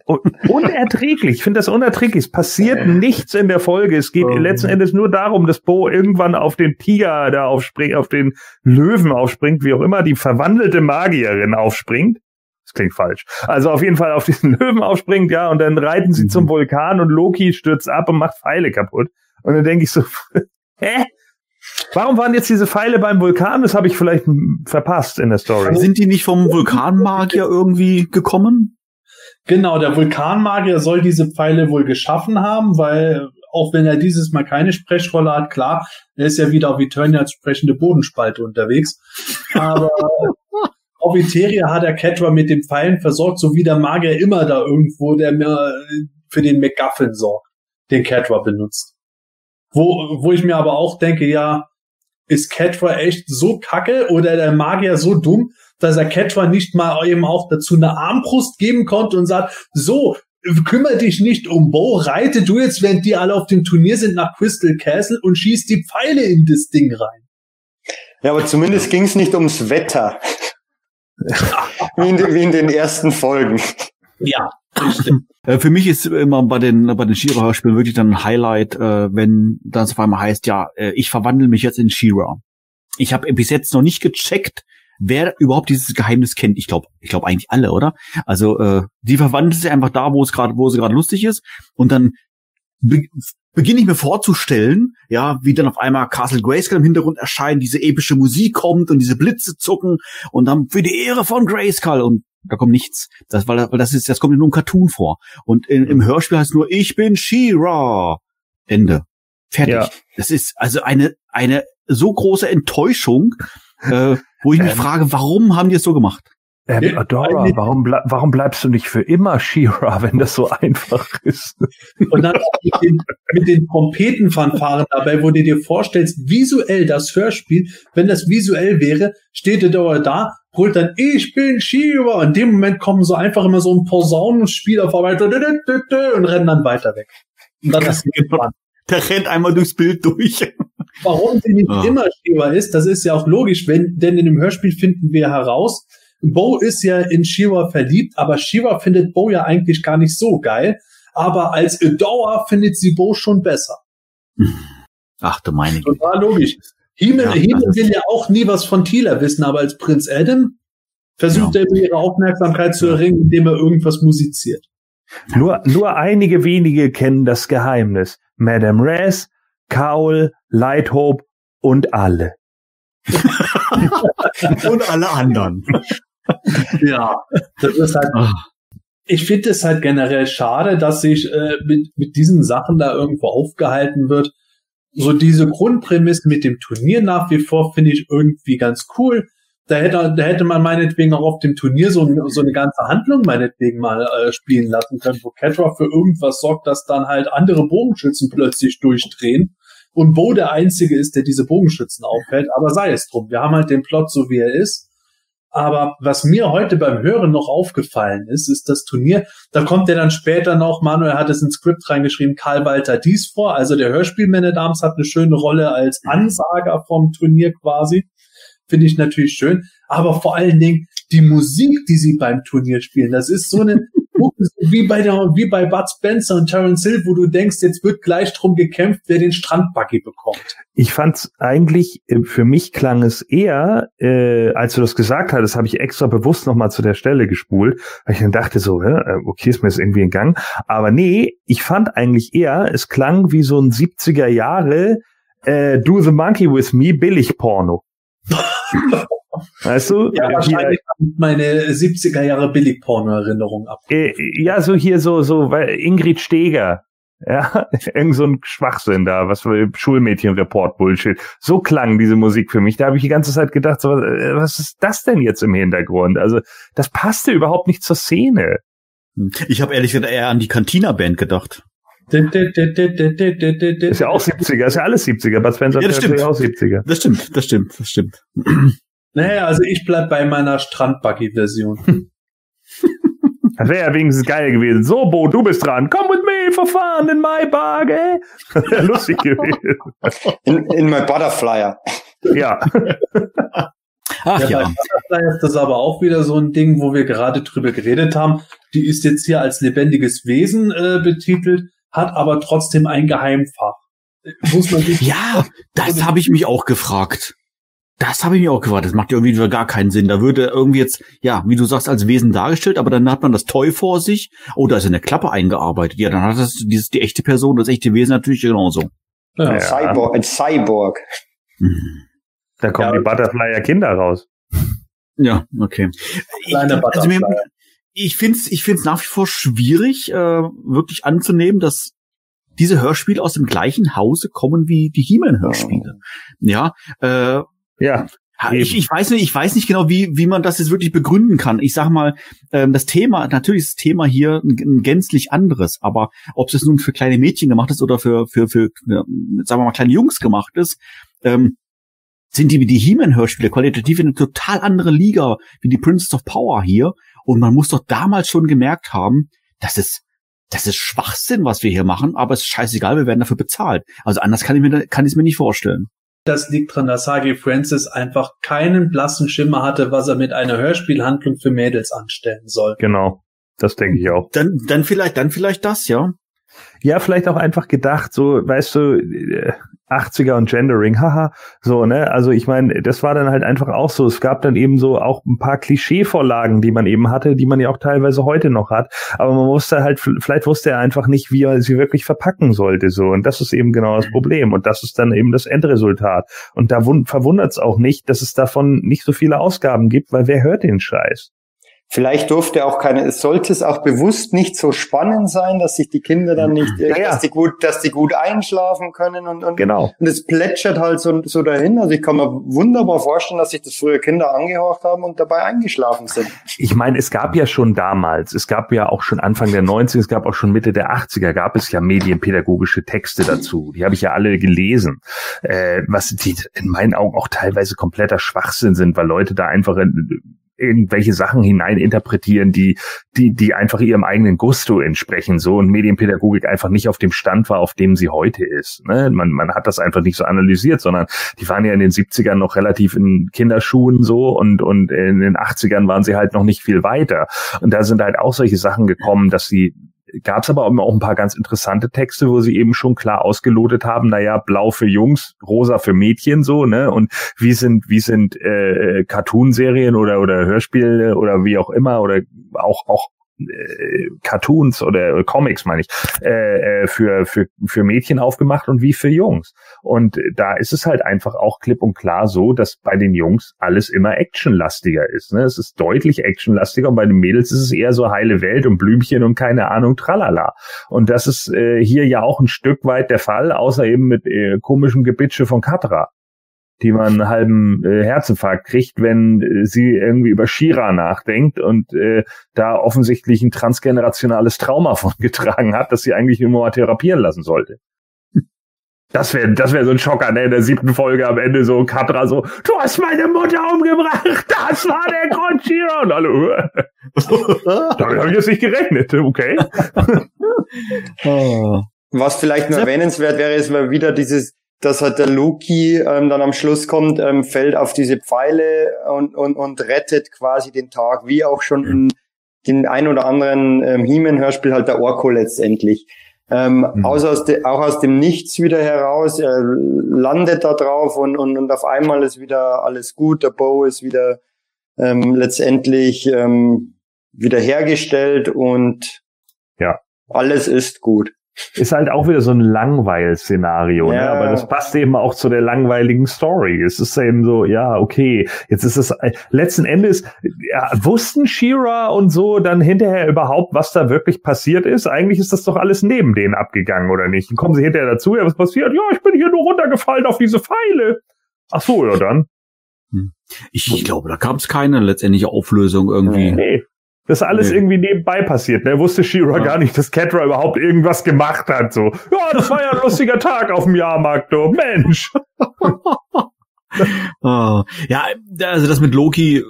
unerträglich. Ich finde das unerträglich. Es passiert äh. nichts in der Folge. Es geht ähm. letzten Endes nur darum, dass Bo irgendwann auf den Tiger da aufspringt, auf den Löwen aufspringt, wie auch immer, die verwandelte Magierin aufspringt. Das klingt falsch. Also auf jeden Fall auf diesen Löwen aufspringt, ja, und dann reiten sie mhm. zum Vulkan und Loki stürzt ab und macht Pfeile kaputt. Und dann denke ich so, hä? Warum waren jetzt diese Pfeile beim Vulkan? Das habe ich vielleicht verpasst in der Story. Sind die nicht vom Vulkanmagier irgendwie gekommen? Genau, der Vulkanmagier soll diese Pfeile wohl geschaffen haben, weil auch wenn er dieses Mal keine Sprechrolle hat, klar, er ist ja wieder auf Eternia als sprechende Bodenspalte unterwegs. Aber auf Eteria hat er Catra mit den Pfeilen versorgt, so wie der Magier immer da irgendwo, der mir für den McGuffin sorgt, den Catra benutzt. Wo, wo ich mir aber auch denke, ja, ist Catra echt so kacke oder der Magier so dumm, dass er Catra nicht mal eben auch dazu eine Armbrust geben konnte und sagt, so, kümmere dich nicht um Bo, reite du jetzt, während die alle auf dem Turnier sind, nach Crystal Castle und schieß die Pfeile in das Ding rein. Ja, aber zumindest ging es nicht ums Wetter. wie, in, wie in den ersten Folgen. Ja, für mich ist immer bei den bei den Shira-Hörspielen wirklich dann ein Highlight, äh, wenn das auf einmal heißt, ja, äh, ich verwandle mich jetzt in Shira. Ich habe bis jetzt noch nicht gecheckt, wer überhaupt dieses Geheimnis kennt. Ich glaube, ich glaube eigentlich alle, oder? Also äh, die verwandelt sich einfach da, wo es gerade, wo sie gerade lustig ist, und dann beginne ich mir vorzustellen, ja, wie dann auf einmal Castle Grayskull im Hintergrund erscheint, diese epische Musik kommt und diese Blitze zucken und dann für die Ehre von Grayskull und da kommt nichts. Das, weil, weil das ist, das kommt nur im Cartoon vor. Und in, im Hörspiel heißt nur, ich bin She-Ra. Ende. Fertig. Ja. Das ist also eine, eine so große Enttäuschung, äh, wo ich mich Ähm. frage, warum haben die es so gemacht? Ähm, Ja, Adora, warum, ble warum bleibst du nicht für immer She-Ra, wenn das so einfach ist? Und dann auch mit den, mit den Trompetenfanfaren dabei, wo du dir vorstellst, visuell das Hörspiel, wenn das visuell wäre, steht der Dauer da, holt dann, ich bin Shiva. In dem Moment kommen so einfach immer so ein Posaunenspiel auf einmal und rennen dann weiter weg. Und dann ist. Der rennt einmal durchs Bild durch. Warum sie nicht Ah. immer Shiva ist, das ist ja auch logisch, wenn, denn in dem Hörspiel finden wir heraus, Bo ist ja in Shiva verliebt, aber Shiva findet Bo ja eigentlich gar nicht so geil. Aber als Adora findet sie Bo schon besser. Ach du meine Güte. Total logisch. He-Man Ja, ist- will ja auch nie was von Tila wissen, aber als Prinz Adam versucht er ihre Aufmerksamkeit zu erringen, indem er irgendwas musiziert. Nur, nur einige wenige kennen das Geheimnis. Madame Raz, Cowl, Lighthope und alle. Und alle anderen. Ja, das ist halt. Ah. Ich finde es halt generell schade, dass sich äh, mit, mit diesen Sachen da irgendwo aufgehalten wird. So diese Grundprämisse mit dem Turnier nach wie vor finde ich irgendwie ganz cool. Da hätte, da hätte man meinetwegen auch auf dem Turnier so, so eine ganze Handlung meinetwegen mal äh, spielen lassen können, wo Catra für irgendwas sorgt, dass dann halt andere Bogenschützen plötzlich durchdrehen und Bo der Einzige ist, der diese Bogenschützen aufhält. Aber sei es drum. Wir haben halt den Plot so, wie er ist. Aber was mir heute beim Hören noch aufgefallen ist, ist das Turnier. Da kommt ja dann später noch, Manuel hat es ins Skript reingeschrieben, Karl Walter Dies vor. Also der Hörspielman der Dams hat eine schöne Rolle als Ansager vom Turnier quasi. Finde ich natürlich schön. Aber vor allen Dingen die Musik, die sie beim Turnier spielen, das ist so eine, wie bei der, wie bei Bud Spencer und Terence Hill, wo du denkst, jetzt wird gleich drum gekämpft, wer den Strandbuggy bekommt. Ich fand's eigentlich, äh, für mich klang es eher, äh, als du das gesagt hattest, habe ich extra bewusst nochmal zu der Stelle gespult, weil ich dann dachte so, äh, okay, ist mir das irgendwie entgangen. Aber nee, ich fand eigentlich eher, es klang wie so ein 70er Jahre äh, Do the Monkey with Me Billig-Porno. weißt du? Ja, Hier, wahrscheinlich kommt meine 70er Jahre Billigporno-Erinnerung ab. äh, ja, so hier so, so, weil Ingrid Steger. Ja, irgend so ein Schwachsinn da, was für Schulmädchenreport-Bullshit. So klang diese Musik für mich. Da habe ich die ganze Zeit gedacht, so, äh, was ist das denn jetzt im Hintergrund? Also, das passte überhaupt nicht zur Szene. Ich habe ehrlich gesagt eher an die Cantina-Band gedacht. Ist ja auch 70er, ist ja alles 70er. Bud Spencer Ja, das stimmt. auch 70er. Das stimmt, das stimmt, das stimmt. Naja, also ich bleib bei meiner Strandbuggy-Version. Das wäre ja wenigstens geil gewesen. So, Bo, du bist dran. Come with me fun in my buggy. Das wär lustig gewesen. In, in my Butterflyer. Ja. Ach Ja, ja. Butterfly ist das aber auch wieder so ein Ding, wo wir gerade drüber geredet haben. Die ist jetzt hier als lebendiges Wesen äh, betitelt, hat aber trotzdem ein Geheimfach. Muss man sich Ja, das habe ich mich auch gefragt. Das habe ich mir auch gefragt. Das macht ja irgendwie gar keinen Sinn. Da würde irgendwie jetzt, ja, wie du sagst, als Wesen dargestellt, aber dann hat man das Toy vor sich. Oh, da ist eine Klappe eingearbeitet. Ja, dann hat das dieses, die echte Person, das echte Wesen natürlich genauso. ja, Ja. Cyborg, ein Cyborg. Hm. Da kommen Ja. die Butterflyer Kinder raus. Ja, okay. Kleine Ich, also mir, ich finde es ich find's nach wie vor schwierig, äh, wirklich anzunehmen, dass diese Hörspiele aus dem gleichen Hause kommen wie die He-Man-Hörspiele. Ja, äh, Ja. Ich, ich weiß nicht, ich weiß nicht genau, wie, wie man das jetzt wirklich begründen kann. Ich sag mal, ähm, das Thema, natürlich ist das Thema hier ein, ein gänzlich anderes, aber ob es nun für kleine Mädchen gemacht ist oder für, für, für, für sagen wir mal, kleine Jungs gemacht ist, ähm, sind die, die He-Man-Hörspiele qualitativ in eine total andere Liga wie die Princess of Power hier. Und man muss doch damals schon gemerkt haben, das ist, das ist Schwachsinn, was wir hier machen, aber es ist scheißegal, wir werden dafür bezahlt. Also anders kann ich mir, kann ich es mir nicht vorstellen. Das liegt dran, dass Sagi Francis einfach keinen blassen Schimmer hatte, was er mit einer Hörspielhandlung für Mädels anstellen soll. Genau. Das denke ich auch. Dann, dann vielleicht, dann vielleicht das, ja. Ja, vielleicht auch einfach gedacht, so, weißt du, äh, 80er und Gendering, haha, so, ne? Also ich meine, das war dann halt einfach auch so. Es gab dann eben so auch ein paar Klischeevorlagen, die man eben hatte, die man ja auch teilweise heute noch hat. Aber man wusste halt, vielleicht wusste er einfach nicht, wie er sie wirklich verpacken sollte, so. Und das ist eben genau das Problem. Und das ist dann eben das Endresultat. Und da verwundert es auch nicht, dass es davon nicht so viele Ausgaben gibt, weil wer hört den Scheiß? Vielleicht durfte auch keine, es sollte es auch bewusst nicht so spannend sein, dass sich die Kinder dann nicht, ja, ja. dass die gut, dass die gut einschlafen können und, und, genau. und es plätschert halt so, so dahin. Also ich kann mir wunderbar vorstellen, dass sich das früher Kinder angehorcht haben und dabei eingeschlafen sind. Ich meine, es gab ja schon damals, es gab ja auch schon Anfang der 90er, es gab auch schon Mitte der 80er, gab es ja medienpädagogische Texte dazu. Die habe ich ja alle gelesen, äh, was die in meinen Augen auch teilweise kompletter Schwachsinn sind, weil Leute da einfach irgendwelche Sachen hineininterpretieren, die, die, die einfach ihrem eigenen Gusto entsprechen, so und Medienpädagogik einfach nicht auf dem Stand war, auf dem sie heute ist. Ne? Man, man hat das einfach nicht so analysiert, sondern die waren ja in den 70ern noch relativ in Kinderschuhen so und, und in den 80ern waren sie halt noch nicht viel weiter. Und da sind halt auch solche Sachen gekommen, dass sie gab es aber auch ein paar ganz interessante Texte, wo sie eben schon klar ausgelotet haben, naja, blau für Jungs, rosa für Mädchen so, ne? Und wie sind, wie sind äh, Cartoonserien oder oder Hörspiele oder wie auch immer oder auch auch äh, Cartoons oder Comics, meine ich, äh, äh, für, für, für Mädchen aufgemacht und wie für Jungs. Und da ist es halt einfach auch klipp und klar so, dass bei den Jungs alles immer actionlastiger ist. Ne? Es ist deutlich actionlastiger und bei den Mädels ist es eher so heile Welt und Blümchen und keine Ahnung, tralala. Und das ist äh, hier ja auch ein Stück weit der Fall, außer eben mit äh, komischem Gebitsche von Katra die man einen halben äh, Herzinfarkt kriegt, wenn äh, sie irgendwie über Shira nachdenkt und äh, da offensichtlich ein transgenerationales Trauma von getragen hat, das sie eigentlich immer mal therapieren lassen sollte. Das wäre das wäre so ein Schocker, ne? In der siebten Folge am Ende so Katra so, du hast meine Mutter umgebracht, das war der Grund, Shira. Und alle, damit habe ich jetzt nicht gerechnet, okay. Was vielleicht nur erwähnenswert wäre, ist mal wieder dieses dass halt der Loki ähm, dann am Schluss kommt, ähm, fällt auf diese Pfeile und, und, und rettet quasi den Tag, wie auch schon in den ein oder anderen ähm, He-Man-Hörspiel halt der Orko letztendlich. Ähm, mhm. aus, aus de, auch aus dem Nichts wieder heraus, er landet da drauf und, und, und auf einmal ist wieder alles gut, der Bow ist wieder ähm, letztendlich ähm, wieder hergestellt und ja. alles ist gut. Ist halt auch wieder so ein Langweil-Szenario, ne? Ja. aber das passt eben auch zu der langweiligen Story. Es ist eben so, ja, okay, jetzt ist es, äh, letzten Endes, ja, wussten Shira und so dann hinterher überhaupt, was da wirklich passiert ist? Eigentlich ist das doch alles neben denen abgegangen, oder nicht? Und kommen sie hinterher dazu, ja, was passiert? Ja, ich bin hier nur runtergefallen auf diese Pfeile. Ach so, ja dann. Hm. Ich, ich glaube, da gab es keine letztendliche Auflösung irgendwie. Nee. Das ist alles nee. irgendwie nebenbei passiert. Er wusste Shira ja. gar nicht, dass Catra überhaupt irgendwas gemacht hat. So, ja, das war ja ein lustiger Tag auf dem Jahrmarkt, du Mensch. oh. Ja, also das mit Loki,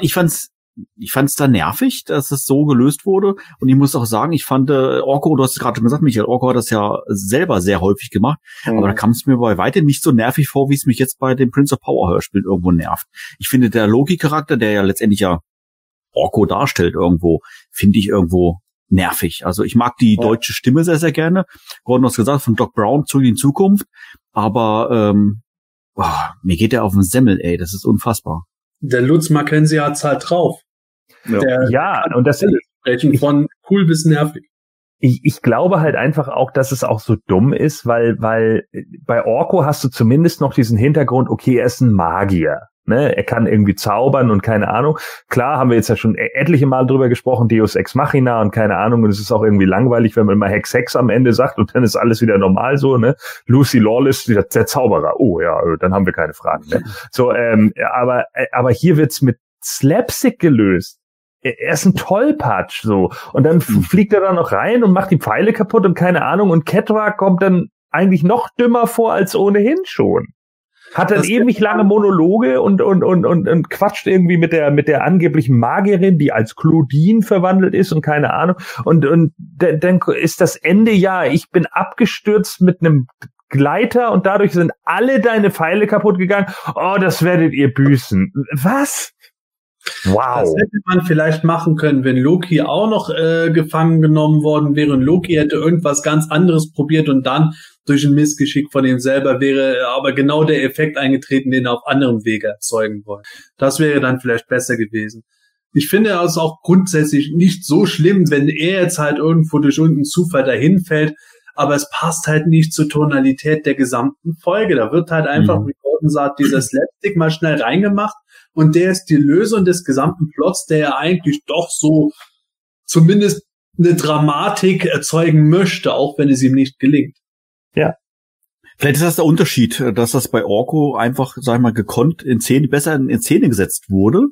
ich fand's ich fand's da nervig, dass es so gelöst wurde. Und ich muss auch sagen, ich fand äh, Orko, du hast es gerade schon gesagt, Michael, Orko hat das ja selber sehr häufig gemacht. Mhm. Aber da kam es mir bei weitem nicht so nervig vor, wie es mich jetzt bei dem Prince of Power Hörspiel irgendwo nervt. Ich finde, der Loki-Charakter, der ja letztendlich ja Orko darstellt irgendwo, finde ich irgendwo nervig. Also ich mag die ja. deutsche Stimme sehr, sehr gerne. Gordon hat gesagt, von Doc Brown zurück in Zukunft. Aber ähm, oh, mir geht der auf den Semmel, ey, das ist unfassbar. Der Lutz Mackenzie hat's halt drauf. Ja, der ja und das sprechen von cool bis nervig. Ich, ich glaube halt einfach auch, dass es auch so dumm ist, weil, weil bei Orko hast du zumindest noch diesen Hintergrund, okay, er ist ein Magier. Ne, er kann irgendwie zaubern und keine Ahnung. Klar, haben wir jetzt ja schon e-, etliche Mal drüber gesprochen, Deus Ex Machina und keine Ahnung. Und es ist auch irgendwie langweilig, wenn man immer Hex Hex am Ende sagt und dann ist alles wieder normal so. Ne, Lucy Lawless, der, der Zauberer. Oh ja, äh, dann haben wir keine Fragen. Ne? So, ähm, aber äh, aber hier wird's mit Slapstick gelöst. Er ist ein Tollpatsch so und dann hm. fliegt er da noch rein und macht die Pfeile kaputt und keine Ahnung und Ketra kommt dann eigentlich noch dümmer vor als ohnehin schon hat dann das ewig lange Monologe und, und, und, und, und quatscht irgendwie mit der, mit der angeblichen Magierin, die als Claudine verwandelt ist und keine Ahnung. Und, und dann ist das Ende ja, ich bin abgestürzt mit einem Gleiter und dadurch sind alle deine Pfeile kaputt gegangen. Oh, das werdet ihr büßen. Was? Wow. Das hätte man vielleicht machen können, wenn Loki auch noch äh, gefangen genommen worden wäre und Loki hätte irgendwas ganz anderes probiert und dann durch ein Missgeschick von ihm selber wäre aber genau der Effekt eingetreten, den er auf anderem Wege erzeugen wollte. Das wäre dann vielleicht besser gewesen. Ich finde es auch grundsätzlich nicht so schlimm, wenn er jetzt halt irgendwo durch irgendeinen Zufall dahin fällt, aber es passt halt nicht zur Tonalität der gesamten Folge. Da wird halt einfach, Mhm. wie Gordon sagt, dieser Slapstick mal schnell reingemacht und der ist die Lösung des gesamten Plots, der ja eigentlich doch so zumindest eine Dramatik erzeugen möchte, auch wenn es ihm nicht gelingt. Vielleicht ist das der Unterschied, dass das bei Orko einfach, sag ich mal, gekonnt in Szene, besser in Szene gesetzt wurde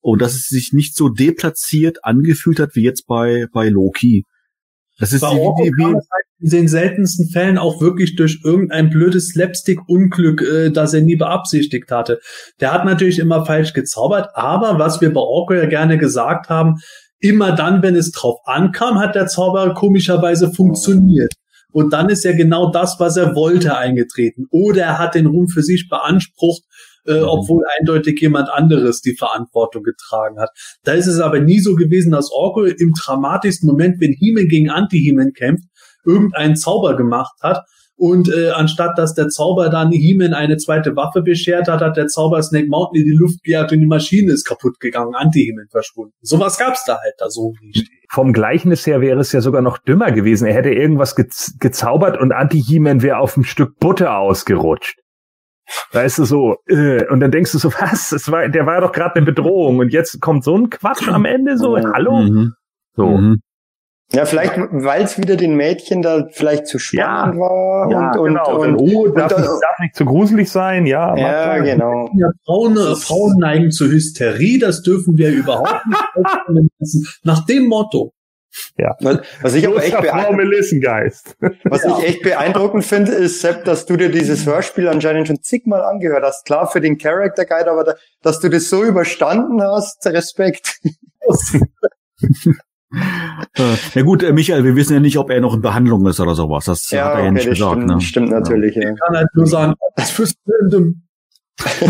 und dass es sich nicht so deplatziert angefühlt hat wie jetzt bei, bei Loki. Das ist Bei die, Orko die, es halt in den seltensten Fällen auch wirklich durch irgendein blödes Slapstick-Unglück, äh, das er nie beabsichtigt hatte. Der hat natürlich immer falsch gezaubert, aber was wir bei Orko ja gerne gesagt haben, immer dann, wenn es drauf ankam, hat der Zauber komischerweise funktioniert. Und dann ist ja genau das, was er wollte, eingetreten. Oder er hat den Ruhm für sich beansprucht, äh, obwohl eindeutig jemand anderes die Verantwortung getragen hat. Da ist es aber nie so gewesen, dass Orko im dramatischsten Moment, wenn He-Man gegen Anti-He-Man kämpft, irgendeinen Zauber gemacht hat. Und äh, anstatt dass der Zauber dann He-Man eine zweite Waffe beschert hat, hat der Zauber Snake Mountain in die Luft gejagt und die Maschine ist kaputt gegangen, Anti-He-Man verschwunden. Sowas gab's da halt da so nicht. Vom Gleichnis her wäre es ja sogar noch dümmer gewesen. Er hätte irgendwas gez gezaubert und Anti-He-Man wäre auf ein Stück Butter ausgerutscht. Ist es so, äh, und dann denkst du so, was? Es war, der war doch gerade eine Bedrohung und jetzt kommt so ein Quatsch am Ende so, hallo? Mhm. So. Mhm. Ja, vielleicht, weil es wieder den Mädchen da vielleicht zu spannend Ja. war Ja, und, genau. und, und, oh, darf, und- nicht, darf nicht zu gruselig sein, ja. ja, genau. Ja, Frauen, Frauen neigen zur Hysterie, das dürfen wir überhaupt nicht. Nach dem Motto. Was, was ich aber echt beeindruckend, was ich echt beeindruckend finde, ist, Sepp, dass du dir dieses Hörspiel anscheinend schon zigmal angehört hast. Klar für den Character Guide, aber da, dass du das so überstanden hast, Respekt. Ja gut, äh, Michael, wir wissen ja nicht, ob er noch in Behandlung ist oder sowas. Das Ja, hat er ja okay, nicht das gesagt. stimmt, ne? stimmt natürlich. Ja. Ich kann halt nur sagen, das fürs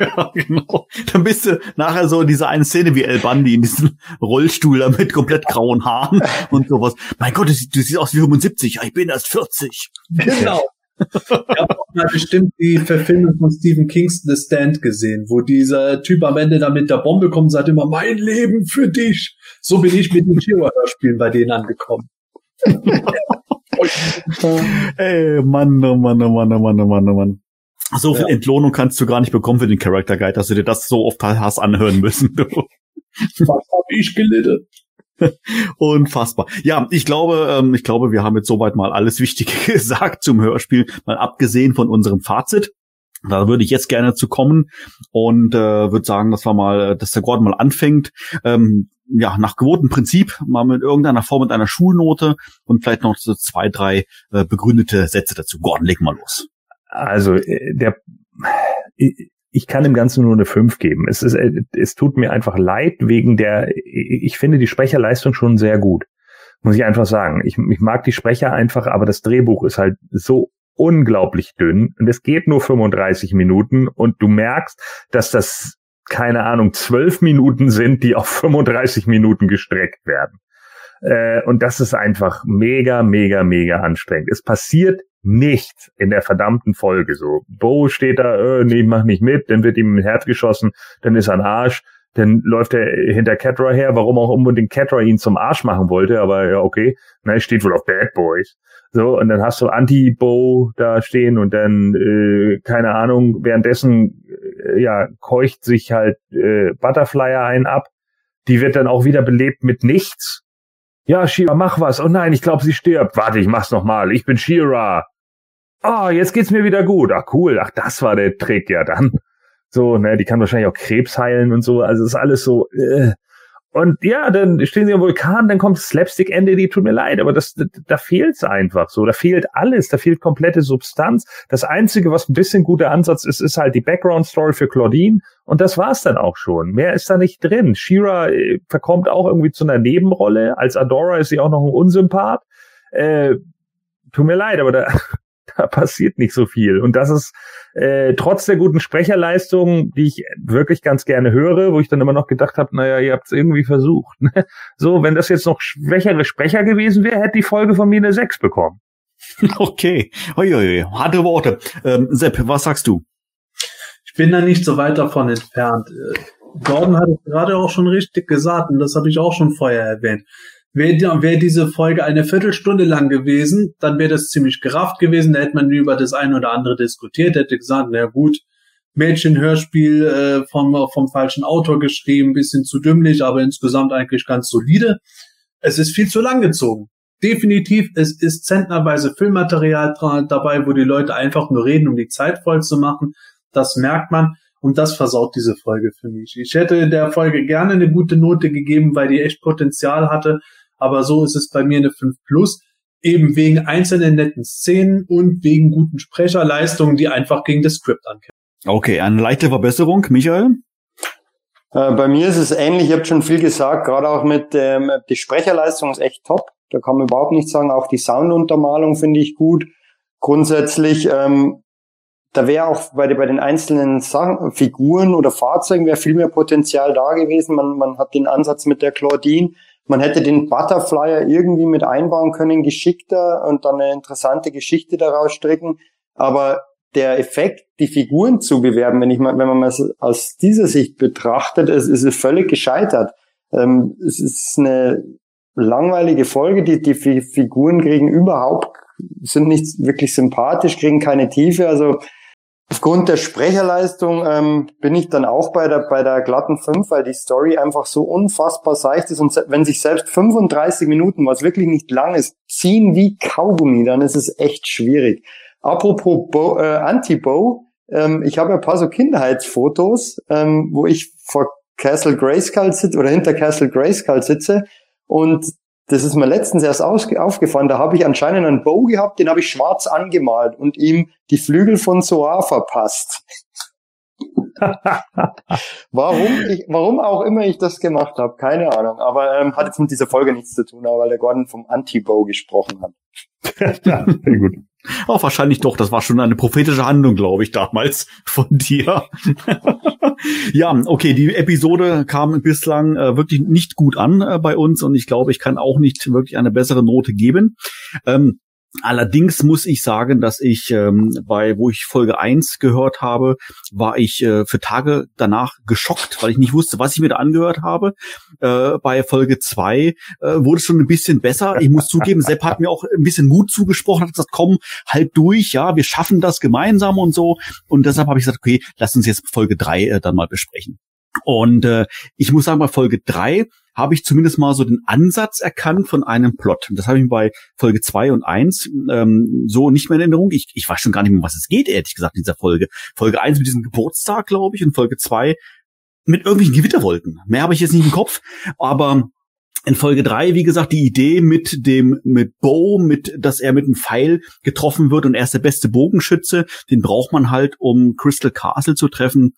ja, genau. Dann bist du nachher so in dieser eine Szene wie El Bandi in diesem Rollstuhl da mit komplett grauen Haaren und sowas. Mein Gott, du, siehst- du siehst aus wie 75. Ja, ich bin erst 40. Genau. Ich habe auch mal bestimmt die Verfilmung von Stephen Kings The Stand gesehen, wo dieser Typ am Ende da mit der Bombe kommt und sagt immer, mein Leben für dich. So bin ich mit den Chihuahua-Spielen bei denen angekommen. Ey, Mann, oh Mann, oh Mann, oh Mann, oh Mann, oh Mann. So viel Entlohnung kannst du gar nicht bekommen für den Character Guide, dass du dir das so oft hast anhören müssen. Du. Was hab ich gelitten? Unfassbar. Ja, ich glaube, ähm, ich glaube, wir haben jetzt soweit mal alles Wichtige gesagt zum Hörspiel, mal abgesehen von unserem Fazit. Da würde ich jetzt gerne zu kommen und äh, würde sagen, dass wir mal, dass der Gordon mal anfängt, ähm, ja, nach gewohntem Prinzip, mal mit irgendeiner Form mit einer Schulnote und vielleicht noch so zwei, drei äh, begründete Sätze dazu. Gordon, leg mal los. Also äh, der ich- kann dem Ganzen nur eine 5 geben. Es ist äh, es tut mir einfach leid wegen der ich finde die Sprecherleistung schon sehr gut. Muss ich einfach sagen. Ich, ich mag die Sprecher einfach, aber das Drehbuch ist halt so unglaublich dünn und es geht nur 35 Minuten und du merkst, dass das keine Ahnung, zwölf Minuten sind, die auf 35 Minuten gestreckt werden. Äh, und das ist einfach mega, mega, mega anstrengend. Es passiert nichts in der verdammten Folge so. Bo steht da, äh, nee, mach nicht mit, dann wird ihm ein Herz geschossen, dann ist er ein Arsch, dann läuft er hinter Catra her, warum auch unbedingt Catra ihn zum Arsch machen wollte, aber ja, okay, na, er steht wohl auf Bad Boys. So, und dann hast du Anti-Bo da stehen und dann, äh, keine Ahnung, währenddessen, äh, ja, keucht sich halt äh, Butterflyer ein ab. Die wird dann auch wieder belebt mit nichts. Ja, Shira, mach was. Oh nein, ich glaube, sie stirbt. Warte, ich mach's nochmal. Ich bin Shira. Ah, jetzt geht's mir wieder gut. Ach cool. Ach, das war der Trick, ja dann. So, ne, die kann wahrscheinlich auch Krebs heilen und so. Also ist alles so. Äh. Und ja, dann stehen sie am Vulkan, dann kommt Slapstick-Ende, die tut mir leid, aber das, da, da fehlt's einfach so. Da fehlt alles, da fehlt komplette Substanz. Das Einzige, was ein bisschen guter Ansatz ist, ist halt die Background-Story für Claudine. Und das war's dann auch schon. Mehr ist da nicht drin. Shira äh, verkommt auch irgendwie zu einer Nebenrolle. Als Adora ist sie auch noch ein Unsympath. Äh, tut mir leid, aber da, da passiert nicht so viel. Und das ist äh, trotz der guten Sprecherleistung, die ich wirklich ganz gerne höre, wo ich dann immer noch gedacht habe, naja, ihr habt es irgendwie versucht. Ne? so, wenn das jetzt noch schwächere Sprecher gewesen wäre, hätte die Folge von mir eine 6 bekommen. Okay, Uiuiui. harte Worte. Ähm, Sepp, was sagst du? Ich bin da nicht so weit davon entfernt. Äh, Gordon hat es gerade auch schon richtig gesagt und das habe ich auch schon vorher erwähnt. Wäre wär diese Folge eine Viertelstunde lang gewesen, dann wäre das ziemlich gerafft gewesen. Da hätte man über das eine oder andere diskutiert, hätte gesagt, na gut, Mädchenhörspiel äh, vom, vom falschen Autor geschrieben, bisschen zu dümmlich, aber insgesamt eigentlich ganz solide. Es ist viel zu lang gezogen. Definitiv, es ist zentnerweise Filmmaterial dabei, wo die Leute einfach nur reden, um die Zeit voll zu machen. Das merkt man und das versaut diese Folge für mich. Ich hätte der Folge gerne eine gute Note gegeben, weil die echt Potenzial hatte, aber so ist es bei mir eine 5 plus, eben wegen einzelnen netten Szenen und wegen guten Sprecherleistungen, die einfach gegen das Skript ankämpfen. Okay, eine leichte Verbesserung, Michael? Äh, bei mir ist es ähnlich, ich habe schon viel gesagt, gerade auch mit ähm, die Sprecherleistung ist echt top. Da kann man überhaupt nichts sagen. Auch die Sounduntermalung finde ich gut. Grundsätzlich, ähm, da wäre auch bei, bei den einzelnen Sachen, Figuren oder Fahrzeugen wäre viel mehr Potenzial da gewesen. Man, man hat den Ansatz mit der Claudine, man hätte den Butterflyer irgendwie mit einbauen können, geschickter und dann eine interessante Geschichte daraus stricken. Aber der Effekt, die Figuren zu bewerben, wenn ich mal, wenn man mal aus dieser Sicht betrachtet, ist, ist es völlig gescheitert. Ähm, es ist eine langweilige Folge, die, die Figuren kriegen überhaupt, sind nicht wirklich sympathisch, kriegen keine Tiefe, also Aufgrund der Sprecherleistung ähm, bin ich dann auch bei der, bei der glatten 5, weil die Story einfach so unfassbar seicht ist. Und wenn sich selbst 35 Minuten, was wirklich nicht lang ist, ziehen wie Kaugummi, dann ist es echt schwierig. Apropos Bo, äh, Anti-Bo, ähm, ich habe ein paar so Kindheitsfotos, ähm, wo ich vor Castle Grayskull sitze oder hinter Castle Grayskull sitze und das ist mir letztens erst aufgefallen, da habe ich anscheinend einen Bow gehabt, den habe ich schwarz angemalt und ihm die Flügel von Soar verpasst. warum, ich, warum auch immer ich das gemacht habe, keine Ahnung. Aber ähm, hat jetzt mit dieser Folge nichts zu tun, aber weil der Gordon vom Anti-Bow gesprochen hat. ja, sehr gut. Auch wahrscheinlich doch, das war schon eine prophetische Handlung, glaube ich, damals von dir. ja, okay, die Episode kam bislang äh, wirklich nicht gut an äh, bei uns und ich glaube, ich kann auch nicht wirklich eine bessere Note geben. Ähm, Allerdings muss ich sagen, dass ich ähm, bei, wo ich Folge 1 gehört habe, war ich äh, für Tage danach geschockt, weil ich nicht wusste, was ich mir da angehört habe. Äh, bei Folge 2 äh, wurde es schon ein bisschen besser. Ich muss zugeben, Sepp hat mir auch ein bisschen Mut zugesprochen, hat gesagt, komm, halb durch, ja, wir schaffen das gemeinsam und so. Und deshalb habe ich gesagt, okay, lass uns jetzt Folge 3 äh, dann mal besprechen. Und äh, ich muss sagen, bei Folge 3 habe ich zumindest mal so den Ansatz erkannt von einem Plot. Das habe ich bei Folge zwei und eins ähm, so nicht mehr in Erinnerung. Ich, ich weiß schon gar nicht mehr, um was es geht, ehrlich gesagt, in dieser Folge. Folge eins mit diesem Geburtstag, glaube ich, und Folge zwei mit irgendwelchen Gewitterwolken. Mehr habe ich jetzt nicht im Kopf, aber in Folge drei, wie gesagt, die Idee mit dem, mit Bo, mit, dass er mit einem Pfeil getroffen wird und er ist der beste Bogenschütze, den braucht man halt, um Crystal Castle zu treffen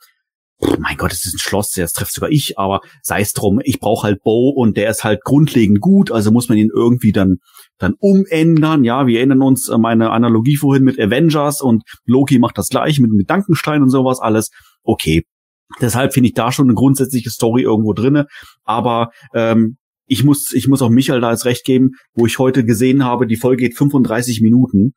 mein Gott, es ist ein Schloss, das trifft sogar ich, aber sei es drum, ich brauche halt Bo und der ist halt grundlegend gut, also muss man ihn irgendwie dann dann umändern. Ja, wir erinnern uns an meine Analogie vorhin mit Avengers und Loki macht das gleiche mit dem Gedankenstein und sowas alles. Okay, deshalb finde ich da schon eine grundsätzliche Story irgendwo drinne, aber ähm, ich muss ich muss auch Michael da jetzt recht geben, wo ich heute gesehen habe, die Folge geht 35 Minuten.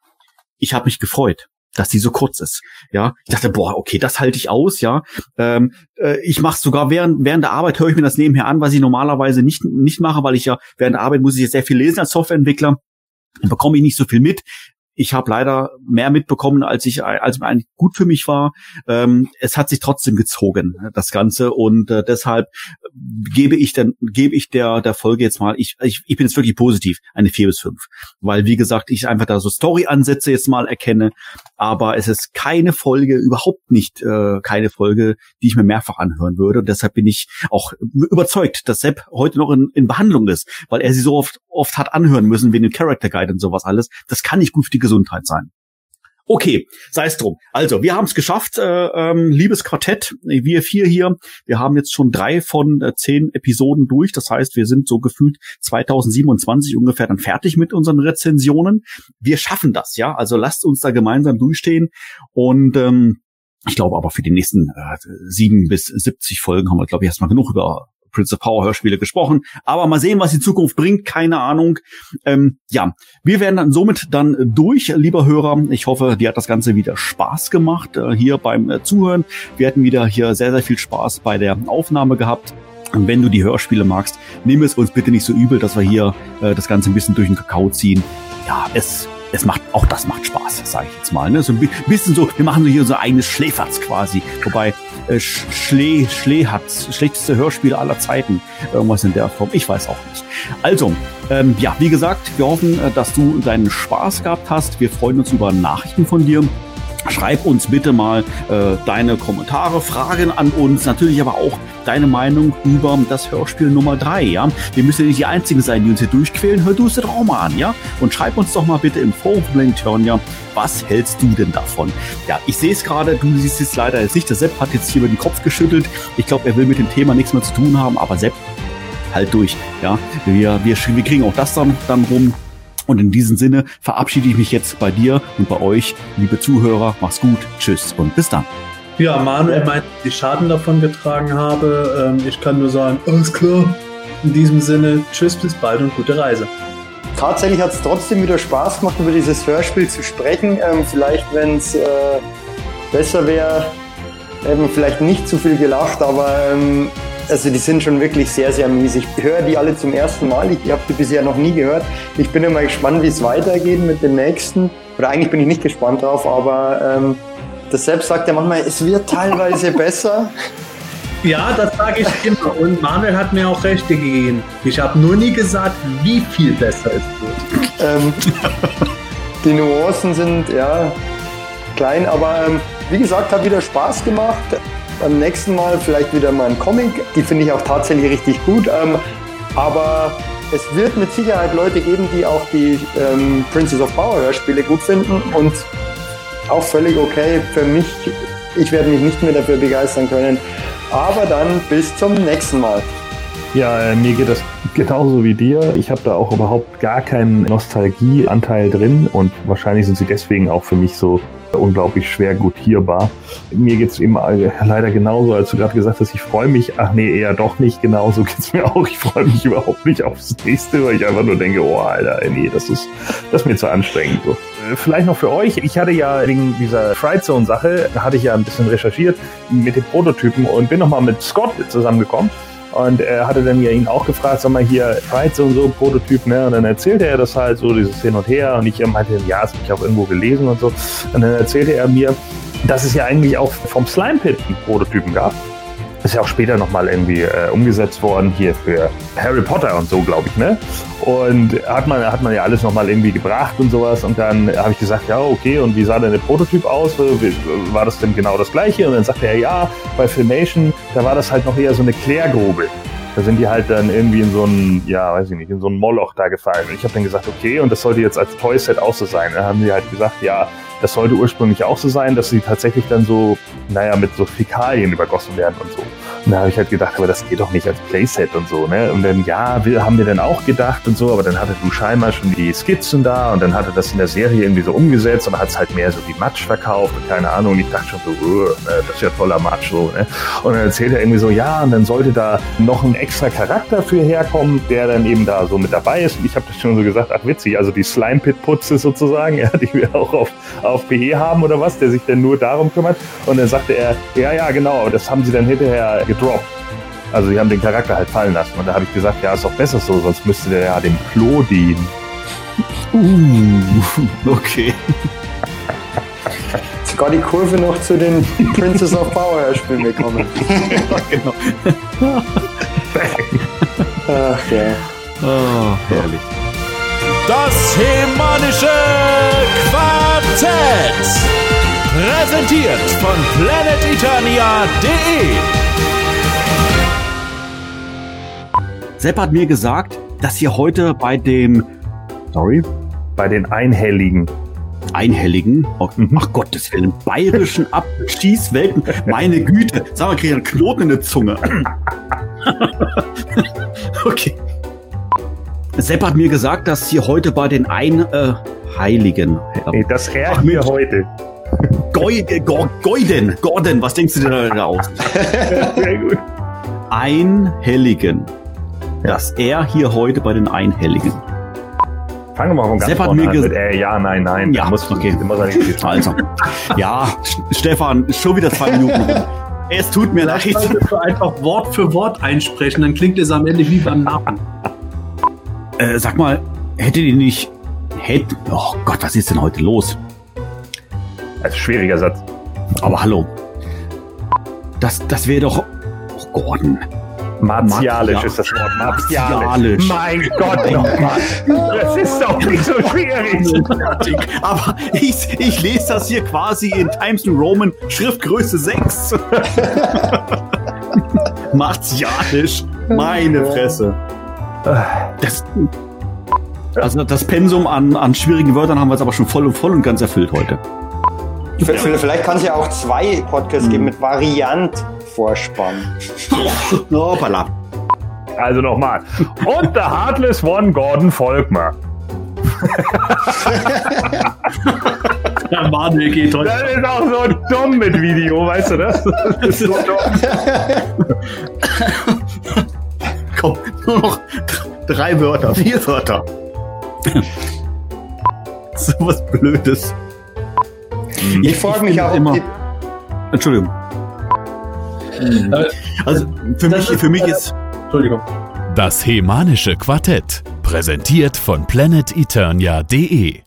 Ich habe mich gefreut dass die so kurz ist. Ja, ich dachte, boah, okay, das halte ich aus. Ja, ähm, äh, ich mache sogar während während der Arbeit höre ich mir das nebenher an, was ich normalerweise nicht nicht mache, weil ich ja während der Arbeit muss ich jetzt sehr viel lesen als Softwareentwickler. Dann bekomme ich nicht so viel mit ich habe leider mehr mitbekommen, als ich als eigentlich gut für mich war. Ähm, es hat sich trotzdem gezogen, das Ganze, und äh, deshalb gebe ich dann gebe ich der der Folge jetzt mal. Ich, ich ich bin jetzt wirklich positiv eine vier bis fünf, weil wie gesagt ich einfach da so Story-Ansätze jetzt mal erkenne, aber es ist keine Folge überhaupt nicht äh, keine Folge, die ich mir mehrfach anhören würde. Und deshalb bin ich auch überzeugt, dass Sepp heute noch in, in Behandlung ist, weil er sie so oft oft hat anhören müssen wegen dem Character Guide und sowas alles. Das kann nicht gut für die Gesundheit sein. Okay, sei es drum. Also, wir haben es geschafft, äh, ähm, liebes Quartett, wir vier hier. Wir haben jetzt schon drei von äh, zehn Episoden durch. Das heißt, wir sind so gefühlt 2027 ungefähr dann fertig mit unseren Rezensionen. Wir schaffen das, ja. Also lasst uns da gemeinsam durchstehen. Und ähm, ich glaube aber für die nächsten äh, sieben bis 70 Folgen haben wir, glaube ich, erstmal genug über Prince of Power Hörspiele gesprochen. Aber mal sehen, was die Zukunft bringt. Keine Ahnung. Ähm, ja, wir werden dann somit dann durch, lieber Hörer. Ich hoffe, dir hat das Ganze wieder Spaß gemacht äh, hier beim äh, Zuhören. Wir hatten wieder hier sehr, sehr viel Spaß bei der Aufnahme gehabt. Und wenn du die Hörspiele magst, nimm es uns bitte nicht so übel, dass wir hier äh, das Ganze ein bisschen durch den Kakao ziehen. Ja, es es macht, auch das macht Spaß, sage ich jetzt mal. Ne? So ein bisschen so, wir machen so hier so eigenes Schläferz quasi. Wobei äh, Schlee, Schleehatz, schlechteste Hörspiel aller Zeiten. Irgendwas in der Form. Ich weiß auch nicht. Also, ähm, ja, wie gesagt, wir hoffen, äh, dass du deinen Spaß gehabt hast. Wir freuen uns über Nachrichten von dir. Schreib uns bitte mal äh, deine Kommentare, Fragen an uns, natürlich aber auch deine Meinung über das Hörspiel Nummer drei. Ja? Wir müssen ja nicht die Einzigen sein, die uns hier durchquälen. Hör du es dir doch auch mal an, ja? Und schreib uns doch mal bitte im Forum Planeturnia, was hältst du denn davon? Ja, ich sehe es gerade, du siehst es leider jetzt nicht. Der Sepp hat jetzt hier über den Kopf geschüttelt. Ich glaube, er will mit dem Thema nichts mehr zu tun haben, aber Sepp, halt durch. Ja, wir, wir, wir kriegen auch das dann, dann rum. Und in diesem Sinne verabschiede ich mich jetzt bei dir und bei euch, liebe Zuhörer. Mach's gut, tschüss und bis dann. Ja, Manuel meint, dass ich Schaden davon getragen habe. Ähm, ich kann nur sagen, alles klar. In diesem Sinne, tschüss, bis bald und gute Reise. Tatsächlich hat es trotzdem wieder Spaß gemacht, über dieses Hörspiel zu sprechen. Ähm, vielleicht, wenn es äh, besser wäre, hätten wir vielleicht nicht zu viel gelacht, aber ähm, also die sind schon wirklich sehr, sehr mies. Ich höre die alle zum ersten Mal. Ich habe die bisher noch nie gehört. Ich bin immer gespannt, wie es weitergeht mit den nächsten. Oder eigentlich bin ich nicht gespannt drauf, aber ähm, das selbst sagt ja manchmal, es wird teilweise besser. Ja, das sage ich immer. Und Manuel hat mir auch Rechte gegeben. Ich habe nur nie gesagt, wie viel besser es wird. Ähm, die Nuancen sind ja klein, aber ähm, wie gesagt, hat wieder Spaß gemacht. Beim nächsten Mal vielleicht wieder mal ein Comic. Die finde ich auch tatsächlich richtig gut. Ähm, aber es wird mit Sicherheit Leute geben, die auch die ähm, Princess of Power Hörspiele gut finden und auch völlig okay. Für mich, ich werde mich nicht mehr dafür begeistern können. Aber dann bis zum nächsten Mal. Ja, äh, mir geht das genauso wie dir. Ich habe da auch überhaupt gar keinen Nostalgieanteil drin und wahrscheinlich sind sie deswegen auch für mich so unglaublich schwer gutierbar. Mir geht's eben leider genauso, als du gerade gesagt hast, ich freue mich, ach nee, eher doch nicht, genauso geht's mir auch. Ich freue mich überhaupt nicht aufs nächste, weil ich einfach nur denke, oh Alter, nee, das ist, das ist mir zu anstrengend. So. Äh, vielleicht noch für euch, ich hatte ja wegen dieser Fright Zone Sache, hatte ich ja ein bisschen recherchiert mit den Prototypen und bin nochmal mit Scott zusammengekommen. Und er hatte dann ja ihn auch gefragt, sag mal hier, Fright Zone so Prototyp, ne? Und dann erzählte er das halt so, dieses Hin und Her. Und ich meinte, ja, das habe ich auch irgendwo gelesen und so. Und dann erzählte er mir, dass es ja eigentlich auch vom Slime Pit einen Prototypen gab. Ist ja auch später nochmal irgendwie äh, umgesetzt worden hier für Harry Potter und so, glaube ich, ne? Und hat man, hat man ja alles nochmal irgendwie gebracht und sowas. Und dann habe ich gesagt, ja, okay, und wie sah denn der Prototyp aus? War das denn genau das gleiche? Und dann sagte er, ja, bei Filmation, da war das halt noch eher so eine Klärgrube. Da sind die halt dann irgendwie in so ein, ja, weiß ich nicht, in so ein Moloch da gefallen. Und ich habe dann gesagt, okay, und das sollte jetzt als Toyset auch so sein. Dann haben sie halt gesagt, ja, das sollte ursprünglich auch so sein, dass sie tatsächlich dann so, naja, mit so Fäkalien übergossen werden und so. Und da habe ich halt gedacht, aber das geht doch nicht als Playset und so, ne? Und dann, ja, wir, haben wir dann auch gedacht und so, aber dann hatte du scheinbar schon die Skizzen da und dann hatte das in der Serie irgendwie so umgesetzt und hat es halt mehr so wie Matsch verkauft und keine Ahnung. Und ich dachte schon so, uh, das ist ja toller Matsch so, ne? Und dann erzählt er irgendwie so, ja, und dann sollte da noch ein extra Charakter für herkommen, der dann eben da so mit dabei ist. Und ich habe das schon so gesagt, ach witzig, also die Slime Pit Putze sozusagen, ja, die wir auch auf auf PE haben oder was, der sich dann nur darum kümmert. Und dann sagte er, ja, ja, genau, das haben sie dann hinterher gedroppt. Also sie haben den Charakter halt fallen lassen. Und da habe ich gesagt, ja, ist doch besser so, sonst müsste der ja dem Klo dienen. Uh, okay. Sogar die Kurve noch zu den Princess of Power Spielen bekommen. ja, genau. Ach ja. Oh, herrlich. Das Hemanische Quartett. Präsentiert von planeteternia.de. Sepp hat mir gesagt, dass ihr heute bei dem. Sorry? Bei den Einhelligen Einhelligen. Mhm. Ach Gottes Willen, bayerischen Abschießwelten. Meine Güte, sag mal, krieg einen Knoten in der Zunge. okay. Sepp hat mir gesagt, dass hier heute bei den Einheiligen. Nee, das er Ach, hier heute. Goi, Go- Goiden, Gordon, was denkst du dir da aus? Sehr gut. Einhelligen. Dass er hier heute bei den Einhelligen. Fangen wir mal von ganz Sepp hat vorne mir an mit, äh, ja, nein, nein. Ja, muss, okay. er viel Also, ja, Stefan, schon wieder zwei Minuten rum. Es tut mir leid. Einfach Wort für Wort einsprechen, dann klingt es am Ende wie beim Nappen. Äh, sag mal, hättet ihr nicht. Hätt, oh Gott, was ist denn heute los? Also schwieriger Satz. Aber hallo. Das, das wäre doch. Oh, Gordon. Martialisch Martia- ist das Wort. Martialisch. Martialisch. Mein Gott, nochmal. Das ist doch nicht so schwierig. Aber ich, ich lese das hier quasi in Times New Roman, Schriftgröße 6. Martialisch. Meine Fresse. Das, also das Pensum an, an schwierigen Wörtern haben wir jetzt aber schon voll und voll und ganz erfüllt heute. Vielleicht kann es ja auch zwei Podcasts geben mit Variant-Vorspann. Hoppala. Also nochmal. Und der Heartless One Gordon Volkmar. Der Manuel geht heute. Das ist auch so dumm mit Video, weißt du das? Das ist so dumm. Komm, nur noch drei Wörter, vier Wörter. so was Blödes. Ich frage mich finde auch, immer. die, Entschuldigung. Also für mich, für mich ist. Entschuldigung. Das Hemanische Quartett. Präsentiert von planeteternia.de